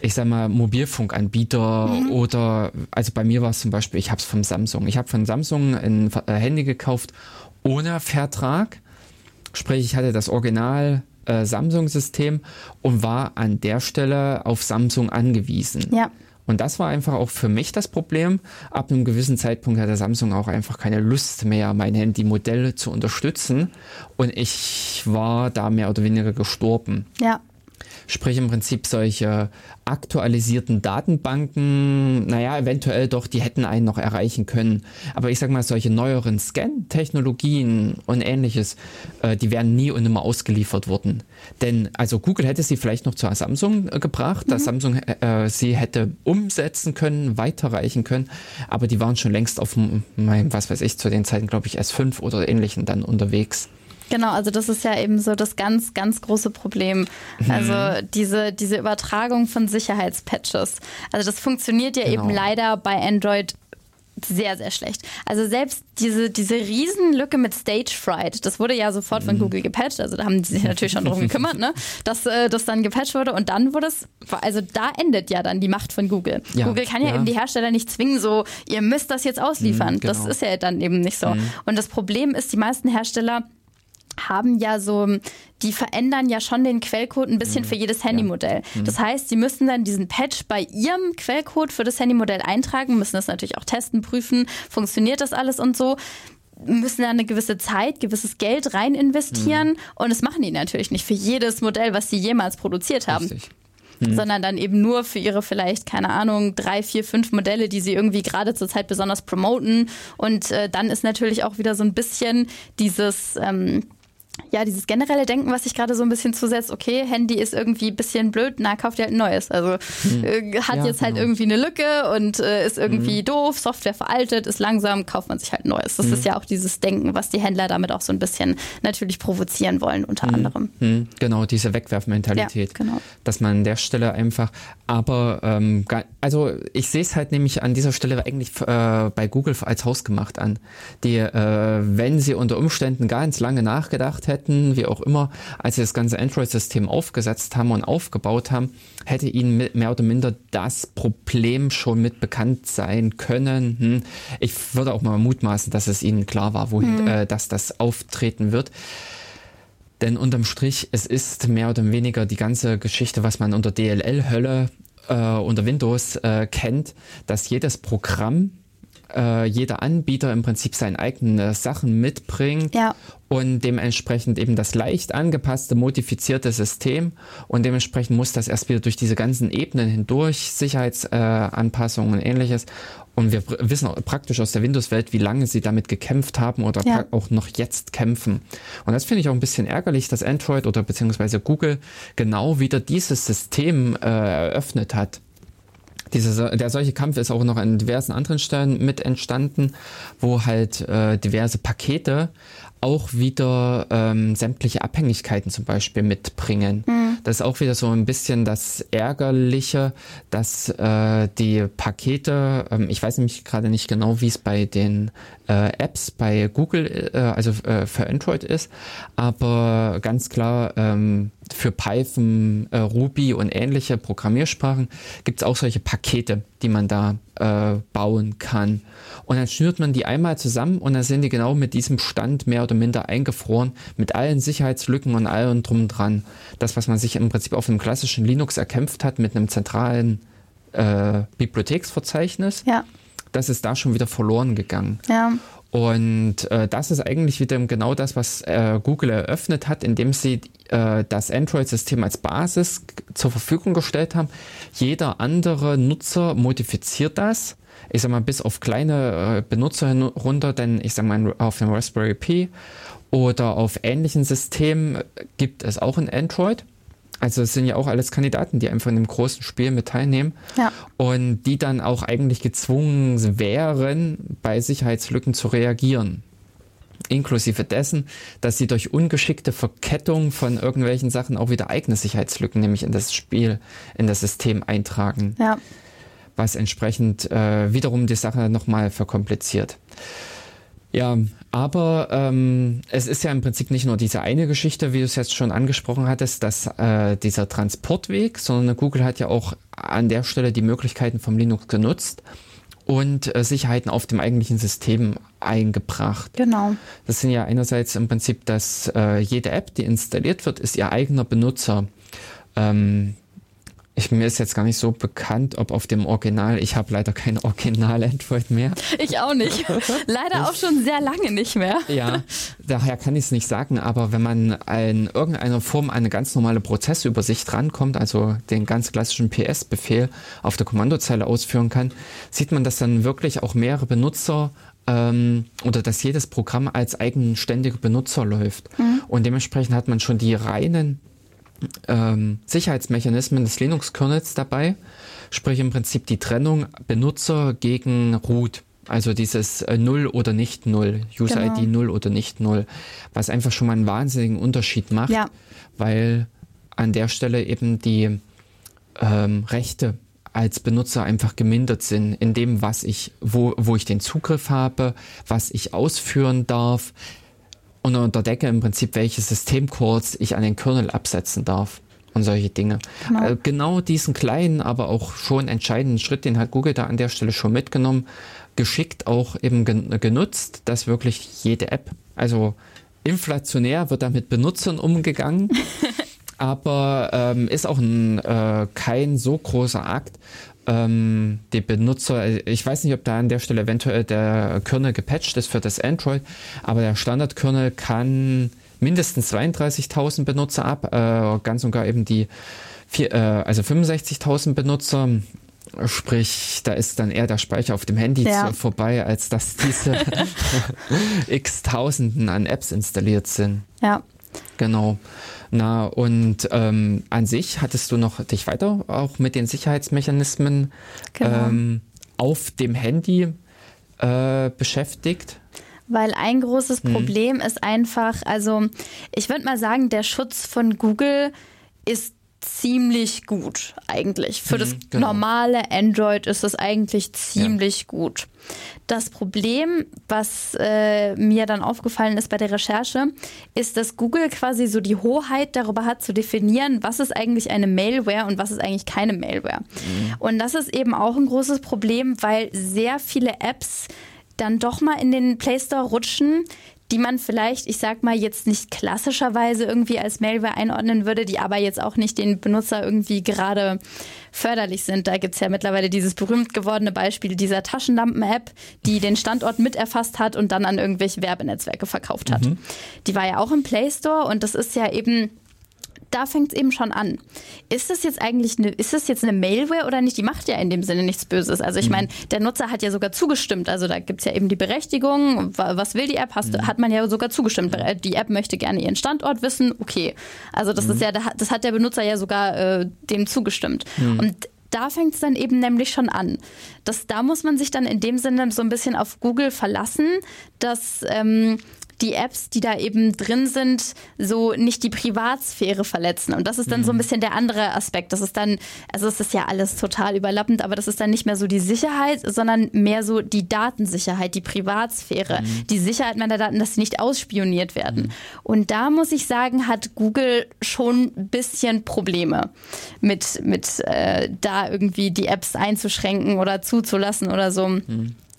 ich sag mal, Mobilfunkanbieter mhm. oder, also bei mir war es zum Beispiel, ich habe es vom Samsung. Ich habe von Samsung ein äh, Handy gekauft ohne Vertrag. Sprich, ich hatte das Original äh, Samsung-System und war an der Stelle auf Samsung angewiesen. Ja. Und das war einfach auch für mich das Problem. Ab einem gewissen Zeitpunkt hatte Samsung auch einfach keine Lust mehr, mein Handy-Modell zu unterstützen. Und ich war da mehr oder weniger gestorben. Ja. Sprich im Prinzip solche aktualisierten Datenbanken, naja, eventuell doch, die hätten einen noch erreichen können. Aber ich sag mal, solche neueren Scan-Technologien und ähnliches, äh, die wären nie und nimmer ausgeliefert worden. Denn also Google hätte sie vielleicht noch zu Samsung äh, gebracht, mhm. dass Samsung äh, sie hätte umsetzen können, weiterreichen können, aber die waren schon längst auf meinem, was weiß ich, zu den Zeiten, glaube ich, S5 oder ähnlichen dann unterwegs. Genau, also das ist ja eben so das ganz, ganz große Problem. Mhm. Also diese, diese Übertragung von Sicherheitspatches. Also das funktioniert ja genau. eben leider bei Android sehr, sehr schlecht. Also selbst diese, diese Riesenlücke mit Stage Fright, das wurde ja sofort von mhm. Google gepatcht, also da haben sie sich natürlich schon drum gekümmert, ne? dass äh, das dann gepatcht wurde und dann wurde es, also da endet ja dann die Macht von Google. Ja, Google kann ja, ja, eben die Hersteller nicht zwingen, so, ihr müsst das jetzt ausliefern. Mhm, genau. Das ist ja dann eben nicht so. Mhm. Und das Problem ist, die meisten Hersteller haben ja so, die verändern ja schon den Quellcode ein bisschen mhm. für jedes Handymodell. Ja. Mhm. Das heißt, sie müssen dann diesen Patch bei ihrem Quellcode für das Handymodell eintragen, müssen das natürlich auch testen, prüfen, funktioniert das alles und so müssen da eine gewisse Zeit, gewisses Geld rein investieren. Mhm. Und das machen die natürlich nicht für jedes Modell, was sie jemals produziert haben. Mhm. sondern dann eben nur für ihre vielleicht, keine Ahnung, drei, vier, fünf Modelle, die sie irgendwie gerade zur Zeit besonders promoten. Und äh, dann ist natürlich auch wieder so ein bisschen dieses ähm, ja, dieses generelle Denken, was sich gerade so ein bisschen zusetzt, okay, Handy ist irgendwie ein bisschen blöd, na, kauft ihr halt ein neues. Also hm. äh, hat ja, jetzt halt genau. irgendwie eine Lücke und äh, ist irgendwie hm. doof, Software veraltet, ist langsam, kauft man sich halt ein neues. Das hm. ist ja auch dieses Denken, was die Händler damit auch so ein bisschen natürlich provozieren wollen, unter hm. anderem. Hm. Genau, diese Wegwerfmentalität. Ja, genau. Dass man an der Stelle einfach, aber ähm, also ich sehe es halt nämlich an dieser Stelle eigentlich äh, bei Google als hausgemacht an. Die, äh, wenn sie unter Umständen ganz lange nachgedacht hätten, wie auch immer, als sie das ganze Android-System aufgesetzt haben und aufgebaut haben, hätte ihnen mehr oder minder das Problem schon mit bekannt sein können. Hm. Ich würde auch mal mutmaßen, dass es ihnen klar war, wohin, mhm. äh, dass das auftreten wird. Denn unterm Strich, es ist mehr oder weniger die ganze Geschichte, was man unter DLL-Hölle äh, unter Windows äh, kennt, dass jedes Programm äh, jeder Anbieter im Prinzip seine eigenen Sachen mitbringt ja. und dementsprechend eben das leicht angepasste, modifizierte System und dementsprechend muss das erst wieder durch diese ganzen Ebenen hindurch, Sicherheitsanpassungen und ähnliches und wir wissen praktisch aus der Windows-Welt, wie lange sie damit gekämpft haben oder ja. auch noch jetzt kämpfen. Und das finde ich auch ein bisschen ärgerlich, dass Android oder beziehungsweise Google genau wieder dieses System äh, eröffnet hat. Diese, der solche Kampf ist auch noch an diversen anderen Stellen mit entstanden, wo halt äh, diverse Pakete auch wieder ähm, sämtliche Abhängigkeiten zum Beispiel mitbringen. Mhm. Das ist auch wieder so ein bisschen das Ärgerliche, dass äh, die Pakete, ähm, ich weiß nämlich gerade nicht genau, wie es bei den äh, Apps bei Google, äh, also äh, für Android ist, aber ganz klar ähm, für Python, äh, Ruby und ähnliche Programmiersprachen gibt es auch solche Pakete, die man da äh, bauen kann. Und dann schnürt man die einmal zusammen und dann sind die genau mit diesem Stand mehr oder minder eingefroren, mit allen Sicherheitslücken und allem drum und dran. Das, was man sich im Prinzip auf einem klassischen Linux erkämpft hat, mit einem zentralen äh, Bibliotheksverzeichnis, ja. das ist da schon wieder verloren gegangen. Ja. Und äh, das ist eigentlich wieder genau das, was äh, Google eröffnet hat, indem sie äh, das Android-System als Basis zur Verfügung gestellt haben. Jeder andere Nutzer modifiziert das. Ich sag mal, bis auf kleine äh, Benutzer runter, denn ich sag mal, auf dem Raspberry Pi oder auf ähnlichen Systemen gibt es auch ein Android. Also es sind ja auch alles Kandidaten, die einfach in dem großen Spiel mit teilnehmen ja. und die dann auch eigentlich gezwungen wären, bei Sicherheitslücken zu reagieren. Inklusive dessen, dass sie durch ungeschickte Verkettung von irgendwelchen Sachen auch wieder eigene Sicherheitslücken, nämlich in das Spiel, in das System eintragen. Ja. Was entsprechend äh, wiederum die Sache nochmal verkompliziert. Ja, aber ähm, es ist ja im Prinzip nicht nur diese eine Geschichte, wie du es jetzt schon angesprochen hattest, dass äh, dieser Transportweg, sondern Google hat ja auch an der Stelle die Möglichkeiten vom Linux genutzt und äh, Sicherheiten auf dem eigentlichen System eingebracht. Genau. Das sind ja einerseits im Prinzip, dass äh, jede App, die installiert wird, ist ihr eigener Benutzer. Ähm, ich, mir ist jetzt gar nicht so bekannt, ob auf dem Original, ich habe leider kein Original Android mehr. Ich auch nicht. Leider auch schon sehr lange nicht mehr. Ja, daher kann ich es nicht sagen, aber wenn man in irgendeiner Form eine ganz normale Prozessübersicht rankommt, also den ganz klassischen PS-Befehl auf der Kommandozeile ausführen kann, sieht man, dass dann wirklich auch mehrere Benutzer ähm, oder dass jedes Programm als eigenständiger Benutzer läuft. Mhm. Und dementsprechend hat man schon die reinen ähm, Sicherheitsmechanismen des Linux-Kernels dabei, sprich im Prinzip die Trennung Benutzer gegen Root. Also dieses äh, Null oder nicht Null, User-ID genau. Null oder nicht Null, was einfach schon mal einen wahnsinnigen Unterschied macht, ja. weil an der Stelle eben die ähm, Rechte als Benutzer einfach gemindert sind in dem, was ich, wo, wo ich den Zugriff habe, was ich ausführen darf, und unter Decke im Prinzip, welche Systemcalls ich an den Kernel absetzen darf und solche Dinge. Genau. Äh, genau diesen kleinen, aber auch schon entscheidenden Schritt, den hat Google da an der Stelle schon mitgenommen, geschickt auch eben genutzt, dass wirklich jede App, also inflationär wird da mit Benutzern umgegangen. aber ähm, ist auch ein, äh, kein so großer Akt, ähm, die Benutzer, ich weiß nicht, ob da an der Stelle eventuell der Kernel gepatcht ist für das Android, aber der Standard-Kernel kann mindestens 32.000 Benutzer ab, äh, ganz und gar eben die vier, äh, also 65.000 Benutzer. Sprich, da ist dann eher der Speicher auf dem Handy ja. vorbei, als dass diese x Tausenden an Apps installiert sind. Ja. Genau. Na, und ähm, an sich hattest du noch dich weiter auch mit den Sicherheitsmechanismen genau. ähm, auf dem Handy äh, beschäftigt? Weil ein großes hm. Problem hm. ist einfach, also ich würde mal sagen, der Schutz von Google ist ziemlich gut eigentlich. Für mhm, das genau. normale Android ist es eigentlich ziemlich ja. gut. Das Problem, was äh, mir dann aufgefallen ist bei der Recherche, ist, dass Google quasi so die Hoheit darüber hat zu definieren, was ist eigentlich eine Malware und was ist eigentlich keine Malware. Mhm. Und das ist eben auch ein großes Problem, weil sehr viele Apps dann doch mal in den Play Store rutschen, die man vielleicht, ich sag mal, jetzt nicht klassischerweise irgendwie als Malware einordnen würde, die aber jetzt auch nicht den Benutzer irgendwie gerade förderlich sind. Da gibt's ja mittlerweile dieses berühmt gewordene Beispiel dieser Taschenlampen-App, die den Standort mit erfasst hat und dann an irgendwelche Werbenetzwerke verkauft hat. Mhm. Die war ja auch im Play Store und das ist ja eben da fängt es eben schon an. Ist das jetzt eigentlich eine, ist das jetzt eine Mailware oder nicht? Die macht ja in dem Sinne nichts Böses. Also ich mhm. meine, der Nutzer hat ja sogar zugestimmt. Also da gibt es ja eben die Berechtigung, was will die App, Hast, mhm. hat man ja sogar zugestimmt. Die App möchte gerne ihren Standort wissen, okay. Also das mhm. ist ja, das hat der Benutzer ja sogar äh, dem zugestimmt. Mhm. Und da fängt es dann eben nämlich schon an. Das, da muss man sich dann in dem Sinne so ein bisschen auf Google verlassen, dass ähm, die Apps, die da eben drin sind, so nicht die Privatsphäre verletzen. Und das ist dann mhm. so ein mhm. bisschen der andere Aspekt. Das ist dann, also es ist ja alles total überlappend, aber das ist dann nicht mehr so die Sicherheit, sondern mehr so die Datensicherheit, die Privatsphäre, mhm. die Sicherheit meiner Daten, dass sie nicht ausspioniert werden. Mhm. Und da muss ich sagen, hat Google schon ein bisschen Probleme mit, mit äh, da irgendwie die Apps einzuschränken oder zuzulassen oder so.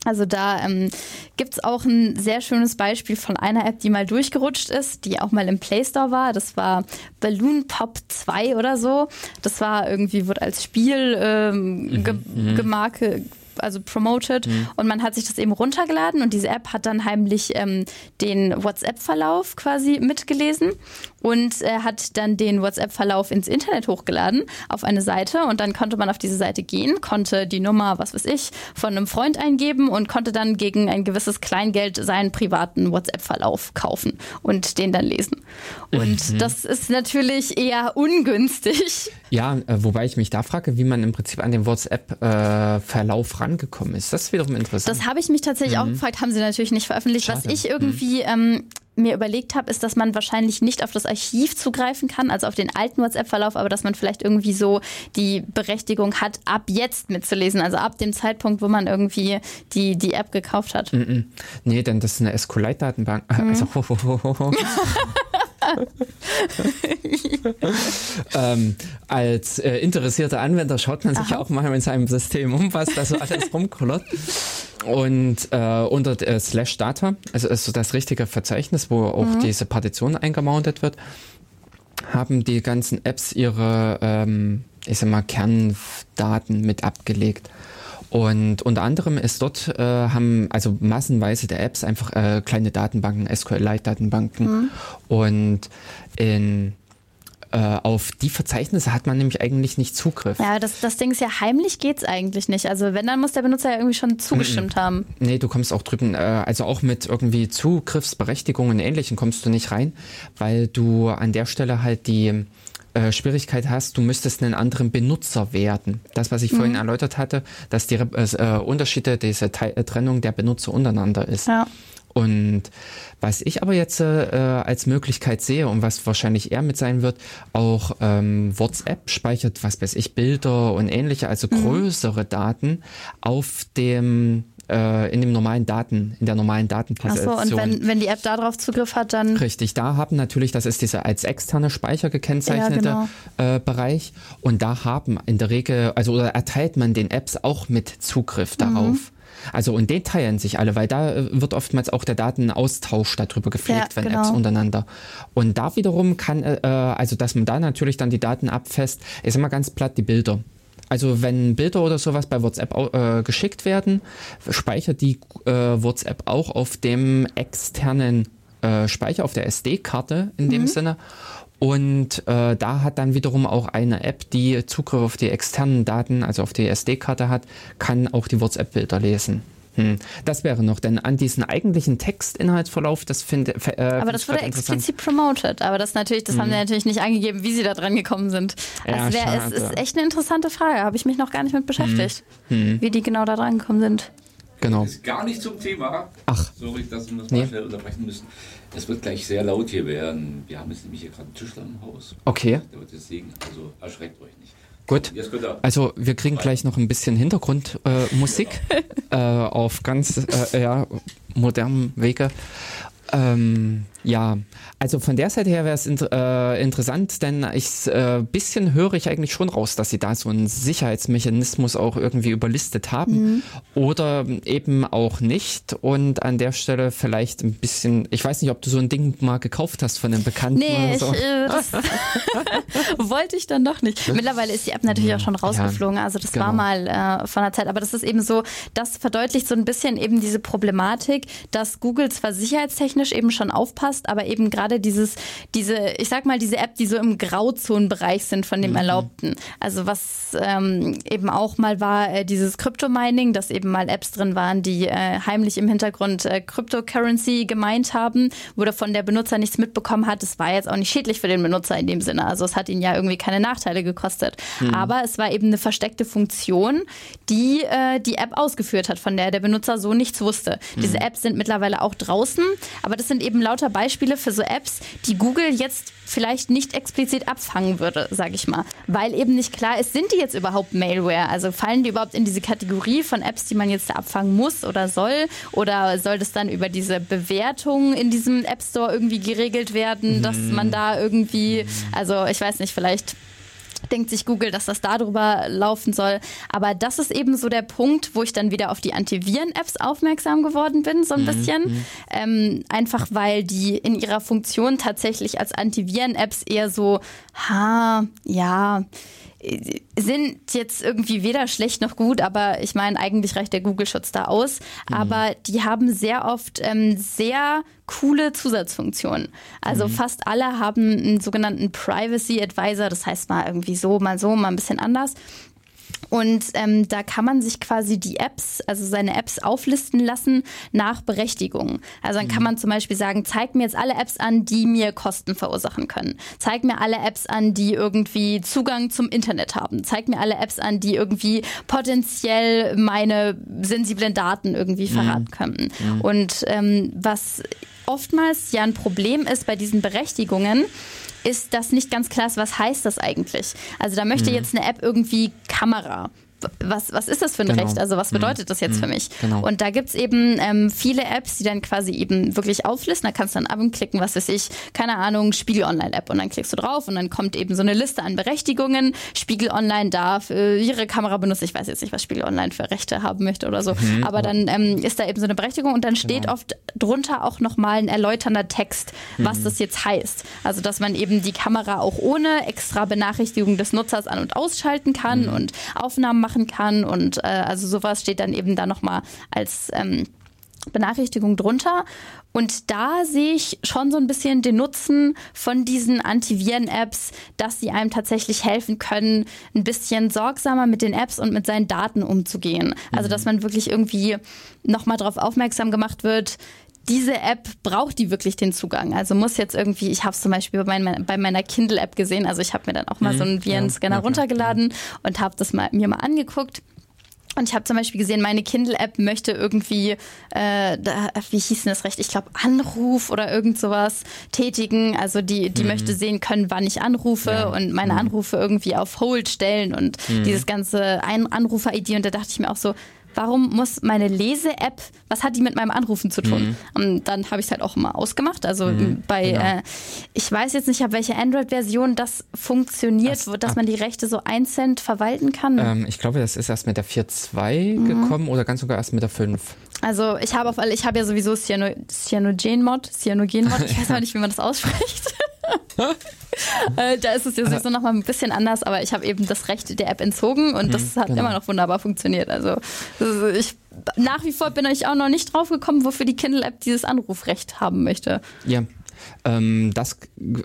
Also da ähm, gibt es auch ein sehr schönes Beispiel von einer App, die mal durchgerutscht ist, die auch mal im Play Store war. Das war Balloon Pop 2 oder so. Das war irgendwie, wurde als Spiel ähm, mhm. ge mhm. gemarke, also promoted mhm. und man hat sich das eben runtergeladen und diese App hat dann heimlich ähm, den WhatsApp-Verlauf quasi mitgelesen und äh, hat dann den WhatsApp-Verlauf ins Internet hochgeladen auf eine Seite und dann konnte man auf diese Seite gehen, konnte die Nummer, was weiß ich, von einem Freund eingeben und konnte dann gegen ein gewisses Kleingeld seinen privaten WhatsApp-Verlauf kaufen und den dann lesen. Und mhm. das ist natürlich eher ungünstig. Ja, äh, wobei ich mich da frage, wie man im Prinzip an den WhatsApp-Verlauf äh, rangekommen ist. Das ist wiederum interessant. Das habe ich mich tatsächlich mhm. auch gefragt, haben sie natürlich nicht veröffentlicht. Schade. Was ich irgendwie mhm. ähm, mir überlegt habe, ist, dass man wahrscheinlich nicht auf das Archiv zugreifen kann, also auf den alten WhatsApp-Verlauf, aber dass man vielleicht irgendwie so die Berechtigung hat, ab jetzt mitzulesen, also ab dem Zeitpunkt, wo man irgendwie die, die App gekauft hat. Mm -mm. Nee, denn das ist eine SQLite-Datenbank. Mhm. Also, ho, ho, ho, ähm, als äh, interessierter Anwender schaut man sich Aha. auch mal in seinem System um, was da so alles rumkullert. Und äh, unter äh, Slash Data, also ist so das richtige Verzeichnis, wo auch mhm. diese Partition eingemountet wird, haben die ganzen Apps ihre, ähm, ich sag mal, Kerndaten mit abgelegt. Und unter anderem ist dort, äh, haben also massenweise der Apps einfach äh, kleine Datenbanken, SQLite-Datenbanken. Mhm. Und in äh, auf die Verzeichnisse hat man nämlich eigentlich nicht Zugriff. Ja, das, das Ding ist ja, heimlich geht es eigentlich nicht. Also wenn, dann muss der Benutzer ja irgendwie schon zugestimmt mhm. haben. Nee, du kommst auch drüben, äh, also auch mit irgendwie Zugriffsberechtigungen und Ähnlichem kommst du nicht rein, weil du an der Stelle halt die äh, Schwierigkeit hast, du müsstest einen anderen Benutzer werden. Das, was ich mhm. vorhin erläutert hatte, dass die äh, Unterschiede, diese Te äh, Trennung der Benutzer untereinander ist. Ja. Und was ich aber jetzt äh, als Möglichkeit sehe und was wahrscheinlich eher mit sein wird, auch ähm, WhatsApp speichert, was weiß ich, Bilder und ähnliche, also mhm. größere Daten auf dem äh, in dem normalen Daten, in der normalen Datenposition. Achso, und wenn, wenn die App darauf Zugriff hat, dann. Richtig, da haben natürlich, das ist dieser als externe Speicher gekennzeichnete ja, genau. äh, Bereich. Und da haben in der Regel, also oder erteilt man den Apps auch mit Zugriff mhm. darauf. Mhm. Also und den teilen sich alle, weil da äh, wird oftmals auch der Datenaustausch darüber gepflegt, ja, wenn genau. Apps untereinander. Und da wiederum kann, äh, also dass man da natürlich dann die Daten abfasst, ist immer ganz platt die Bilder. Also wenn Bilder oder sowas bei WhatsApp äh, geschickt werden, speichert die äh, WhatsApp auch auf dem externen äh, Speicher, auf der SD-Karte in mhm. dem Sinne. Und äh, da hat dann wiederum auch eine App, die Zugriff auf die externen Daten, also auf die SD-Karte hat, kann auch die WhatsApp-Bilder lesen. Hm. Das wäre noch, denn an diesen eigentlichen Textinhaltsverlauf, das finde äh, Aber das wurde explizit promoted, aber das natürlich, das hm. haben sie natürlich nicht angegeben, wie sie da dran gekommen sind. Ja, also wär, es ist echt eine interessante Frage, habe ich mich noch gar nicht mit beschäftigt, hm. hm. wie die genau da dran gekommen sind. Genau. Das ist gar nicht zum Thema. Ach. Sorry, dass wir das nee. mal schnell unterbrechen müssen. Es wird gleich sehr laut hier werden. Wir haben jetzt nämlich hier gerade einen Tischler im Haus. Okay. Der wird deswegen, also erschreckt euch nicht. Gut. Also wir kriegen gleich noch ein bisschen Hintergrundmusik äh, äh, auf ganz äh, ja, modernem Wege. Ähm, ja, also von der Seite her wäre es inter äh, interessant, denn ich äh, bisschen höre ich eigentlich schon raus, dass sie da so einen Sicherheitsmechanismus auch irgendwie überlistet haben mhm. oder eben auch nicht. Und an der Stelle vielleicht ein bisschen, ich weiß nicht, ob du so ein Ding mal gekauft hast von einem Bekannten nee, oder so. Ich, äh, das wollte ich dann doch nicht. Mittlerweile ist die App natürlich auch schon rausgeflogen. Ja, also das genau. war mal äh, von der Zeit, aber das ist eben so, das verdeutlicht so ein bisschen eben diese Problematik, dass Google zwar sicherheitstechnisch eben schon aufpasst, aber eben gerade dieses, diese, ich sag mal, diese App, die so im Grauzonenbereich sind von dem mhm. Erlaubten. Also was ähm, eben auch mal war, äh, dieses Crypto-Mining, dass eben mal Apps drin waren, die äh, heimlich im Hintergrund äh, Cryptocurrency gemeint haben, wo davon der Benutzer nichts mitbekommen hat. Das war jetzt auch nicht schädlich für den Benutzer in dem Sinne. Also es hat ihn ja irgendwie keine Nachteile gekostet. Mhm. Aber es war eben eine versteckte Funktion, die äh, die App ausgeführt hat, von der der Benutzer so nichts wusste. Mhm. Diese Apps sind mittlerweile auch draußen, aber das sind eben lauter Beispiele für so Apps, die Google jetzt vielleicht nicht explizit abfangen würde, sage ich mal. Weil eben nicht klar ist, sind die jetzt überhaupt Malware? Also fallen die überhaupt in diese Kategorie von Apps, die man jetzt da abfangen muss oder soll? Oder soll das dann über diese Bewertung in diesem App Store irgendwie geregelt werden, dass man mhm. da irgendwie, also ich weiß nicht, vielleicht denkt sich Google, dass das darüber laufen soll. Aber das ist eben so der Punkt, wo ich dann wieder auf die Antiviren-Apps aufmerksam geworden bin, so ein mhm. bisschen. Mhm. Ähm, einfach weil die in ihrer Funktion tatsächlich als Antiviren-Apps eher so, ha, ja, sind jetzt irgendwie weder schlecht noch gut, aber ich meine, eigentlich reicht der Google-Schutz da aus. Mhm. Aber die haben sehr oft ähm, sehr coole Zusatzfunktionen. Also mhm. fast alle haben einen sogenannten Privacy Advisor, das heißt mal irgendwie so, mal so, mal ein bisschen anders. Und ähm, da kann man sich quasi die Apps, also seine Apps auflisten lassen nach Berechtigung. Also dann kann mhm. man zum Beispiel sagen, zeig mir jetzt alle Apps an, die mir Kosten verursachen können. Zeig mir alle Apps an, die irgendwie Zugang zum Internet haben. Zeig mir alle Apps an, die irgendwie potenziell meine sensiblen Daten irgendwie verraten mhm. könnten. Mhm. Und ähm, was oftmals ja ein Problem ist bei diesen Berechtigungen, ist, dass nicht ganz klar ist, was heißt das eigentlich. Also da möchte mhm. jetzt eine App irgendwie Kamera was, was ist das für ein genau. Recht? Also was mhm. bedeutet das jetzt mhm. für mich? Genau. Und da gibt es eben ähm, viele Apps, die dann quasi eben wirklich auflisten. Da kannst du dann anklicken, was weiß ich, keine Ahnung, Spiegel Online-App. Und dann klickst du drauf und dann kommt eben so eine Liste an Berechtigungen. Spiegel Online darf äh, ihre Kamera benutzen. Ich weiß jetzt nicht, was Spiegel Online für Rechte haben möchte oder so. Mhm. Aber dann ähm, ist da eben so eine Berechtigung und dann steht genau. oft drunter auch nochmal ein erläuternder Text, was mhm. das jetzt heißt. Also dass man eben die Kamera auch ohne extra Benachrichtigung des Nutzers an- und ausschalten kann mhm. und Aufnahmen machen machen kann. Und äh, also sowas steht dann eben da nochmal als ähm, Benachrichtigung drunter. Und da sehe ich schon so ein bisschen den Nutzen von diesen Antiviren-Apps, dass sie einem tatsächlich helfen können, ein bisschen sorgsamer mit den Apps und mit seinen Daten umzugehen. Also, dass mhm. man wirklich irgendwie nochmal darauf aufmerksam gemacht wird, diese App braucht die wirklich den Zugang. Also muss jetzt irgendwie, ich habe es zum Beispiel bei, mein, bei meiner Kindle-App gesehen, also ich habe mir dann auch mal mhm, so einen Virenscanner ja, runtergeladen und habe das mal, mir mal angeguckt. Und ich habe zum Beispiel gesehen, meine Kindle-App möchte irgendwie, äh, da, wie hieß denn das recht? Ich glaube, Anruf oder irgend sowas tätigen. Also die, die mhm. möchte sehen können, wann ich anrufe ja. und meine mhm. Anrufe irgendwie auf Hold stellen und mhm. dieses ganze Anrufer-ID. Und da dachte ich mir auch so, warum muss meine Lese-App, was hat die mit meinem Anrufen zu tun? Mhm. Und dann habe ich es halt auch immer ausgemacht. Also mhm, bei, genau. äh, ich weiß jetzt nicht, ab welcher Android-Version das funktioniert, das, dass man die Rechte so einzeln verwalten kann. Ähm, ich glaube, das ist erst mit der 4.2 mhm. gekommen oder ganz sogar erst mit der 5. Also ich habe auf alle, ich habe ja sowieso Cyano, Cyanogen-Mod, Cyanogen-Mod, ich weiß auch nicht, wie man das ausspricht. äh, da ist es ja sowieso nochmal ein bisschen anders, aber ich habe eben das Recht der App entzogen und das mhm, hat genau. immer noch wunderbar funktioniert. Also ich nach wie vor bin ich auch noch nicht drauf gekommen, wofür die Kindle-App dieses Anrufrecht haben möchte. Ja, ähm, das,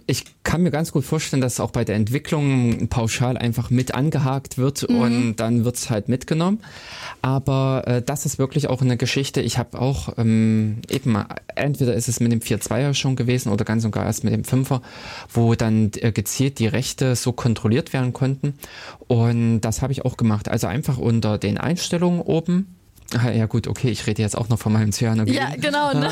ich kann mir ganz gut vorstellen, dass auch bei der Entwicklung pauschal einfach mit angehakt wird mhm. und dann wird es halt mitgenommen. Aber äh, das ist wirklich auch eine Geschichte. Ich habe auch ähm, eben, entweder ist es mit dem 4.2er schon gewesen oder ganz und gar erst mit dem 5er, wo dann äh, gezielt die Rechte so kontrolliert werden konnten. Und das habe ich auch gemacht. Also einfach unter den Einstellungen oben Ah, ja gut, okay, ich rede jetzt auch noch von meinem Cyanogen. Ja, genau. Ne?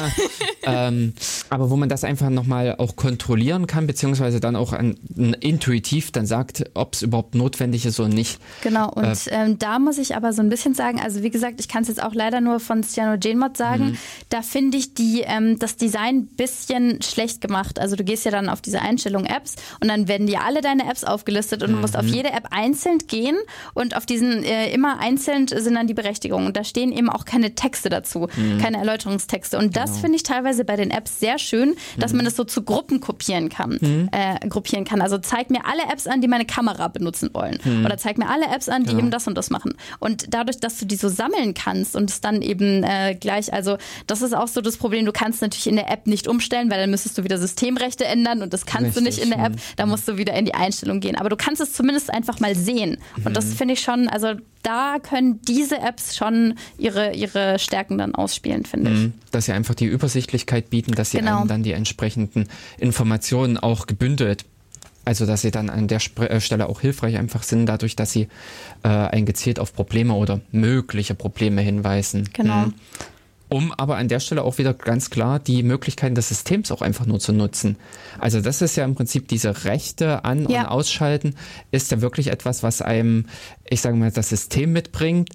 Ah, ähm, aber wo man das einfach nochmal auch kontrollieren kann, beziehungsweise dann auch an, intuitiv dann sagt, ob es überhaupt notwendig ist oder nicht. Genau, und äh, ähm, da muss ich aber so ein bisschen sagen, also wie gesagt, ich kann es jetzt auch leider nur von CyanogenMod sagen, mhm. da finde ich die, ähm, das Design ein bisschen schlecht gemacht. Also du gehst ja dann auf diese Einstellung Apps und dann werden dir alle deine Apps aufgelistet und du musst auf mhm. jede App einzeln gehen und auf diesen äh, immer einzeln sind dann die Berechtigungen. Und da steht stehen eben auch keine Texte dazu, mhm. keine Erläuterungstexte. Und das genau. finde ich teilweise bei den Apps sehr schön, dass mhm. man das so zu Gruppen kopieren kann. Mhm. Äh, gruppieren kann. Also zeig mir alle Apps an, die meine Kamera benutzen wollen. Mhm. Oder zeig mir alle Apps an, die genau. eben das und das machen. Und dadurch, dass du die so sammeln kannst und es dann eben äh, gleich, also das ist auch so das Problem, du kannst natürlich in der App nicht umstellen, weil dann müsstest du wieder Systemrechte ändern und das kannst Richtig. du nicht in der App. Da musst du wieder in die Einstellung gehen. Aber du kannst es zumindest einfach mal sehen. Und das mhm. finde ich schon, also da können diese Apps schon ihre, ihre Stärken dann ausspielen, finde ich. Mhm. Dass sie einfach die Übersichtlichkeit bieten, dass sie genau. einem dann die entsprechenden Informationen auch gebündelt also, dass sie dann an der äh, Stelle auch hilfreich einfach sind, dadurch, dass sie äh, ein gezielt auf Probleme oder mögliche Probleme hinweisen. Genau. Mhm um aber an der Stelle auch wieder ganz klar die Möglichkeiten des Systems auch einfach nur zu nutzen. Also das ist ja im Prinzip diese Rechte an- ja. und ausschalten, ist ja wirklich etwas, was einem, ich sage mal, das System mitbringt,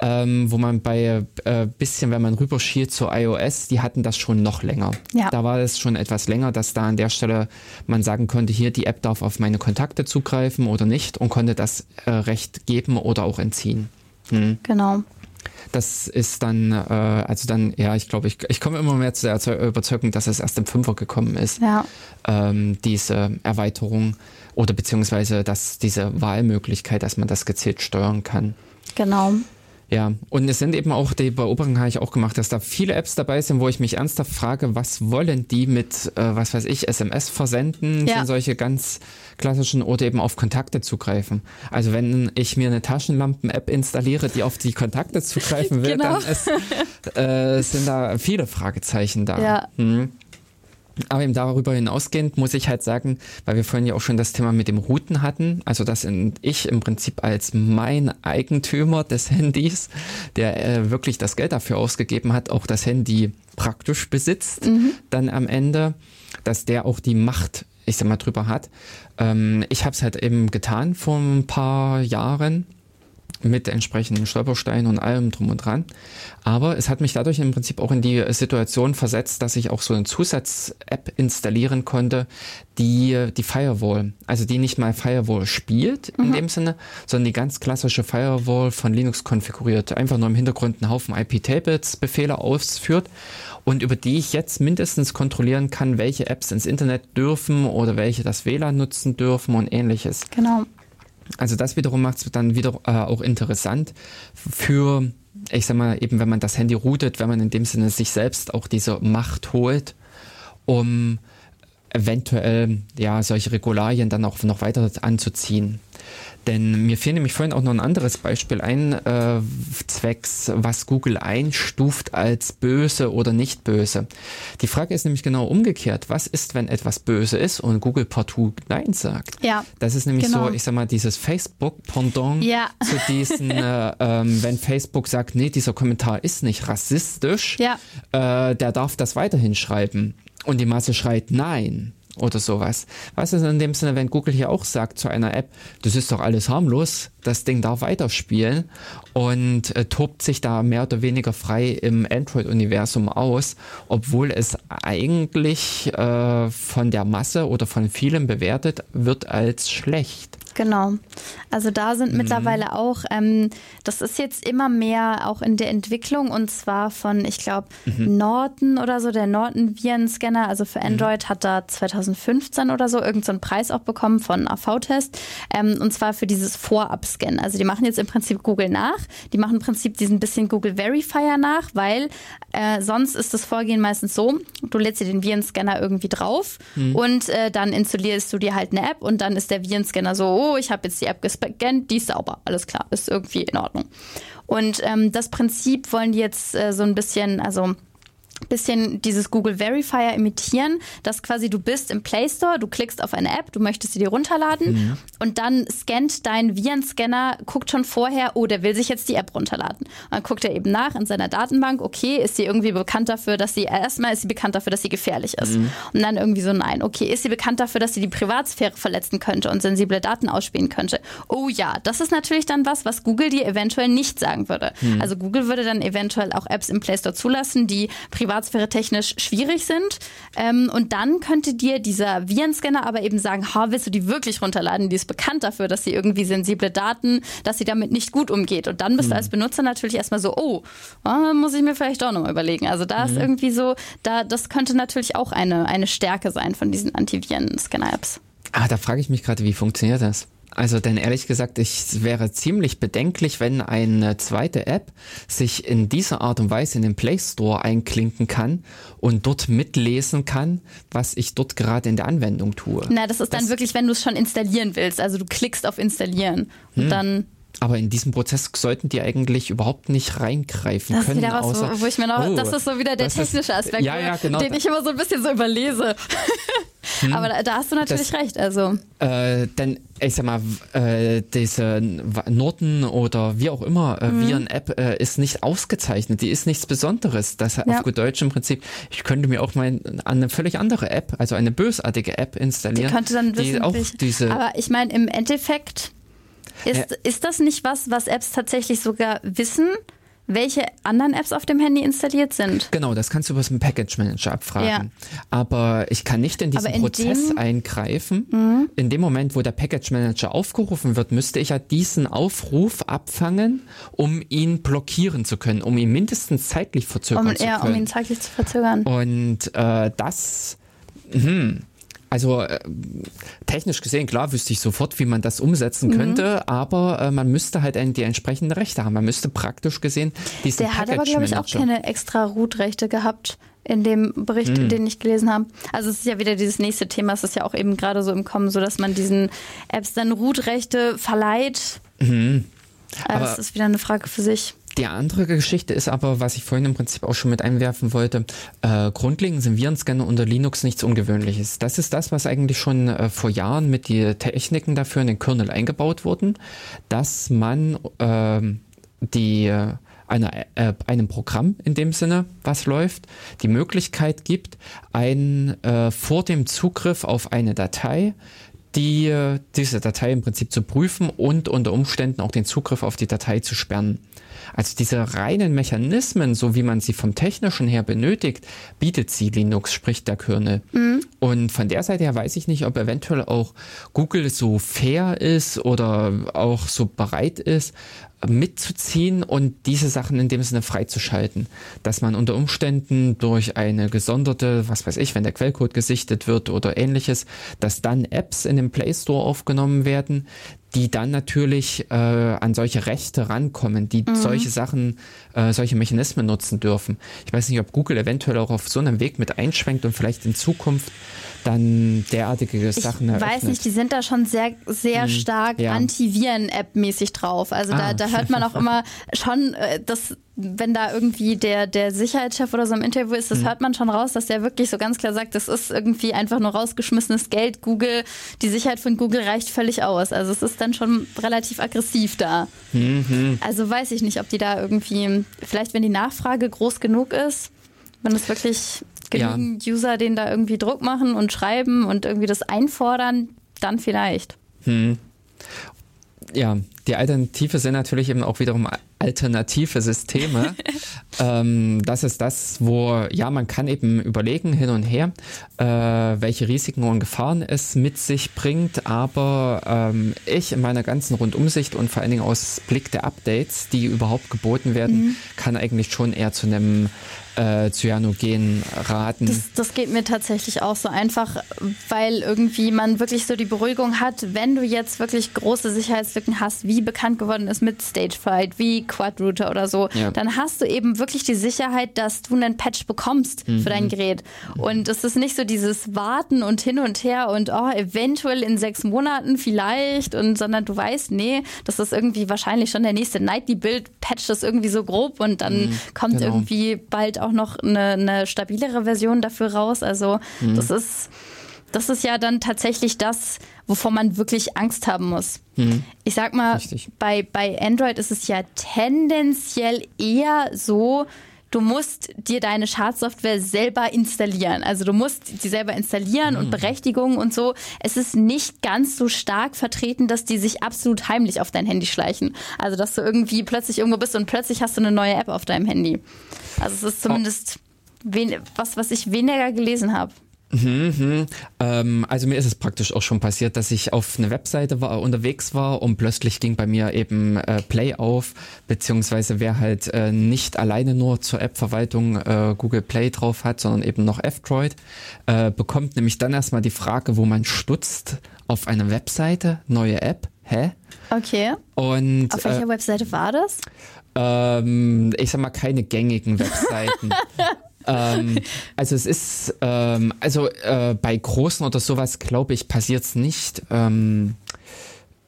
ähm, wo man bei äh, bisschen, wenn man rüberschielt zu iOS, die hatten das schon noch länger. Ja. Da war es schon etwas länger, dass da an der Stelle man sagen konnte, hier die App darf auf meine Kontakte zugreifen oder nicht und konnte das äh, Recht geben oder auch entziehen. Hm. Genau. Das ist dann, äh, also dann, ja, ich glaube, ich, ich komme immer mehr zu der Überzeugung, dass es erst im Fünfer gekommen ist. Ja. Ähm, diese Erweiterung oder beziehungsweise dass diese Wahlmöglichkeit, dass man das gezielt steuern kann. Genau. Ja, und es sind eben auch, die Beobachtung habe ich auch gemacht, dass da viele Apps dabei sind, wo ich mich ernsthaft frage, was wollen die mit, äh, was weiß ich, SMS versenden, ja. sind solche ganz klassischen oder eben auf Kontakte zugreifen. Also wenn ich mir eine Taschenlampen-App installiere, die auf die Kontakte zugreifen will, genau. dann ist, äh, sind da viele Fragezeichen da. Ja. Hm. Aber eben darüber hinausgehend muss ich halt sagen, weil wir vorhin ja auch schon das Thema mit dem Routen hatten, also dass ich im Prinzip als mein Eigentümer des Handys, der äh, wirklich das Geld dafür ausgegeben hat, auch das Handy praktisch besitzt, mhm. dann am Ende, dass der auch die Macht, ich sag mal, drüber hat. Ähm, ich habe es halt eben getan vor ein paar Jahren mit entsprechenden Stolpersteinen und allem drum und dran. Aber es hat mich dadurch im Prinzip auch in die Situation versetzt, dass ich auch so eine Zusatz-App installieren konnte, die die Firewall, also die nicht mal Firewall spielt in mhm. dem Sinne, sondern die ganz klassische Firewall von Linux konfiguriert, einfach nur im Hintergrund einen Haufen IP-Tables-Befehle ausführt und über die ich jetzt mindestens kontrollieren kann, welche Apps ins Internet dürfen oder welche das WLAN nutzen dürfen und ähnliches. Genau. Also das wiederum macht es dann wieder äh, auch interessant für, ich sag mal, eben wenn man das Handy routet, wenn man in dem Sinne sich selbst auch diese Macht holt, um eventuell ja solche Regularien dann auch noch weiter anzuziehen. Denn mir fiel nämlich vorhin auch noch ein anderes Beispiel ein, äh, zwecks, was Google einstuft als böse oder nicht böse. Die Frage ist nämlich genau umgekehrt. Was ist, wenn etwas böse ist und Google partout Nein sagt? Ja. Das ist nämlich genau. so, ich sag mal, dieses Facebook-Pendant ja. zu diesen, äh, ähm, wenn Facebook sagt, nee, dieser Kommentar ist nicht rassistisch, ja. äh, der darf das weiterhin schreiben. Und die Masse schreit Nein oder sowas. Was ist in dem Sinne, wenn Google hier auch sagt zu einer App, das ist doch alles harmlos, das Ding darf weiterspielen und äh, tobt sich da mehr oder weniger frei im Android-Universum aus, obwohl es eigentlich äh, von der Masse oder von vielen bewertet wird als schlecht. Genau. Also da sind mhm. mittlerweile auch, ähm, das ist jetzt immer mehr auch in der Entwicklung und zwar von, ich glaube, mhm. Norton oder so, der Norton Virenscanner, also für mhm. Android mhm. hat da 2015 oder so irgendeinen so Preis auch bekommen von AV-Test ähm, und zwar für dieses Vorab-Scan. Also die machen jetzt im Prinzip Google nach, die machen im Prinzip diesen bisschen Google Verifier nach, weil äh, sonst ist das Vorgehen meistens so, du lädst dir den Virenscanner irgendwie drauf mhm. und äh, dann installierst du dir halt eine App und dann ist der Virenscanner so, ich habe jetzt die App gescannt, die ist sauber, alles klar, ist irgendwie in Ordnung. Und ähm, das Prinzip wollen die jetzt äh, so ein bisschen, also bisschen dieses Google Verifier imitieren, dass quasi du bist im Play Store, du klickst auf eine App, du möchtest sie dir runterladen mhm. und dann scannt dein Virenscanner, guckt schon vorher, oh, der will sich jetzt die App runterladen. Und dann guckt er eben nach in seiner Datenbank, okay, ist sie irgendwie bekannt dafür, dass sie, erstmal ist sie bekannt dafür, dass sie gefährlich ist. Mhm. Und dann irgendwie so, nein, okay, ist sie bekannt dafür, dass sie die Privatsphäre verletzen könnte und sensible Daten ausspielen könnte. Oh ja, das ist natürlich dann was, was Google dir eventuell nicht sagen würde. Mhm. Also Google würde dann eventuell auch Apps im Play Store zulassen, die Privatsphäre Privatsphäre technisch schwierig sind. Ähm, und dann könnte dir dieser Virenscanner aber eben sagen, ha, willst du die wirklich runterladen? Die ist bekannt dafür, dass sie irgendwie sensible Daten, dass sie damit nicht gut umgeht. Und dann bist mhm. du als Benutzer natürlich erstmal so, oh, oh muss ich mir vielleicht auch nochmal überlegen. Also da mhm. ist irgendwie so, da, das könnte natürlich auch eine, eine Stärke sein von diesen Antiviren-Scanner-Apps. Ah, da frage ich mich gerade, wie funktioniert das? Also denn ehrlich gesagt, ich wäre ziemlich bedenklich, wenn eine zweite App sich in dieser Art und Weise in den Play Store einklinken kann und dort mitlesen kann, was ich dort gerade in der Anwendung tue. Na, das ist dann das wirklich, wenn du es schon installieren willst. Also du klickst auf Installieren und hm. dann aber in diesem Prozess sollten die eigentlich überhaupt nicht reingreifen das können. Ist wieder was, außer, wo ich mir noch, oh, das ist so wieder der technische Aspekt, ja, ja, genau. den ich immer so ein bisschen so überlese. Hm. Aber da, da, hast du natürlich das, recht. Also. Äh, denn ich sag mal, äh, diese Norton oder wie auch immer äh, mhm. Viren-App äh, ist nicht ausgezeichnet. Die ist nichts Besonderes. Das ja. auf gut Deutsch im Prinzip. Ich könnte mir auch mal eine völlig andere App, also eine bösartige App installieren. Die könnte dann die auch diese. Aber ich meine, im Endeffekt ist, ist das nicht was, was Apps tatsächlich sogar wissen? welche anderen Apps auf dem Handy installiert sind. Genau, das kannst du über den Package Manager abfragen. Ja. Aber ich kann nicht in diesen in Prozess eingreifen. Mhm. In dem Moment, wo der Package Manager aufgerufen wird, müsste ich ja diesen Aufruf abfangen, um ihn blockieren zu können, um ihn mindestens zeitlich verzögern um, zu können. Ja, um ihn zeitlich zu verzögern. Und äh, das, hm, also äh, technisch gesehen, klar, wüsste ich sofort, wie man das umsetzen mhm. könnte, aber äh, man müsste halt die entsprechenden Rechte haben. Man müsste praktisch gesehen diesen Der hat aber, glaube ich, auch keine extra Root-Rechte gehabt in dem Bericht, mhm. den ich gelesen habe. Also es ist ja wieder dieses nächste Thema, es ist ja auch eben gerade so im Kommen, so dass man diesen Apps dann Root-Rechte verleiht. Mhm. Also aber das ist wieder eine Frage für sich. Die andere Geschichte ist aber, was ich vorhin im Prinzip auch schon mit einwerfen wollte, äh, grundlegend sind Virenscanner unter Linux nichts Ungewöhnliches. Das ist das, was eigentlich schon äh, vor Jahren mit den Techniken dafür in den Kernel eingebaut wurden, dass man äh, die einer, äh, einem Programm in dem Sinne, was läuft, die Möglichkeit gibt, ein äh, vor dem Zugriff auf eine Datei die, äh, diese Datei im Prinzip zu prüfen und unter Umständen auch den Zugriff auf die Datei zu sperren. Also diese reinen Mechanismen, so wie man sie vom technischen her benötigt, bietet sie Linux, sprich der Kernel. Mhm. Und von der Seite her weiß ich nicht, ob eventuell auch Google so fair ist oder auch so bereit ist, mitzuziehen und diese Sachen in dem Sinne freizuschalten. Dass man unter Umständen durch eine gesonderte, was weiß ich, wenn der Quellcode gesichtet wird oder ähnliches, dass dann Apps in den Play Store aufgenommen werden, die dann natürlich äh, an solche Rechte rankommen, die mhm. solche Sachen, äh, solche Mechanismen nutzen dürfen. Ich weiß nicht, ob Google eventuell auch auf so einem Weg mit einschwenkt und vielleicht in Zukunft dann derartige Sachen eröffnet. Ich weiß nicht, die sind da schon sehr, sehr hm, stark ja. Antiviren-App-mäßig drauf. Also ah. da, da hört man auch immer schon, äh, dass wenn da irgendwie der, der Sicherheitschef oder so im Interview ist, das hm. hört man schon raus, dass der wirklich so ganz klar sagt, das ist irgendwie einfach nur rausgeschmissenes Geld. Google, die Sicherheit von Google reicht völlig aus. Also es ist dann schon relativ aggressiv da. Mhm. Also weiß ich nicht, ob die da irgendwie, vielleicht wenn die Nachfrage groß genug ist, wenn es wirklich genügend ja. User, denen da irgendwie Druck machen und schreiben und irgendwie das einfordern, dann vielleicht. Hm. Ja, die Alternative sind natürlich eben auch wiederum alternative Systeme. ähm, das ist das, wo, ja, man kann eben überlegen hin und her, äh, welche Risiken und Gefahren es mit sich bringt, aber ähm, ich in meiner ganzen Rundumsicht und vor allen Dingen aus Blick der Updates, die überhaupt geboten werden, mhm. kann eigentlich schon eher zu einem äh, Cyanogen raten. Das, das geht mir tatsächlich auch so einfach, weil irgendwie man wirklich so die Beruhigung hat, wenn du jetzt wirklich große Sicherheitslücken hast, wie bekannt geworden ist mit Stagefright, wie Quadrouter oder so, ja. dann hast du eben wirklich die Sicherheit, dass du einen Patch bekommst mhm. für dein mhm. Gerät. Und es ist nicht so dieses Warten und hin und her und oh, eventuell in sechs Monaten vielleicht und sondern du weißt, nee, das ist irgendwie wahrscheinlich schon der nächste Nightly-Build, patch das irgendwie so grob und dann mhm, kommt genau. irgendwie bald auch auch noch eine, eine stabilere Version dafür raus. Also mhm. das ist das ist ja dann tatsächlich das, wovor man wirklich Angst haben muss. Mhm. Ich sag mal, bei, bei Android ist es ja tendenziell eher so, du musst dir deine Schadsoftware selber installieren. Also du musst sie selber installieren mhm. und Berechtigungen und so. Es ist nicht ganz so stark vertreten, dass die sich absolut heimlich auf dein Handy schleichen. Also dass du irgendwie plötzlich irgendwo bist und plötzlich hast du eine neue App auf deinem Handy. Also es ist zumindest was, was ich weniger gelesen habe. Mhm, mhm. Ähm, also mir ist es praktisch auch schon passiert, dass ich auf eine Webseite war, unterwegs war und plötzlich ging bei mir eben äh, Play auf, beziehungsweise wer halt äh, nicht alleine nur zur App-Verwaltung äh, Google Play drauf hat, sondern eben noch F-Droid, äh, bekommt nämlich dann erstmal die Frage, wo man stutzt auf eine Webseite, neue App, hä? Okay. Und, auf welcher äh, Webseite war das? Ähm, ich sag mal, keine gängigen Webseiten. ähm, also es ist, ähm, also äh, bei großen oder sowas, glaube ich, passiert es nicht. Ähm,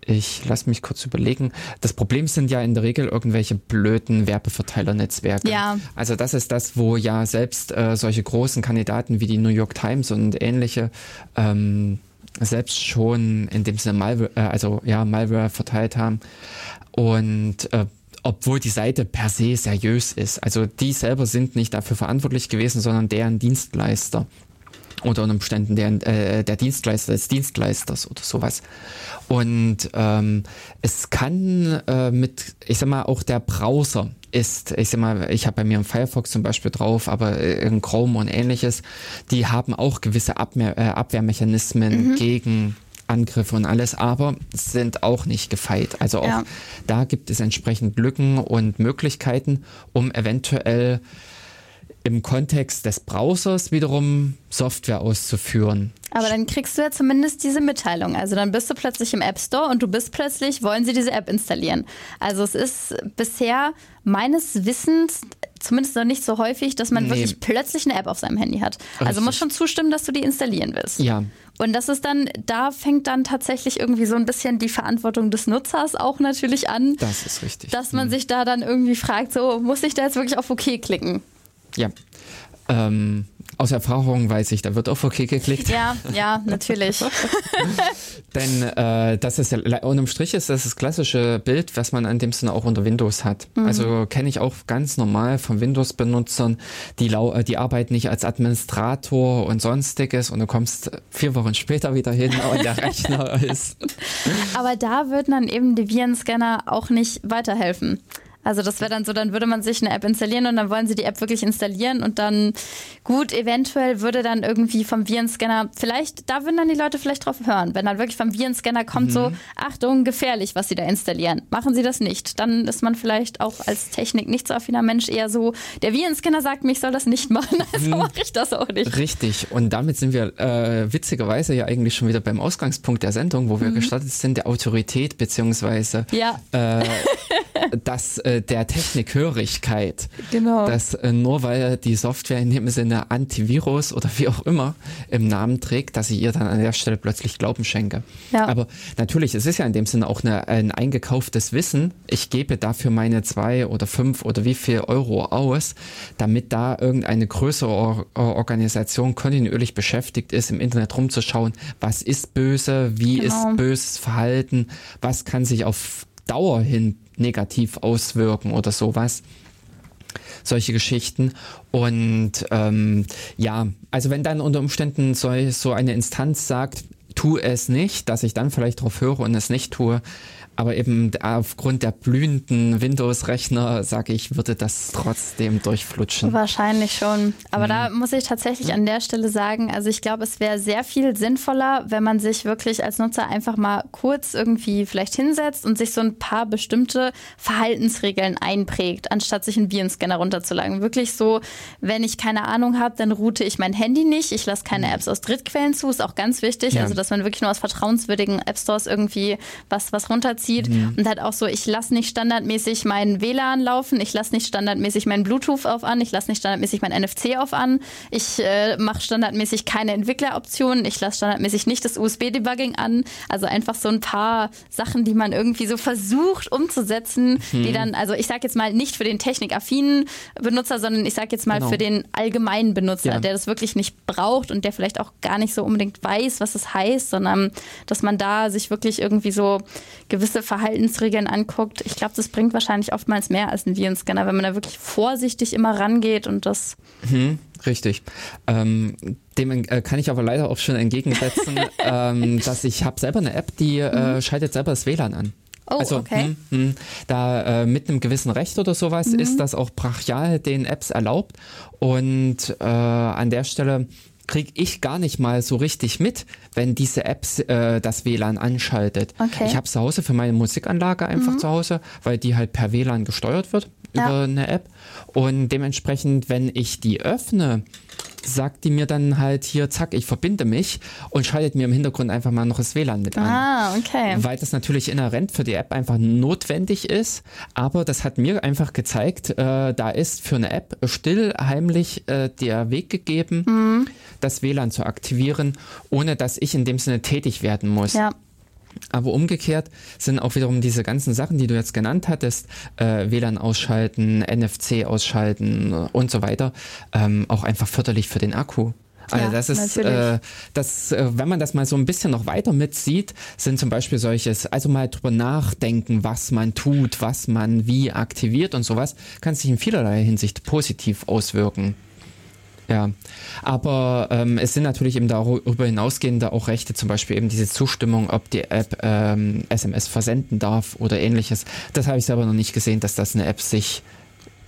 ich lasse mich kurz überlegen. Das Problem sind ja in der Regel irgendwelche blöden Werbeverteilernetzwerke. Ja. Also das ist das, wo ja selbst äh, solche großen Kandidaten wie die New York Times und ähnliche ähm, selbst schon in dem Sinne Malware, äh, also ja Malware verteilt haben. Und äh, obwohl die Seite per se seriös ist. Also die selber sind nicht dafür verantwortlich gewesen, sondern deren Dienstleister oder unter Umständen der, äh, der Dienstleister des Dienstleisters oder sowas. Und ähm, es kann äh, mit, ich sag mal, auch der Browser ist, ich sag mal, ich habe bei mir im Firefox zum Beispiel drauf, aber in Chrome und ähnliches, die haben auch gewisse Abwehr, äh, Abwehrmechanismen mhm. gegen Angriffe und alles, aber sind auch nicht gefeit. Also auch ja. da gibt es entsprechend Lücken und Möglichkeiten, um eventuell im Kontext des Browsers wiederum Software auszuführen. Aber dann kriegst du ja zumindest diese Mitteilung. Also dann bist du plötzlich im App Store und du bist plötzlich, wollen sie diese App installieren. Also es ist bisher meines Wissens zumindest noch nicht so häufig, dass man nee. wirklich plötzlich eine App auf seinem Handy hat. Also Richtig. Also muss schon zustimmen, dass du die installieren willst. Ja. Und das ist dann, da fängt dann tatsächlich irgendwie so ein bisschen die Verantwortung des Nutzers auch natürlich an. Das ist richtig. Dass man mhm. sich da dann irgendwie fragt, so muss ich da jetzt wirklich auf OK klicken? Ja. Ähm, aus Erfahrung weiß ich, da wird auf OK geklickt. Ja, ja, natürlich. Denn äh, das ist ja, unterm Strich ist das das klassische Bild, was man in dem Sinne auch unter Windows hat. Mhm. Also kenne ich auch ganz normal von Windows-Benutzern, die, äh, die arbeiten nicht als Administrator und sonstiges und du kommst vier Wochen später wieder hin und der Rechner ist. Aber da würden dann eben die Virenscanner auch nicht weiterhelfen. Also das wäre dann so, dann würde man sich eine App installieren und dann wollen sie die App wirklich installieren und dann gut, eventuell würde dann irgendwie vom Virenscanner, vielleicht, da würden dann die Leute vielleicht drauf hören, wenn dann wirklich vom Virenscanner kommt mhm. so, Achtung, gefährlich, was sie da installieren. Machen sie das nicht. Dann ist man vielleicht auch als Technik nicht so affiner Mensch eher so, der Virenscanner sagt mir, ich soll das nicht machen, also mhm. mache ich das auch nicht. Richtig. Und damit sind wir äh, witzigerweise ja eigentlich schon wieder beim Ausgangspunkt der Sendung, wo wir mhm. gestartet sind, der Autorität beziehungsweise ja. äh, das äh, der Technikhörigkeit. Genau. Dass äh, nur weil die Software in dem Sinne Antivirus oder wie auch immer im Namen trägt, dass ich ihr dann an der Stelle plötzlich Glauben schenke. Ja. Aber natürlich, es ist ja in dem Sinne auch eine, ein eingekauftes Wissen. Ich gebe dafür meine zwei oder fünf oder wie viel Euro aus, damit da irgendeine größere Organisation kontinuierlich beschäftigt ist, im Internet rumzuschauen, was ist böse, wie genau. ist böses Verhalten, was kann sich auf Dauer hin negativ auswirken oder sowas. Solche Geschichten. Und ähm, ja, also wenn dann unter Umständen so, so eine Instanz sagt, tu es nicht, dass ich dann vielleicht darauf höre und es nicht tue, aber eben aufgrund der blühenden Windows-Rechner, sage ich, würde das trotzdem durchflutschen. Wahrscheinlich schon. Aber mhm. da muss ich tatsächlich an der Stelle sagen, also ich glaube, es wäre sehr viel sinnvoller, wenn man sich wirklich als Nutzer einfach mal kurz irgendwie vielleicht hinsetzt und sich so ein paar bestimmte Verhaltensregeln einprägt, anstatt sich einen Virenscanner runterzuladen. Wirklich so, wenn ich keine Ahnung habe, dann route ich mein Handy nicht. Ich lasse keine mhm. Apps aus Drittquellen zu, ist auch ganz wichtig. Ja. Also, dass man wirklich nur aus vertrauenswürdigen App Stores irgendwie was, was runterzieht zieht. Mhm. Und halt auch so, ich lasse nicht standardmäßig meinen WLAN laufen, ich lasse nicht standardmäßig meinen Bluetooth auf an, ich lasse nicht standardmäßig mein NFC auf an, ich äh, mache standardmäßig keine Entwickleroptionen, ich lasse standardmäßig nicht das USB-Debugging an. Also einfach so ein paar Sachen, die man irgendwie so versucht umzusetzen, mhm. die dann, also ich sage jetzt mal nicht für den technikaffinen Benutzer, sondern ich sage jetzt mal genau. für den allgemeinen Benutzer, ja. der das wirklich nicht braucht und der vielleicht auch gar nicht so unbedingt weiß, was das heißt, sondern dass man da sich wirklich irgendwie so gewisse gewisse Verhaltensregeln anguckt, ich glaube, das bringt wahrscheinlich oftmals mehr als ein Virenscanner, wenn man da wirklich vorsichtig immer rangeht und das. Mhm, richtig. Ähm, dem äh, kann ich aber leider auch schon entgegensetzen, ähm, dass ich habe selber eine App, die äh, mhm. schaltet selber das WLAN an. Oh, also, okay. Mh, mh, da äh, mit einem gewissen Recht oder sowas mhm. ist das auch brachial den Apps erlaubt. Und äh, an der Stelle kriege ich gar nicht mal so richtig mit, wenn diese Apps äh, das WLAN anschaltet. Okay. Ich habe zu Hause für meine Musikanlage einfach mhm. zu Hause, weil die halt per WLAN gesteuert wird ja. über eine App. Und dementsprechend, wenn ich die öffne, sagt die mir dann halt hier, zack, ich verbinde mich und schaltet mir im Hintergrund einfach mal noch das WLAN mit an. Ah, okay. Weil das natürlich inhärent für die App einfach notwendig ist. Aber das hat mir einfach gezeigt, äh, da ist für eine App still heimlich äh, der Weg gegeben, mhm. das WLAN zu aktivieren, ohne dass ich in dem Sinne tätig werden muss. Ja. Aber umgekehrt sind auch wiederum diese ganzen Sachen, die du jetzt genannt hattest, äh, WLAN ausschalten, NFC ausschalten und so weiter, ähm, auch einfach förderlich für den Akku. Also ja, das ist, äh, das, äh, wenn man das mal so ein bisschen noch weiter mitsieht, sind zum Beispiel solches, also mal drüber nachdenken, was man tut, was man wie aktiviert und sowas, kann sich in vielerlei Hinsicht positiv auswirken. Ja, aber ähm, es sind natürlich eben darüber hinausgehende auch Rechte, zum Beispiel eben diese Zustimmung, ob die App ähm, SMS versenden darf oder ähnliches. Das habe ich selber noch nicht gesehen, dass das eine App sich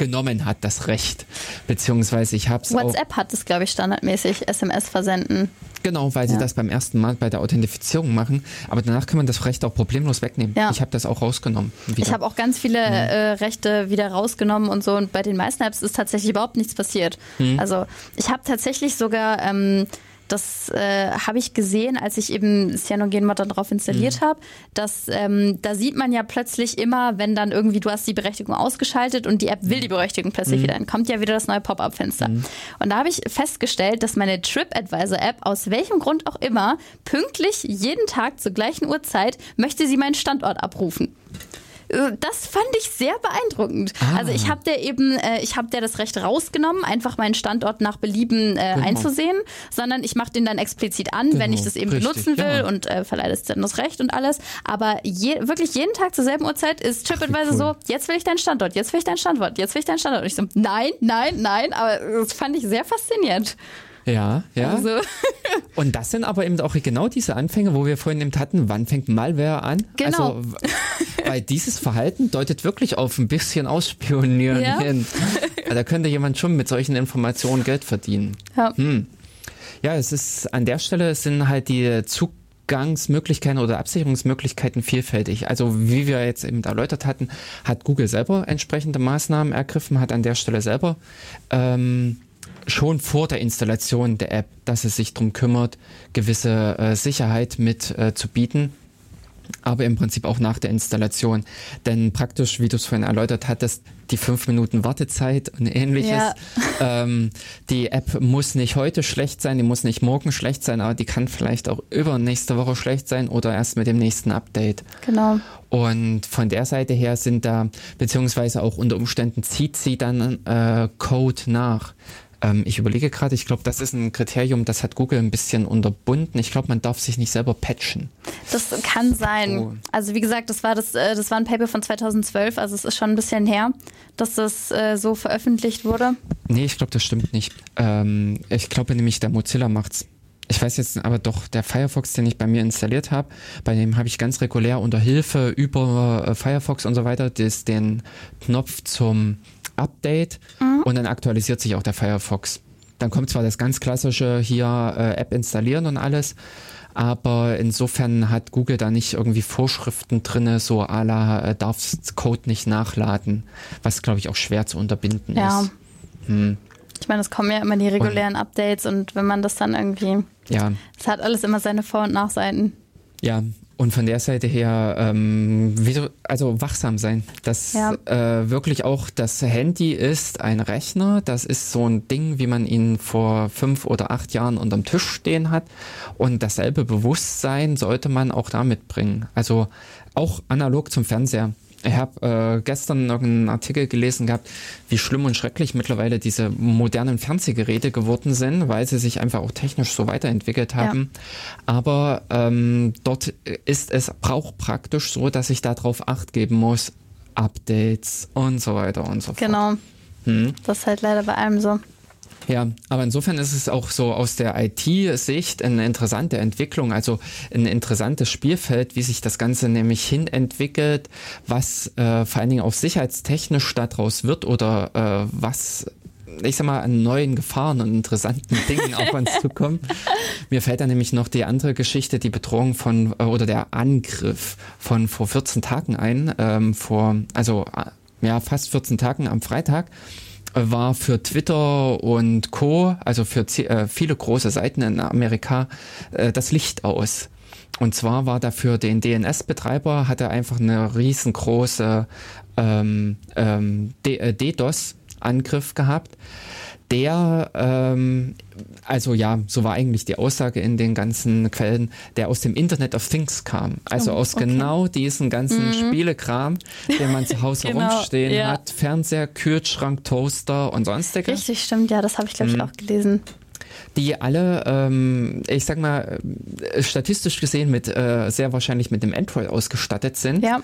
genommen hat, das Recht. Beziehungsweise ich habe es WhatsApp hat es, glaube ich, standardmäßig, SMS versenden. Genau, weil sie das beim ersten Mal bei der Authentifizierung machen. Aber danach kann man das Recht auch problemlos wegnehmen. Ja. Ich habe das auch rausgenommen. Wieder. Ich habe auch ganz viele mhm. äh, Rechte wieder rausgenommen und so. Und bei den meisten Apps ist tatsächlich überhaupt nichts passiert. Mhm. Also ich habe tatsächlich sogar ähm, das äh, habe ich gesehen, als ich eben CyanogenMod dann drauf installiert mhm. habe, dass ähm, da sieht man ja plötzlich immer, wenn dann irgendwie du hast die Berechtigung ausgeschaltet und die App will die Berechtigung plötzlich mhm. wieder, dann kommt ja wieder das neue Pop-up-Fenster. Mhm. Und da habe ich festgestellt, dass meine TripAdvisor-App aus welchem Grund auch immer pünktlich jeden Tag zur gleichen Uhrzeit möchte sie meinen Standort abrufen. Äh, das fand ich sehr beeindruckend. Ah. Also ich habe der eben, äh, ich habe der das Recht rausgenommen, einfach meinen Standort nach Belieben äh, genau. einzusehen, sondern ich mache den dann explizit an, genau. wenn ich das eben Richtig, benutzen will ja. und äh, verleihe das dann das Recht und alles. Aber je, wirklich jeden Tag zur selben Uhrzeit ist TripAdvisor cool. so, jetzt will ich deinen Standort, jetzt will ich deinen Standort, jetzt will ich deinen Standort. Und ich so, nein, nein, nein, aber das fand ich sehr faszinierend. Ja, ja. Also. Und das sind aber eben auch genau diese Anfänge, wo wir vorhin eben hatten, wann fängt Malware an? Genau. Also, weil dieses Verhalten deutet wirklich auf ein bisschen Ausspionieren ja. hin. Da könnte jemand schon mit solchen Informationen Geld verdienen. Ja. Hm. Ja, es ist an der Stelle sind halt die Zugangsmöglichkeiten oder Absicherungsmöglichkeiten vielfältig. Also wie wir jetzt eben erläutert hatten, hat Google selber entsprechende Maßnahmen ergriffen, hat an der Stelle selber ähm, schon vor der Installation der App, dass es sich darum kümmert, gewisse äh, Sicherheit mit äh, zu bieten aber im Prinzip auch nach der Installation. Denn praktisch, wie du es vorhin erläutert hattest, die fünf Minuten Wartezeit und ähnliches. Ja. Ähm, die App muss nicht heute schlecht sein, die muss nicht morgen schlecht sein, aber die kann vielleicht auch übernächste Woche schlecht sein oder erst mit dem nächsten Update. Genau. Und von der Seite her sind da, beziehungsweise auch unter Umständen zieht sie dann äh, Code nach. Ähm, ich überlege gerade, ich glaube, das ist ein Kriterium, das hat Google ein bisschen unterbunden. Ich glaube, man darf sich nicht selber patchen. Das kann sein. Oh. Also wie gesagt, das war das, äh, das war ein Paper von 2012, also es ist schon ein bisschen her, dass das äh, so veröffentlicht wurde. Nee, ich glaube, das stimmt nicht. Ähm, ich glaube nämlich, der Mozilla macht's. Ich weiß jetzt aber doch, der Firefox, den ich bei mir installiert habe, bei dem habe ich ganz regulär unter Hilfe über äh, Firefox und so weiter das, den Knopf zum Update mhm. und dann aktualisiert sich auch der Firefox. Dann kommt zwar das ganz klassische hier äh, App installieren und alles, aber insofern hat Google da nicht irgendwie Vorschriften drin, so à la äh, darfst Code nicht nachladen, was glaube ich auch schwer zu unterbinden ja. ist. Hm. Ich meine, es kommen ja immer die regulären und, Updates und wenn man das dann irgendwie. Ja. Es hat alles immer seine Vor- und Nachseiten. Ja, und von der Seite her, ähm, wie, also wachsam sein. Das ja. äh, wirklich auch das Handy ist ein Rechner. Das ist so ein Ding, wie man ihn vor fünf oder acht Jahren unterm Tisch stehen hat. Und dasselbe Bewusstsein sollte man auch da mitbringen. Also auch analog zum Fernseher. Ich habe äh, gestern noch einen Artikel gelesen gehabt, wie schlimm und schrecklich mittlerweile diese modernen Fernsehgeräte geworden sind, weil sie sich einfach auch technisch so weiterentwickelt haben. Ja. Aber ähm, dort ist es braucht praktisch so, dass ich darauf acht geben muss, Updates und so weiter und so fort. Genau. Hm? Das ist halt leider bei allem so. Ja, aber insofern ist es auch so aus der IT-Sicht eine interessante Entwicklung, also ein interessantes Spielfeld, wie sich das Ganze nämlich hin entwickelt, was äh, vor allen Dingen auch sicherheitstechnisch daraus wird oder äh, was ich sag mal, an neuen Gefahren und interessanten Dingen auf uns zukommen. Mir fällt da nämlich noch die andere Geschichte, die Bedrohung von äh, oder der Angriff von vor 14 Tagen ein, ähm, vor, also äh, ja, fast 14 Tagen am Freitag war für Twitter und Co., also für äh, viele große Seiten in Amerika, äh, das Licht aus. Und zwar war dafür den DNS-Betreiber, hatte einfach eine riesengroße ähm, ähm, äh, DDoS-Angriff gehabt der, ähm, also ja, so war eigentlich die Aussage in den ganzen Quellen, der aus dem Internet of Things kam. Also oh, aus okay. genau diesen ganzen mhm. Spielekram, den man zu Hause genau, rumstehen ja. hat. Fernseher, Kühlschrank, Toaster und sonstiges. Richtig, stimmt, ja, das habe ich, glaube ich, mhm. auch gelesen die alle, ähm, ich sag mal, äh, statistisch gesehen mit äh, sehr wahrscheinlich mit dem Android ausgestattet sind. Ja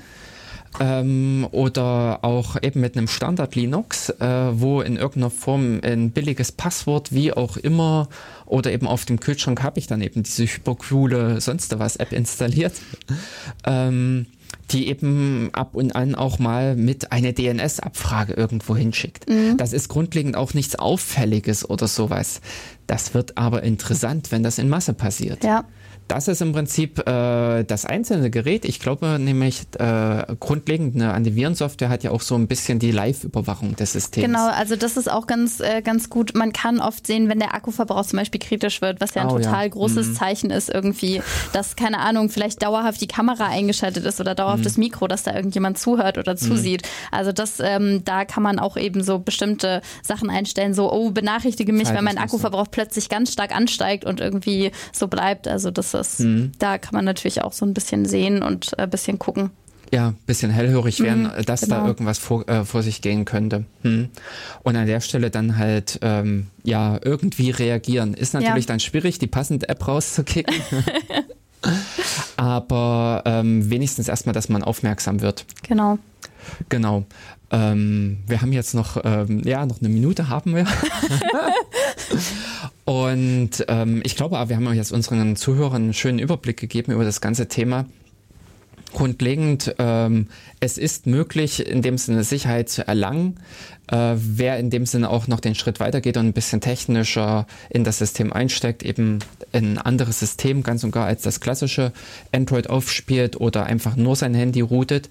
ähm, oder auch eben mit einem Standard Linux, äh, wo in irgendeiner Form ein billiges Passwort, wie auch immer, oder eben auf dem Kühlschrank habe ich dann eben diese hypercoole sonst was App installiert. ähm, die eben ab und an auch mal mit eine DNS-Abfrage irgendwo hinschickt. Mhm. Das ist grundlegend auch nichts Auffälliges oder sowas. Das wird aber interessant, wenn das in Masse passiert. Ja. Das ist im Prinzip äh, das einzelne Gerät. Ich glaube nämlich, äh, grundlegend eine Antivirensoftware hat ja auch so ein bisschen die Live-Überwachung des Systems. Genau, also das ist auch ganz, äh, ganz gut. Man kann oft sehen, wenn der Akkuverbrauch zum Beispiel kritisch wird, was ja ein oh, total ja. großes mhm. Zeichen ist irgendwie, dass, keine Ahnung, vielleicht dauerhaft die Kamera eingeschaltet ist oder dauerhaft mhm. das Mikro, dass da irgendjemand zuhört oder mhm. zusieht. Mhm. Also das, ähm, da kann man auch eben so bestimmte Sachen einstellen, so, oh, benachrichtige mich, wenn mein Akkuverbrauch plötzlich ganz stark ansteigt und irgendwie so bleibt. Also das ist, mhm. da kann man natürlich auch so ein bisschen sehen und ein äh, bisschen gucken. Ja, bisschen hellhörig werden, mhm, dass genau. da irgendwas vor, äh, vor sich gehen könnte. Hm. Und an der Stelle dann halt ähm, ja irgendwie reagieren. Ist natürlich ja. dann schwierig, die passende App rauszukicken. Aber ähm, wenigstens erstmal, dass man aufmerksam wird. Genau. Genau. Ähm, wir haben jetzt noch, ähm, ja, noch eine Minute haben wir. Und ähm, ich glaube, wir haben jetzt unseren Zuhörern einen schönen Überblick gegeben über das ganze Thema. Grundlegend, ähm, es ist möglich, in dem Sinne Sicherheit zu erlangen. Äh, wer in dem Sinne auch noch den Schritt weitergeht und ein bisschen technischer in das System einsteckt, eben ein anderes System ganz und gar als das klassische Android aufspielt oder einfach nur sein Handy routet,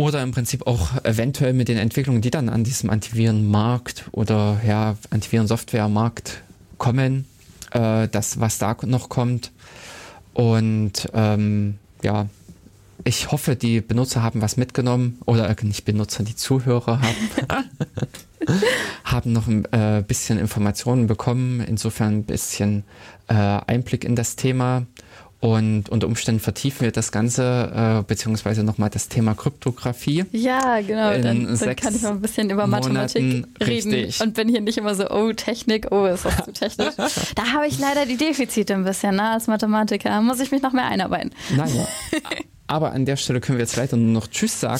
oder im Prinzip auch eventuell mit den Entwicklungen, die dann an diesem Antivirenmarkt oder ja, Antivirensoftwaremarkt kommen, äh, das, was da noch kommt. Und ähm, ja, ich hoffe, die Benutzer haben was mitgenommen oder äh, nicht Benutzer, die Zuhörer haben, haben noch ein äh, bisschen Informationen bekommen, insofern ein bisschen äh, Einblick in das Thema und unter Umständen vertiefen wir das Ganze, äh, beziehungsweise nochmal das Thema Kryptographie. Ja, genau. Dann, dann, kann ich mal ein bisschen über Mathematik Monaten, reden richtig. und bin hier nicht immer so, oh, Technik, oh, ist das zu technisch. da habe ich leider die Defizite ein bisschen, ne, als Mathematiker. Muss ich mich noch mehr einarbeiten. Naja. Aber an der Stelle können wir jetzt leider nur noch Tschüss sagen.